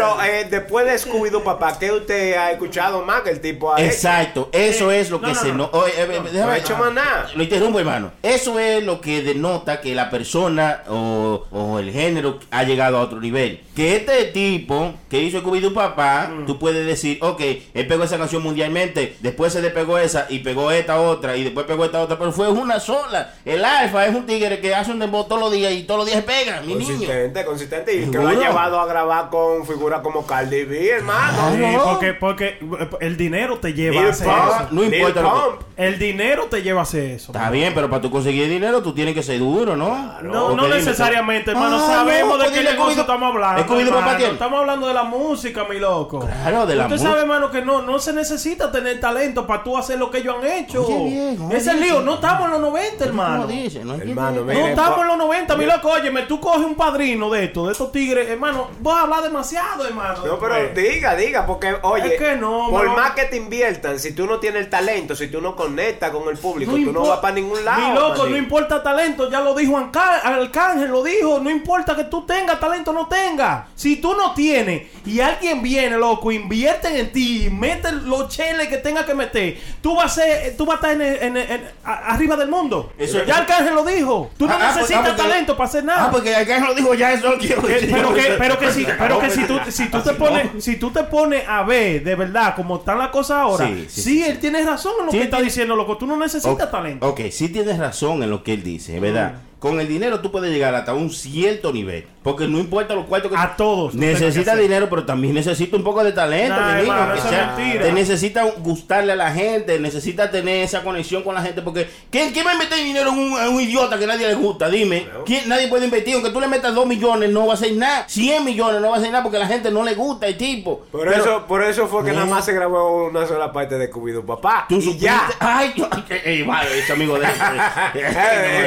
[SPEAKER 4] pero eh, después de Scooby-Doo, papá, ¿qué usted ha escuchado más que el tipo ha hecho?
[SPEAKER 6] Exacto, eso es lo que
[SPEAKER 5] no,
[SPEAKER 6] se
[SPEAKER 5] no.
[SPEAKER 6] no. oye, eh, eh,
[SPEAKER 4] No ha hecho más nada.
[SPEAKER 6] Lo interrumpo, hermano. Eso es lo que denota que la persona o, o el género ha llegado a otro nivel. Que este tipo que hizo Scooby-Doo Papá,
[SPEAKER 5] Mm.
[SPEAKER 6] tú puedes decir, ok, él pegó esa canción mundialmente, después se despegó esa y pegó esta otra y después pegó esta otra, pero fue una sola. El Alfa es un tigre que hace un dembow todos los días y todos los días se pega, mi niño.
[SPEAKER 4] Consistente, consistente. Y que lo ha llevado a grabar con figuras madura como Cardi B, hermano.
[SPEAKER 5] Sí, porque, porque el dinero te lleva a hacer
[SPEAKER 4] Pump,
[SPEAKER 5] eso.
[SPEAKER 6] No importa lo que-.
[SPEAKER 5] El dinero te lleva a hacer eso.
[SPEAKER 6] Está bien, pero para tú conseguir dinero tú tienes que ser duro, ¿no?
[SPEAKER 5] No, no necesariamente, hermano.
[SPEAKER 6] Ah,
[SPEAKER 5] Sabemos
[SPEAKER 6] no,
[SPEAKER 5] de qué negocio estamos hablando.
[SPEAKER 6] Papá.
[SPEAKER 5] Estamos hablando de la música, mi loco.
[SPEAKER 6] Claro, de la
[SPEAKER 5] Usted
[SPEAKER 6] música.
[SPEAKER 5] sabe, hermano, que no, no se necesita tener talento para tú hacer lo que ellos han hecho.
[SPEAKER 6] Oye, viejo,
[SPEAKER 5] Ese es el
[SPEAKER 6] oye,
[SPEAKER 5] lío. No estamos en los 90, hermano.
[SPEAKER 6] No entiendo.
[SPEAKER 4] Hermano,
[SPEAKER 5] No
[SPEAKER 4] mire,
[SPEAKER 5] estamos en los 90, mi loco. Óyeme, tú coges un padrino de esto, de estos tigres, hermano. Vas a hablar demasiado, hermano.
[SPEAKER 4] No, pero diga, diga, porque oye,
[SPEAKER 5] Es que no,
[SPEAKER 4] por
[SPEAKER 5] mano.
[SPEAKER 4] más que te inviertan, si tú no tienes el talento, si tú no conectas con el público, tú no vas para ningún lado.
[SPEAKER 5] Mi loco, no importa talento, ya lo dijo Arcángel, lo dijo. No importa que tú tengas talento o no tengas. Si tú no tienes y alguien viene, loco, invierten en ti, meten los cheles que tenga que meter, tú vas a ser, tú vas a estar en, en- en- a- arriba del mundo.
[SPEAKER 6] Eso-
[SPEAKER 5] ya Arcángel lo dijo. Tú no
[SPEAKER 6] Ah, ah, pues,
[SPEAKER 5] necesitas
[SPEAKER 6] ah, porque-
[SPEAKER 5] talento para hacer nada.
[SPEAKER 6] Ah, porque acá lo dijo ya, eso lo quiero
[SPEAKER 5] Eh,
[SPEAKER 6] decir.
[SPEAKER 5] pero que, pero que si, pero que si tú, si tú te pones, si tú te pones a ver de verdad como están las cosas ahora,
[SPEAKER 6] Sí,
[SPEAKER 5] sí,
[SPEAKER 6] sí, sí,
[SPEAKER 5] él tiene razón en lo que está
[SPEAKER 6] tiene-
[SPEAKER 5] diciendo, loco. Tú no necesitas talento.
[SPEAKER 6] Ok, sí tienes razón en lo que él dice, verdad.
[SPEAKER 5] Mm.
[SPEAKER 6] Con el dinero tú puedes llegar hasta un cierto nivel. Porque no importa los cuartos que
[SPEAKER 5] A todos,
[SPEAKER 6] Necesita dinero, pero también necesita un poco de talento,
[SPEAKER 5] Nah,
[SPEAKER 6] mi niño,
[SPEAKER 5] hermano,
[SPEAKER 6] que
[SPEAKER 5] eso es
[SPEAKER 6] sea-
[SPEAKER 5] mentira.
[SPEAKER 6] Te necesita gustarle a la gente, necesita tener esa conexión con la gente. Porque ¿quién, quién va a invertir dinero en un, en un idiota que nadie le gusta? Dime. ¿Quién, nadie puede invertir. Aunque tú le metas 2 millones, no va a hacer nada. 100 millones, no va a hacer nada porque a la gente no le gusta el tipo.
[SPEAKER 4] Por,
[SPEAKER 6] Pero-
[SPEAKER 4] eso, por eso fue que
[SPEAKER 6] No.
[SPEAKER 4] nada más se grabó una sola parte de Cubido Papá.
[SPEAKER 6] Tú
[SPEAKER 4] y ya.
[SPEAKER 6] Ay, yo, ay, vale, ese amigo de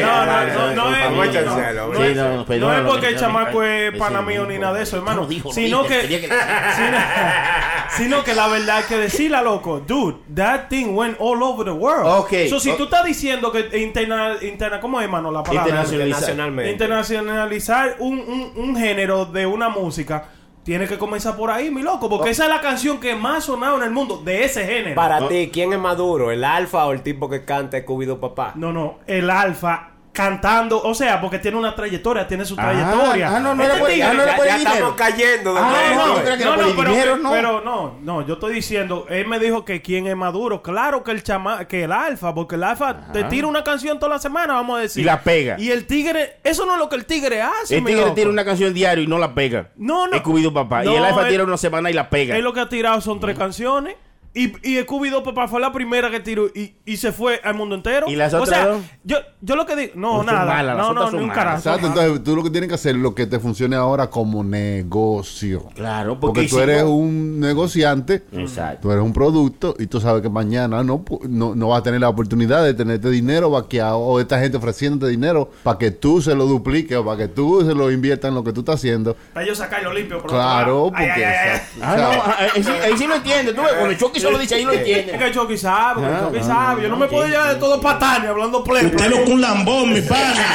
[SPEAKER 5] No, no, no, no es-
[SPEAKER 4] Vamos a
[SPEAKER 5] no, no
[SPEAKER 6] no,
[SPEAKER 5] No.
[SPEAKER 6] No no
[SPEAKER 5] Sino
[SPEAKER 6] dijo,
[SPEAKER 5] que,
[SPEAKER 6] quería que-
[SPEAKER 5] sino, sino que la verdad hay que decirla, loco. Dude, that thing went all over the world.
[SPEAKER 6] Ok,
[SPEAKER 5] So, si tú estás diciendo que interna, interna ¿cómo es, hermano, la palabra?
[SPEAKER 6] Internacionalizar.
[SPEAKER 4] Internacionalmente.
[SPEAKER 5] Internacionalizar un, un, un género de una música. Tiene que comenzar por ahí, mi loco, porque esa es la canción que más ha sonado en el mundo de ese género.
[SPEAKER 4] Para ti, ¿quién es más duro? ¿El alfa o el tipo que canta Cubido Papá?
[SPEAKER 5] No, no, el alfa cantando, o sea, porque tiene una trayectoria, tiene su
[SPEAKER 6] Ah,
[SPEAKER 5] trayectoria.
[SPEAKER 6] ah, no, no
[SPEAKER 5] Este
[SPEAKER 6] era por-
[SPEAKER 5] tigre-
[SPEAKER 6] ah, no era
[SPEAKER 4] ya ya estamos cayendo.
[SPEAKER 6] Ah, no,
[SPEAKER 5] no, no, no, pero,
[SPEAKER 6] dinero, no.
[SPEAKER 5] pero no, no, yo estoy diciendo, él me dijo que quién es maduro, claro que el chama, que el alfa, porque el alfa te tira una canción toda la semana, vamos a decir.
[SPEAKER 6] Y la pega.
[SPEAKER 5] Y el tigre, eso no es lo que el tigre hace,
[SPEAKER 6] El tigre
[SPEAKER 5] loco.
[SPEAKER 6] tira una canción diario y no la pega.
[SPEAKER 5] No, no.
[SPEAKER 6] Es Cubido Papá. y
[SPEAKER 5] No,
[SPEAKER 6] el Alfa tira una semana y la pega.
[SPEAKER 5] Él lo que ha tirado son tres canciones. Y, y Scooby-Doo Papá fue la primera que tiró y, y se fue al mundo entero.
[SPEAKER 6] ¿Y las
[SPEAKER 5] o
[SPEAKER 6] otras
[SPEAKER 5] sea,
[SPEAKER 6] dos?
[SPEAKER 5] yo, yo lo que digo, no,
[SPEAKER 6] Pues son
[SPEAKER 5] nada.
[SPEAKER 6] malas, las
[SPEAKER 5] no,
[SPEAKER 6] otras
[SPEAKER 5] no,
[SPEAKER 6] son
[SPEAKER 5] ni un
[SPEAKER 6] malas.
[SPEAKER 5] carajo.
[SPEAKER 3] Exacto, entonces tú lo que tienes que hacer es lo que te funcione ahora como negocio.
[SPEAKER 6] Claro, porque,
[SPEAKER 3] Porque tú eres un negociante,
[SPEAKER 6] Exacto.
[SPEAKER 3] tú eres un producto y tú sabes que mañana no, pu- no, no vas a tener la oportunidad de tenerte dinero vaqueado o esta gente ofreciéndote dinero para que tú se lo dupliques o para que tú se lo inviertas en lo que tú estás haciendo.
[SPEAKER 5] Para yo sacarlo limpio. por
[SPEAKER 3] Claro,
[SPEAKER 5] otro lado. Ay,
[SPEAKER 3] porque...
[SPEAKER 5] ay, ay, ay.
[SPEAKER 3] exacto,
[SPEAKER 6] Ah,
[SPEAKER 3] o sea,
[SPEAKER 6] no, ah, ahí sí, ahí sí lo entiende. Tú ves, cuando Chucky se lo dice, ahí lo
[SPEAKER 5] Es
[SPEAKER 6] entiende.
[SPEAKER 5] que Chucky sabe, que
[SPEAKER 6] Ah,
[SPEAKER 5] Chucky
[SPEAKER 6] ah,
[SPEAKER 5] sabe. Yo no me puedo llevar de todo patania hablando pleno.
[SPEAKER 1] Usted lo con lambón, mi pana.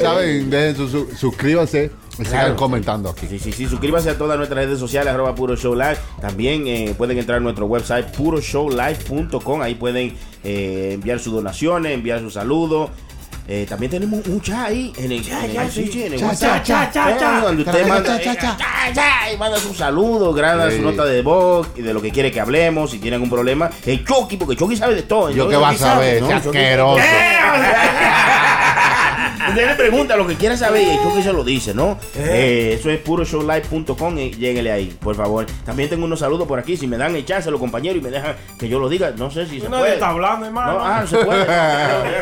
[SPEAKER 3] Saben, dejen su, su- suscríbanse y sigan
[SPEAKER 6] Claro.
[SPEAKER 3] comentando aquí.
[SPEAKER 6] Sí, sí, sí, suscríbanse a todas nuestras redes sociales, arroba Puro Show Live. También eh, pueden entrar a nuestro website, puroshowlive.com. Ahí pueden eh, enviar sus donaciones, enviar sus saludos. Eh, también tenemos un chat ahí en el, en el- sí, sí, en el
[SPEAKER 3] Cha,
[SPEAKER 6] WhatsApp.
[SPEAKER 3] cha,
[SPEAKER 5] cha, cha.
[SPEAKER 6] Donde usted
[SPEAKER 3] Cha,
[SPEAKER 6] manda, y manda su saludo, graba
[SPEAKER 3] Sí.
[SPEAKER 6] su nota de voz y de lo que quiere que hablemos. Si tiene algún problema, el Chucky, porque Chucky sabe de todo.
[SPEAKER 3] Yo que vas a saber,
[SPEAKER 6] ¿no?
[SPEAKER 3] asqueroso.
[SPEAKER 6] Usted le pregunta lo que quiera saber y el Chucky se lo dice, ¿no? Eh, eso es puroshowlive.com y lléguele ahí, por favor. También tengo unos saludos por aquí. Si me dan el chance los compañeros y me dejan que yo lo diga, no sé si se
[SPEAKER 5] Nadie
[SPEAKER 6] puede.
[SPEAKER 5] está hablando, hermano.
[SPEAKER 6] No, ah, no se puede.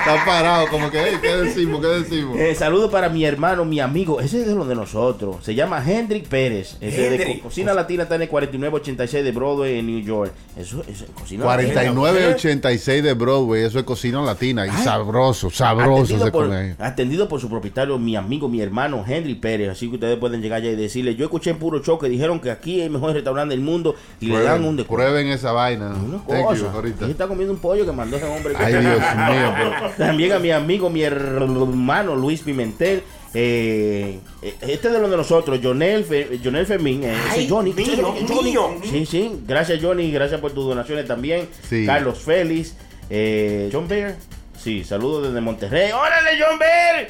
[SPEAKER 3] Está parado, como que, "Ey, ¿qué decimos? ¿Qué decimos?
[SPEAKER 6] Eh, saludo para mi hermano, mi amigo. Ese es de lo de nosotros. Se llama Hendrik Pérez. Ese de. Co- Cocina Latina está en el 4986 de Broadway en New York. Eso es Cocina
[SPEAKER 3] 49.86 de Broadway, eso es cocina latina y
[SPEAKER 6] Ay.
[SPEAKER 3] sabroso, sabroso
[SPEAKER 6] Atendido por, atendido su propietario, mi amigo, mi hermano Henry Pérez. Así que ustedes pueden llegar allá y decirle: Yo escuché en puro show que dijeron que aquí es el mejor restaurante del mundo y le dan un descuento.
[SPEAKER 3] prueben esa vaina.
[SPEAKER 6] Una
[SPEAKER 3] you, ahorita.
[SPEAKER 6] Está comiendo un pollo que mandó ese hombre.
[SPEAKER 3] Ay, Dios mío, pero-
[SPEAKER 6] También a mi amigo, mi hermano Luis Pimentel. eh, este de los de nosotros, Jonel, Fe- Jonel Fermín. eh, ese Johnny,
[SPEAKER 4] mío,
[SPEAKER 6] Johnny, Johnny.
[SPEAKER 4] mío.
[SPEAKER 6] Sí, sí. Gracias, Johnny. Gracias por tus donaciones también.
[SPEAKER 3] Sí.
[SPEAKER 6] Carlos Félix. eh, John Bear. Sí, saludos desde Monterrey. ¡Órale, John Bear!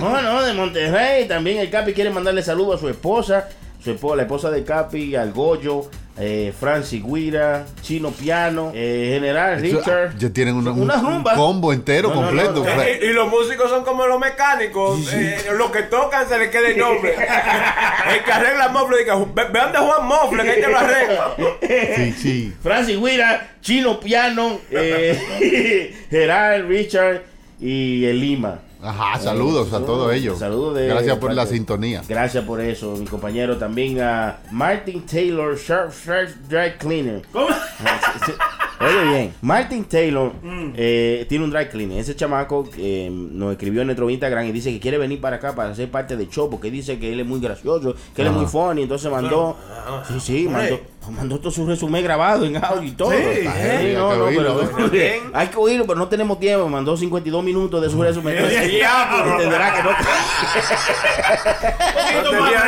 [SPEAKER 6] No, no, de Monterrey. También el Capi quiere mandarle saludos a su esposa. Su esposa, la esposa de Capi, al Goyo, eh, Francis Guira, Chino Piano, eh, General
[SPEAKER 3] Eso-
[SPEAKER 6] Richard.
[SPEAKER 3] Ya tienen una- un,
[SPEAKER 6] Una
[SPEAKER 3] un
[SPEAKER 6] rumba.
[SPEAKER 3] combo entero
[SPEAKER 6] No,
[SPEAKER 3] completo.
[SPEAKER 6] no, no.
[SPEAKER 3] Fra-
[SPEAKER 4] Y, y los músicos son como los mecánicos. eh, los que tocan se les queda el nombre. el que arregla Mofle "Ve- Vean de Juan Mofle, que hay que lo arregla.
[SPEAKER 3] Sí, sí.
[SPEAKER 6] Francis Guira, Chino Piano, eh, Gerard Richard y el Lima.
[SPEAKER 3] Ajá, saludos a todos ellos.
[SPEAKER 6] Saludos de
[SPEAKER 3] Gracias por la sintonía.
[SPEAKER 6] Gracias por eso, mi compañero. También a Martin Taylor, Sharp Sharp Dry Cleaner.
[SPEAKER 5] ¿Cómo?
[SPEAKER 6] Ah. Oye bien, Martin Taylor
[SPEAKER 5] Mm.
[SPEAKER 6] eh, tiene un dry cleaner. Ese chamaco eh, nos escribió en nuestro Instagram y dice que quiere venir para acá para ser parte del show porque dice que él es muy gracioso, que él es muy funny. Entonces mandó, sí, sí, mandó, mandó todo su resumen grabado en audio y todo.
[SPEAKER 5] Sí,
[SPEAKER 6] Sí,
[SPEAKER 3] eh.
[SPEAKER 6] no,
[SPEAKER 3] Hay que
[SPEAKER 6] no, pero hay que oírlo, pero no tenemos tiempo. Mandó 52 minutos de su resumen. Entonces,
[SPEAKER 4] Diablo.
[SPEAKER 6] entenderá que no.
[SPEAKER 4] No tenía,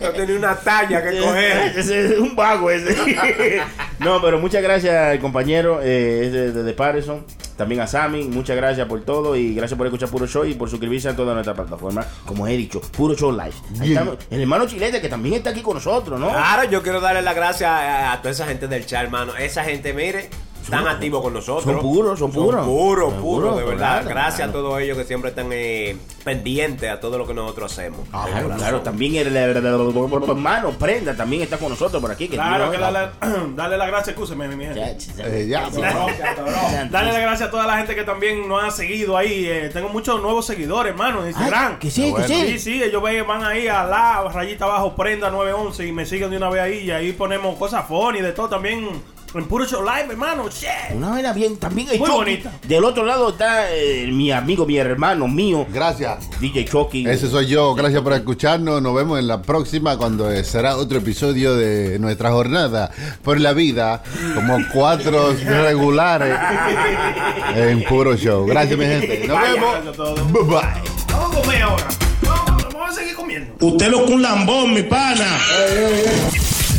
[SPEAKER 4] no tenía una talla que coger.
[SPEAKER 6] Ese es un vago ese. no, pero muchas gracias al compañero eh, de, de, de Patterson. También a Sammy, muchas gracias por todo y gracias por escuchar Puro Show y por suscribirse a toda nuestra plataforma. Como he dicho, Puro Show Live. Ahí estamos. el hermano Chilete que también está aquí con nosotros, ¿no?
[SPEAKER 4] Claro, yo quiero darle las gracias a, a toda esa gente del chat, hermano. Esa gente, mire, están activos con nosotros.
[SPEAKER 6] son puros, son puros.
[SPEAKER 4] Son puros, puros, de verdad.
[SPEAKER 6] claro,
[SPEAKER 4] gracias
[SPEAKER 6] claro.
[SPEAKER 4] a todos ellos que siempre están eh, pendientes a todo lo que nosotros hacemos.
[SPEAKER 6] Ah, claro,
[SPEAKER 4] corazón.
[SPEAKER 6] claro, también el, hermano Prenda también está con nosotros por aquí. Que
[SPEAKER 5] Claro que dale, dale la gracia, escúcheme, mi gente.
[SPEAKER 6] Ya, ya,
[SPEAKER 3] Eh, ya,
[SPEAKER 6] ya.
[SPEAKER 5] Dale las gracias a toda la gente que también nos ha seguido ahí. eh, tengo muchos nuevos seguidores, hermano, en Instagram.
[SPEAKER 6] Ay, que sí, que
[SPEAKER 3] Bueno.
[SPEAKER 5] Sí,
[SPEAKER 6] sí.
[SPEAKER 5] sí, ellos van ahí a la rayita abajo, prenda 911 y me siguen de una vez ahí. Y ahí ponemos cosas funny de todo también en puro show live, hermano. Shit.
[SPEAKER 6] Una vaina bien, también el
[SPEAKER 5] Muy
[SPEAKER 6] Chucky.
[SPEAKER 5] bonita.
[SPEAKER 6] Del otro lado está eh, mi amigo, mi hermano mío,
[SPEAKER 3] Gracias.
[SPEAKER 6] DJ Chucky.
[SPEAKER 3] Ese soy yo. Gracias por escucharnos. Nos vemos en la próxima cuando eh, será otro episodio de nuestra jornada por la vida. Como cuatro regulares en puro show. Gracias, mi gente. Nos
[SPEAKER 5] Vaya,
[SPEAKER 3] vemos.
[SPEAKER 5] gracias a todos.
[SPEAKER 3] Bye bye.
[SPEAKER 5] Vamos a comer ahora. Vamos, vamos a seguir comiendo.
[SPEAKER 1] Usted lo que un lambón, mi pana.